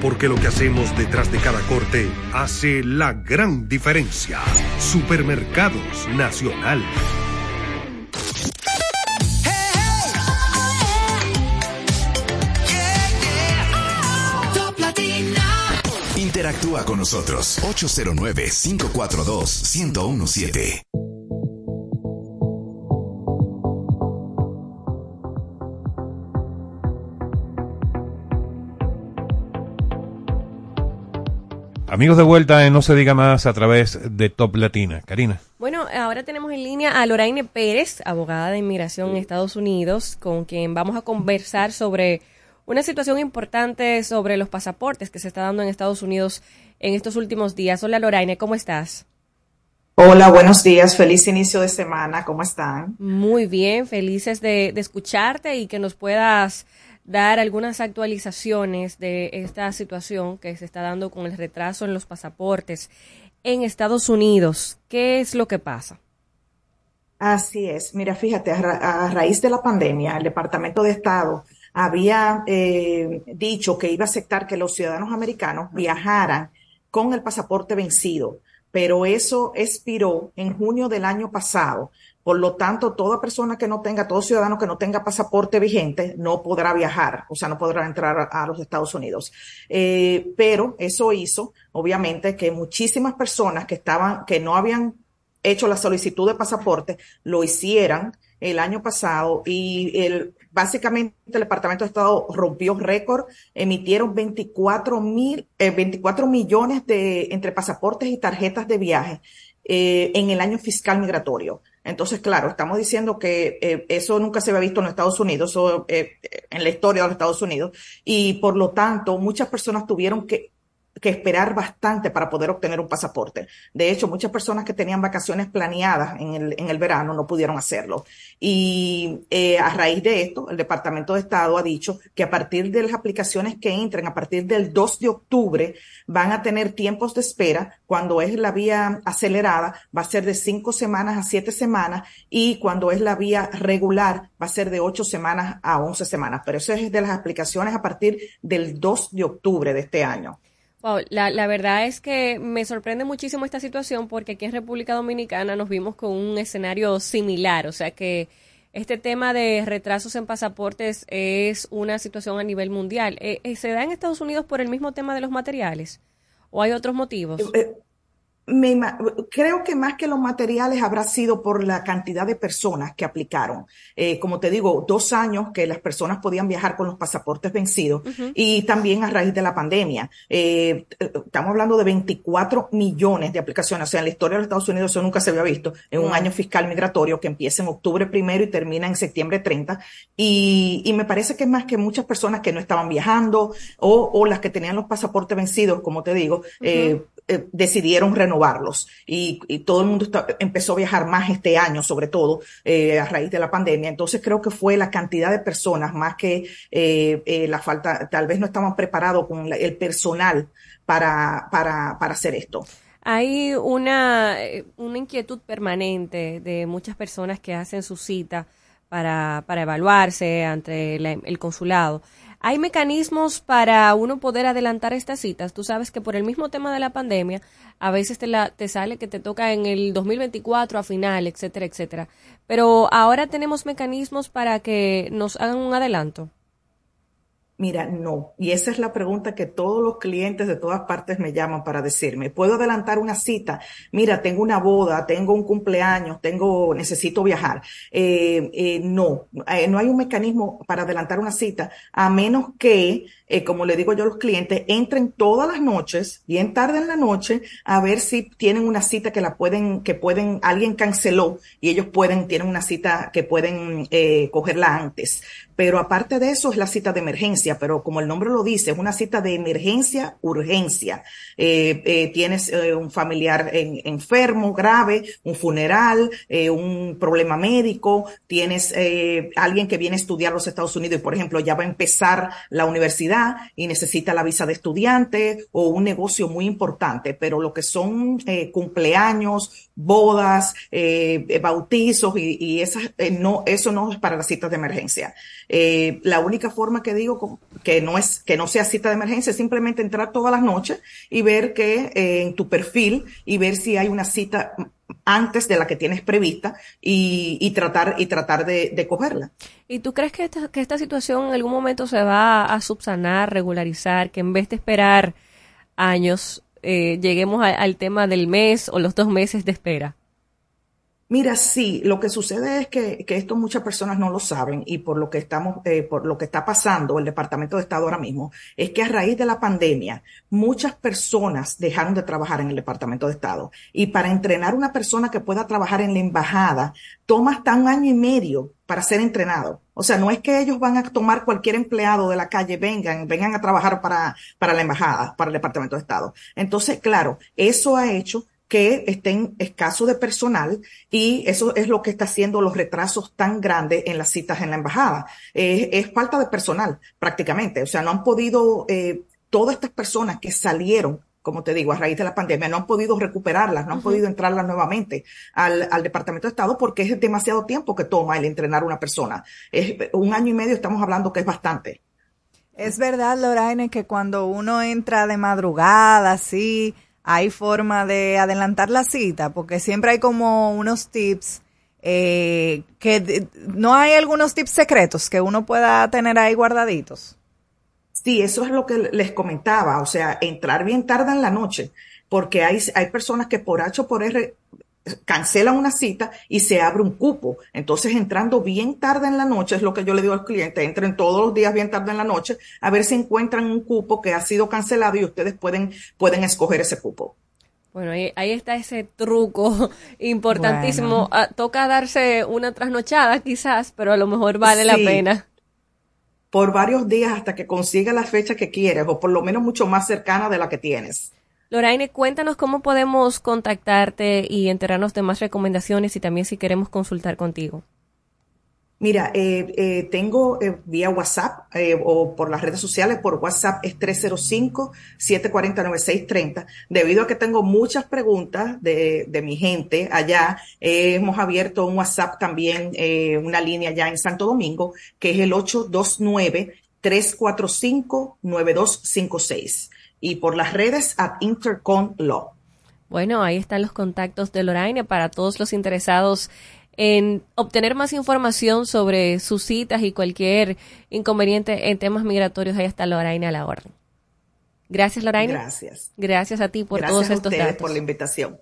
Porque lo que hacemos detrás de cada corte hace la gran diferencia. Supermercados Nacional. Interactúa con nosotros 809-542-1017. Amigos de vuelta en No se diga más a través de Top Latina. Karina. Bueno, ahora tenemos en línea a Loraine Pérez, abogada de inmigración en Estados Unidos, con quien vamos a conversar sobre una situación importante sobre los pasaportes que se está dando en Estados Unidos en estos últimos días. Hola Loraine, ¿cómo estás? Hola, buenos días, feliz inicio de semana, ¿cómo están? Muy bien, felices de, de escucharte y que nos puedas dar algunas actualizaciones de esta situación que se está dando con el retraso en los pasaportes en Estados Unidos. ¿Qué es lo que pasa? Así es. Mira, fíjate, a, ra- a raíz de la pandemia, el Departamento de Estado había eh, dicho que iba a aceptar que los ciudadanos americanos viajaran con el pasaporte vencido, pero eso expiró en junio del año pasado. Por lo tanto, toda persona que no tenga, todo ciudadano que no tenga pasaporte vigente no podrá viajar, o sea, no podrá entrar a, los Estados Unidos. Eh, pero eso hizo, obviamente, que muchísimas personas que estaban, que no habían hecho la solicitud de pasaporte lo hicieran el año pasado y el, básicamente el Departamento de Estado rompió récord, emitieron 24 mil, eh, 24 millones de entre pasaportes y tarjetas de viaje eh, en el año fiscal migratorio. Entonces, claro, estamos diciendo que eh, eso nunca se había visto en los Estados Unidos, eso, eh, en la historia de los Estados Unidos, y por lo tanto, muchas personas tuvieron que que esperar bastante para poder obtener un pasaporte. De hecho, muchas personas que tenían vacaciones planeadas en el, en el verano no pudieron hacerlo. Y eh, a raíz de esto, el Departamento de Estado ha dicho que a partir de las aplicaciones que entren, a partir del 2 de octubre, van a tener tiempos de espera. Cuando es la vía acelerada, va a ser de cinco semanas a siete semanas y cuando es la vía regular, va a ser de ocho semanas a once semanas. Pero eso es de las aplicaciones a partir del 2 de octubre de este año. Wow, la, verdad es que me sorprende muchísimo esta situación porque aquí en República Dominicana nos vimos con un escenario similar, o sea que este tema de retrasos en pasaportes es una situación a nivel mundial. Eh, eh, ¿Se da en Estados Unidos por el mismo tema de los materiales o hay otros motivos? Eh, me creo que más que los materiales habrá sido por la cantidad de personas que aplicaron. Eh, como te digo, dos años que las personas podían viajar con los pasaportes vencidos y también a raíz de la pandemia. Eh, eh, estamos hablando de 24 millones de aplicaciones. O sea, en la historia de los Estados Unidos eso nunca se había visto en un año fiscal migratorio que empieza en octubre primero y termina en septiembre 30. Y, y me parece que es más que muchas personas que no estaban viajando o, o las que tenían los pasaportes vencidos, como te digo, eh, eh, decidieron renovarlos y, y todo el mundo está- empezó a viajar más este año, sobre todo eh, a raíz de la pandemia. Entonces creo que fue la cantidad de personas más que eh, eh, la falta, tal vez no estaban preparados con la- el personal para, para, para hacer esto. Hay una, una inquietud permanente de muchas personas que hacen su cita para, para evaluarse ante la- el consulado. ¿Hay mecanismos para uno poder adelantar estas citas? Tú sabes que por el mismo tema de la pandemia, a veces te, la, te sale que te toca en el 2024 a final, etcétera, etcétera. Pero ahora tenemos mecanismos para que nos hagan un adelanto. Mira, no. Y esa es la pregunta que todos los clientes de todas partes me llaman para decirme, ¿puedo adelantar una cita? Mira, tengo una boda, tengo un cumpleaños, tengo, necesito viajar. Eh, eh, no, eh, no hay un mecanismo para adelantar una cita, a menos que, eh, como le digo yo a los clientes, entren todas las noches, bien tarde en la noche, a ver si tienen una cita que la pueden, que pueden, alguien canceló y ellos pueden, tienen una cita que pueden eh, cogerla antes. Pero aparte de eso es la cita de emergencia, pero como el nombre lo dice, es una cita de emergencia, urgencia. Eh, eh, tienes eh, un familiar en- enfermo, grave, un funeral, un problema médico, tienes alguien que viene a estudiar los Estados Unidos y, por ejemplo, ya va a empezar la universidad y necesita la visa de estudiante o un negocio muy importante, pero lo que son eh, cumpleaños, bodas, eh, eh, bautizos y, esas, no, eso no es para las citas de emergencia. La única forma que digo que no es, que no sea cita de emergencia es simplemente entrar todas las noches y ver que en tu perfil y ver si hay una cita antes de la que tienes prevista y, tratar, y tratar de, cogerla. ¿Y tú crees que esta, que esta situación en algún momento se va a subsanar, regularizar, que en vez de esperar años, eh, lleguemos al tema del mes o los dos meses de espera? Mira, sí, lo que sucede es que, que esto muchas personas no lo saben y por lo que estamos, eh, por lo que está pasando el Departamento de Estado ahora mismo, es que a raíz de la pandemia, muchas personas dejaron de trabajar en el Departamento de Estado. Y para entrenar una persona que pueda trabajar en la embajada, toma hasta un año y medio para ser entrenado. O sea, no es que ellos van a tomar cualquier empleado de la calle, vengan, vengan a trabajar para, para la embajada, para el Departamento de Estado. Entonces, claro, eso ha hecho que estén escaso de personal y eso es lo que está haciendo los retrasos tan grandes en las citas en la embajada. Eh, es falta de personal prácticamente. O sea, no han podido, eh, todas estas personas que salieron, como te digo, a raíz de la pandemia, no han podido recuperarlas, no han podido entrarlas nuevamente al, al Departamento de Estado porque es demasiado tiempo que toma el entrenar una persona. Es un año y medio estamos hablando que es bastante. Es verdad, Lorraine, que cuando uno entra de madrugada, así, hay forma de adelantar la cita, porque siempre hay como unos tips eh, que no hay algunos tips secretos que uno pueda tener ahí guardaditos. Sí, eso es lo que les comentaba, o sea, entrar bien tarde en la noche, porque hay, hay personas que por H o por R cancelan una cita y se abre un cupo. Entonces, entrando bien tarde en la noche, es lo que yo le digo al cliente, entren todos los días bien tarde en la noche, a ver si encuentran un cupo que ha sido cancelado y ustedes pueden, pueden escoger ese cupo. Bueno, ahí, ahí está ese truco importantísimo. Bueno. Ah, toca darse una trasnochada quizás, pero a lo mejor vale la pena. Por varios días hasta que consiga la fecha que quieres, o por lo menos mucho más cercana de la que tienes. Loraine, cuéntanos cómo podemos contactarte y enterarnos de más recomendaciones y también si queremos consultar contigo. Mira, eh, eh, tengo eh, vía WhatsApp eh, o por las redes sociales, por WhatsApp es 305-740-9630. Debido a que tengo muchas preguntas de, de mi gente allá, hemos abierto un WhatsApp también, eh, una línea ya en Santo Domingo, que es el 829-345-9256. Y por las redes at Intercon Law. Bueno, ahí están los contactos de Loraine para todos los interesados en obtener más información sobre sus citas y cualquier inconveniente en temas migratorios. Ahí está Loraine a la orden. Gracias, Loraine. Gracias. Gracias a ti por Gracias todos a estos ustedes datos. por la invitación.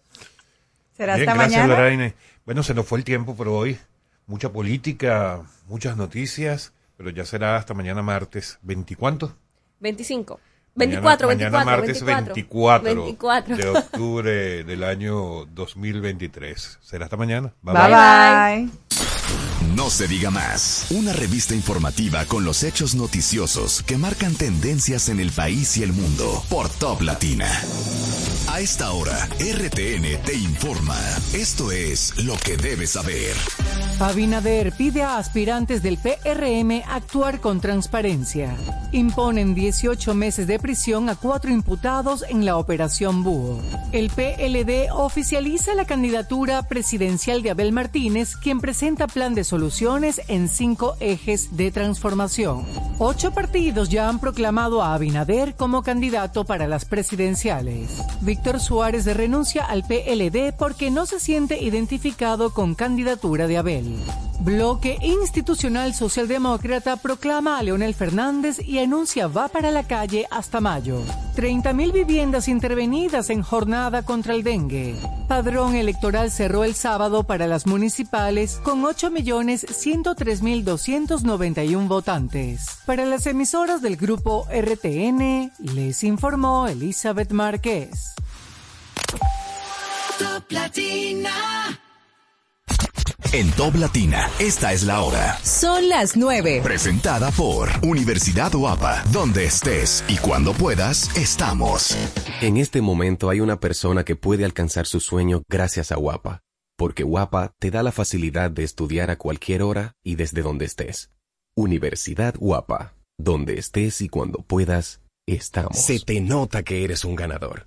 Será Bien, hasta gracias, mañana. Loraine. Bueno, se nos fue el tiempo por hoy. Mucha política, muchas noticias, pero ya será hasta mañana martes. ¿20 cuánto? 25. Mañana- 24, mañana 24, martes 24. 24, 24. de octubre del año 2023. Será hasta mañana. Bye, bye. No se diga más. Una revista informativa con los hechos noticiosos que marcan tendencias en el país y el mundo por Top Latina. A esta hora, RTN te informa. Esto es lo que debes saber. Abinader pide a aspirantes del PRM actuar con transparencia. Imponen 18 meses de prisión a cuatro imputados en la operación Búho. El PLD oficializa la candidatura presidencial de Abel Martínez, quien presenta plan de soluciones en cinco ejes de transformación. Ocho partidos ya han proclamado a Abinader como candidato para las presidenciales. Víctor Suárez renuncia al PLD porque no se siente identificado con candidatura de Abel. Bloque Institucional Socialdemócrata proclama a Leonel Fernández y anuncia va para la calle hasta mayo. 30.000 viviendas intervenidas en jornada contra el dengue. Padrón electoral cerró el sábado para las municipales con 8.103.291 votantes. Para las emisoras del grupo RTN, les informó Elizabeth Márquez. Top Latina. En Top Latina, esta es la hora. Son las 9. Presentada por Universidad Guapa, donde estés y cuando puedas, estamos. En este momento hay una persona que puede alcanzar su sueño gracias a Guapa, porque Guapa te da la facilidad de estudiar a cualquier hora y desde donde estés. Universidad Guapa, donde estés y cuando puedas, estamos. Se te nota que eres un ganador.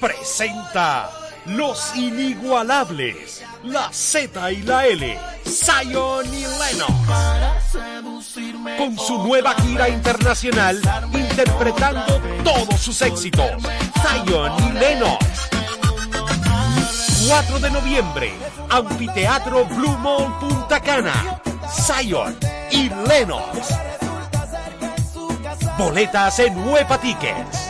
presenta Los Inigualables, la Z y la L, Zion y Lennox. Con su nueva gira internacional, interpretando todos sus éxitos, Zion y Lennox. 4 de noviembre, Anfiteatro Blue Mall Punta Cana, Zion y Lennox. Boletas en Huepa Tickets.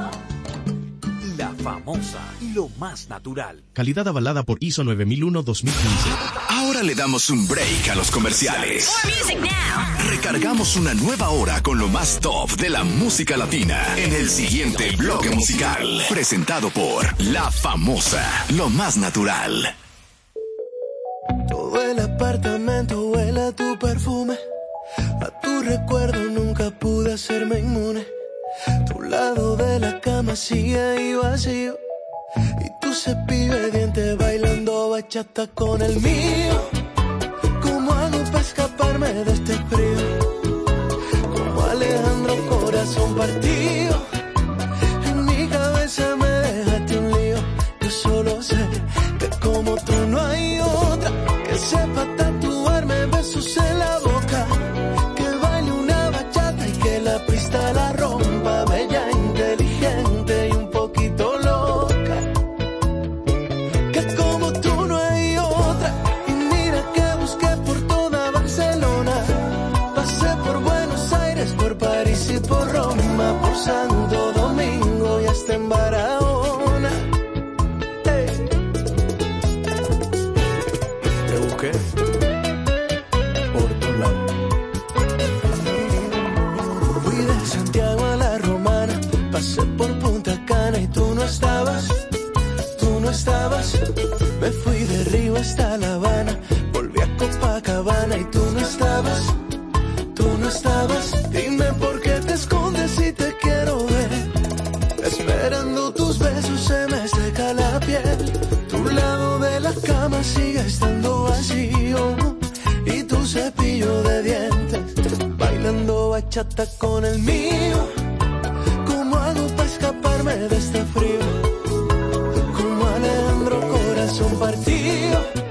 La famosa, lo más natural. Calidad avalada por ISO 9001-2015. Ahora le damos un break a los comerciales. Recargamos una nueva hora con lo más top de la música latina en el siguiente bloque musical. Presentado por La Famosa, lo más natural. Todo el apartamento huele a tu perfume. A tu recuerdo nunca pude hacerme inmune. Tu lado de la cama sigue ahí vacío. Y tu cepillo de dientes bailando bachata con el mío. ¿Cómo hago para escaparme de este frío? Como Alejandro Corazón partido. En mi cabeza me dejaste un lío. Yo solo sé que como tú no hay otra que sepa tatuarme estabas. Me fui de Río hasta La Habana, volví a Copacabana y tú no estabas, tú no estabas. Dime por qué te escondes si te quiero ver. Esperando tus besos se me seca la piel. Tu lado de la cama sigue estando vacío. Y tu cepillo de dientes bailando bachata con el mío. ¿Cómo hago para escaparme de este frío? Corazón partido.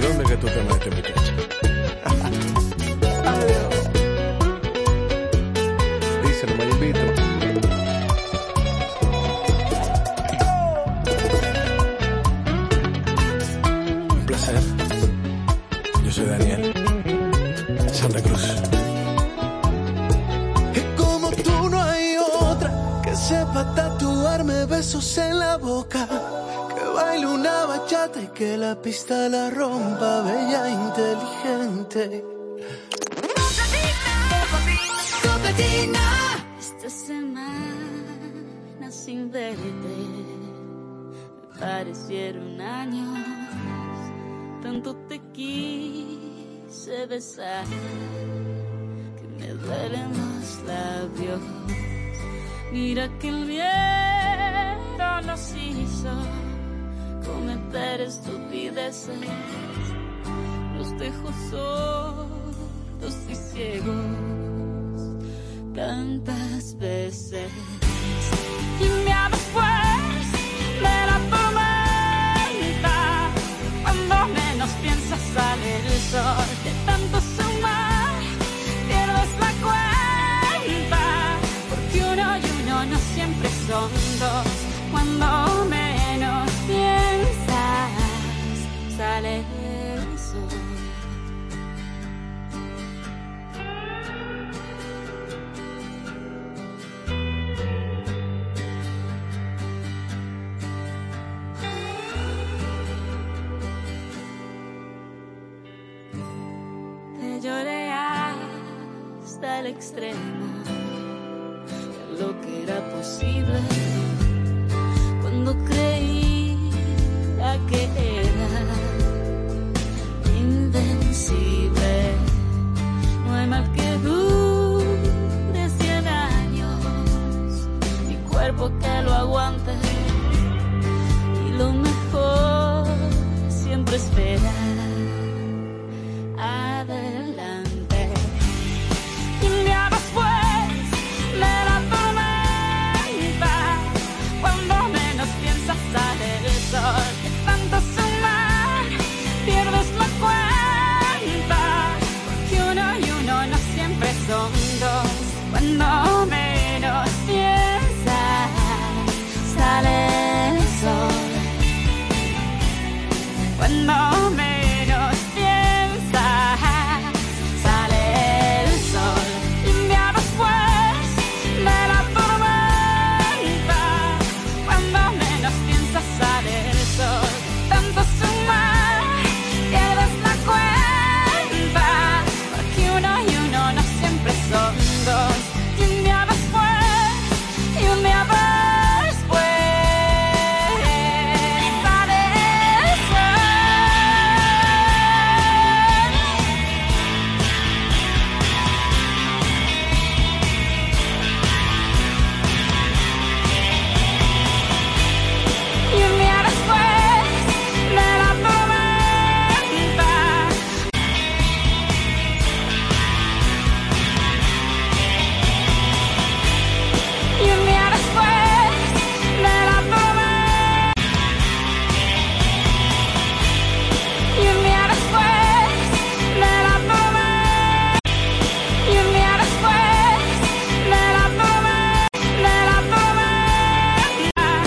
Non da gutako mantent. Que la pista la rompa. Bella, inteligente. Esta semana sin verte me parecieron años. Tanto te quise besar que me duelen los labios. Mira que el miedo nos hizo cometer estupideces. Los dejo sordos y ciegos tantas veces. Y me después de la tormenta, cuando menos piensas sale el sol, de tanto sumar, pierdes la cuenta, porque uno y uno no son dos. Cuando sale el sol. Lloré hasta el extremo de lo que era posible cuando creía que no hay mal que dure cien años, Mi cuerpo que lo aguante. Y lo mejor siempre espera. A ver.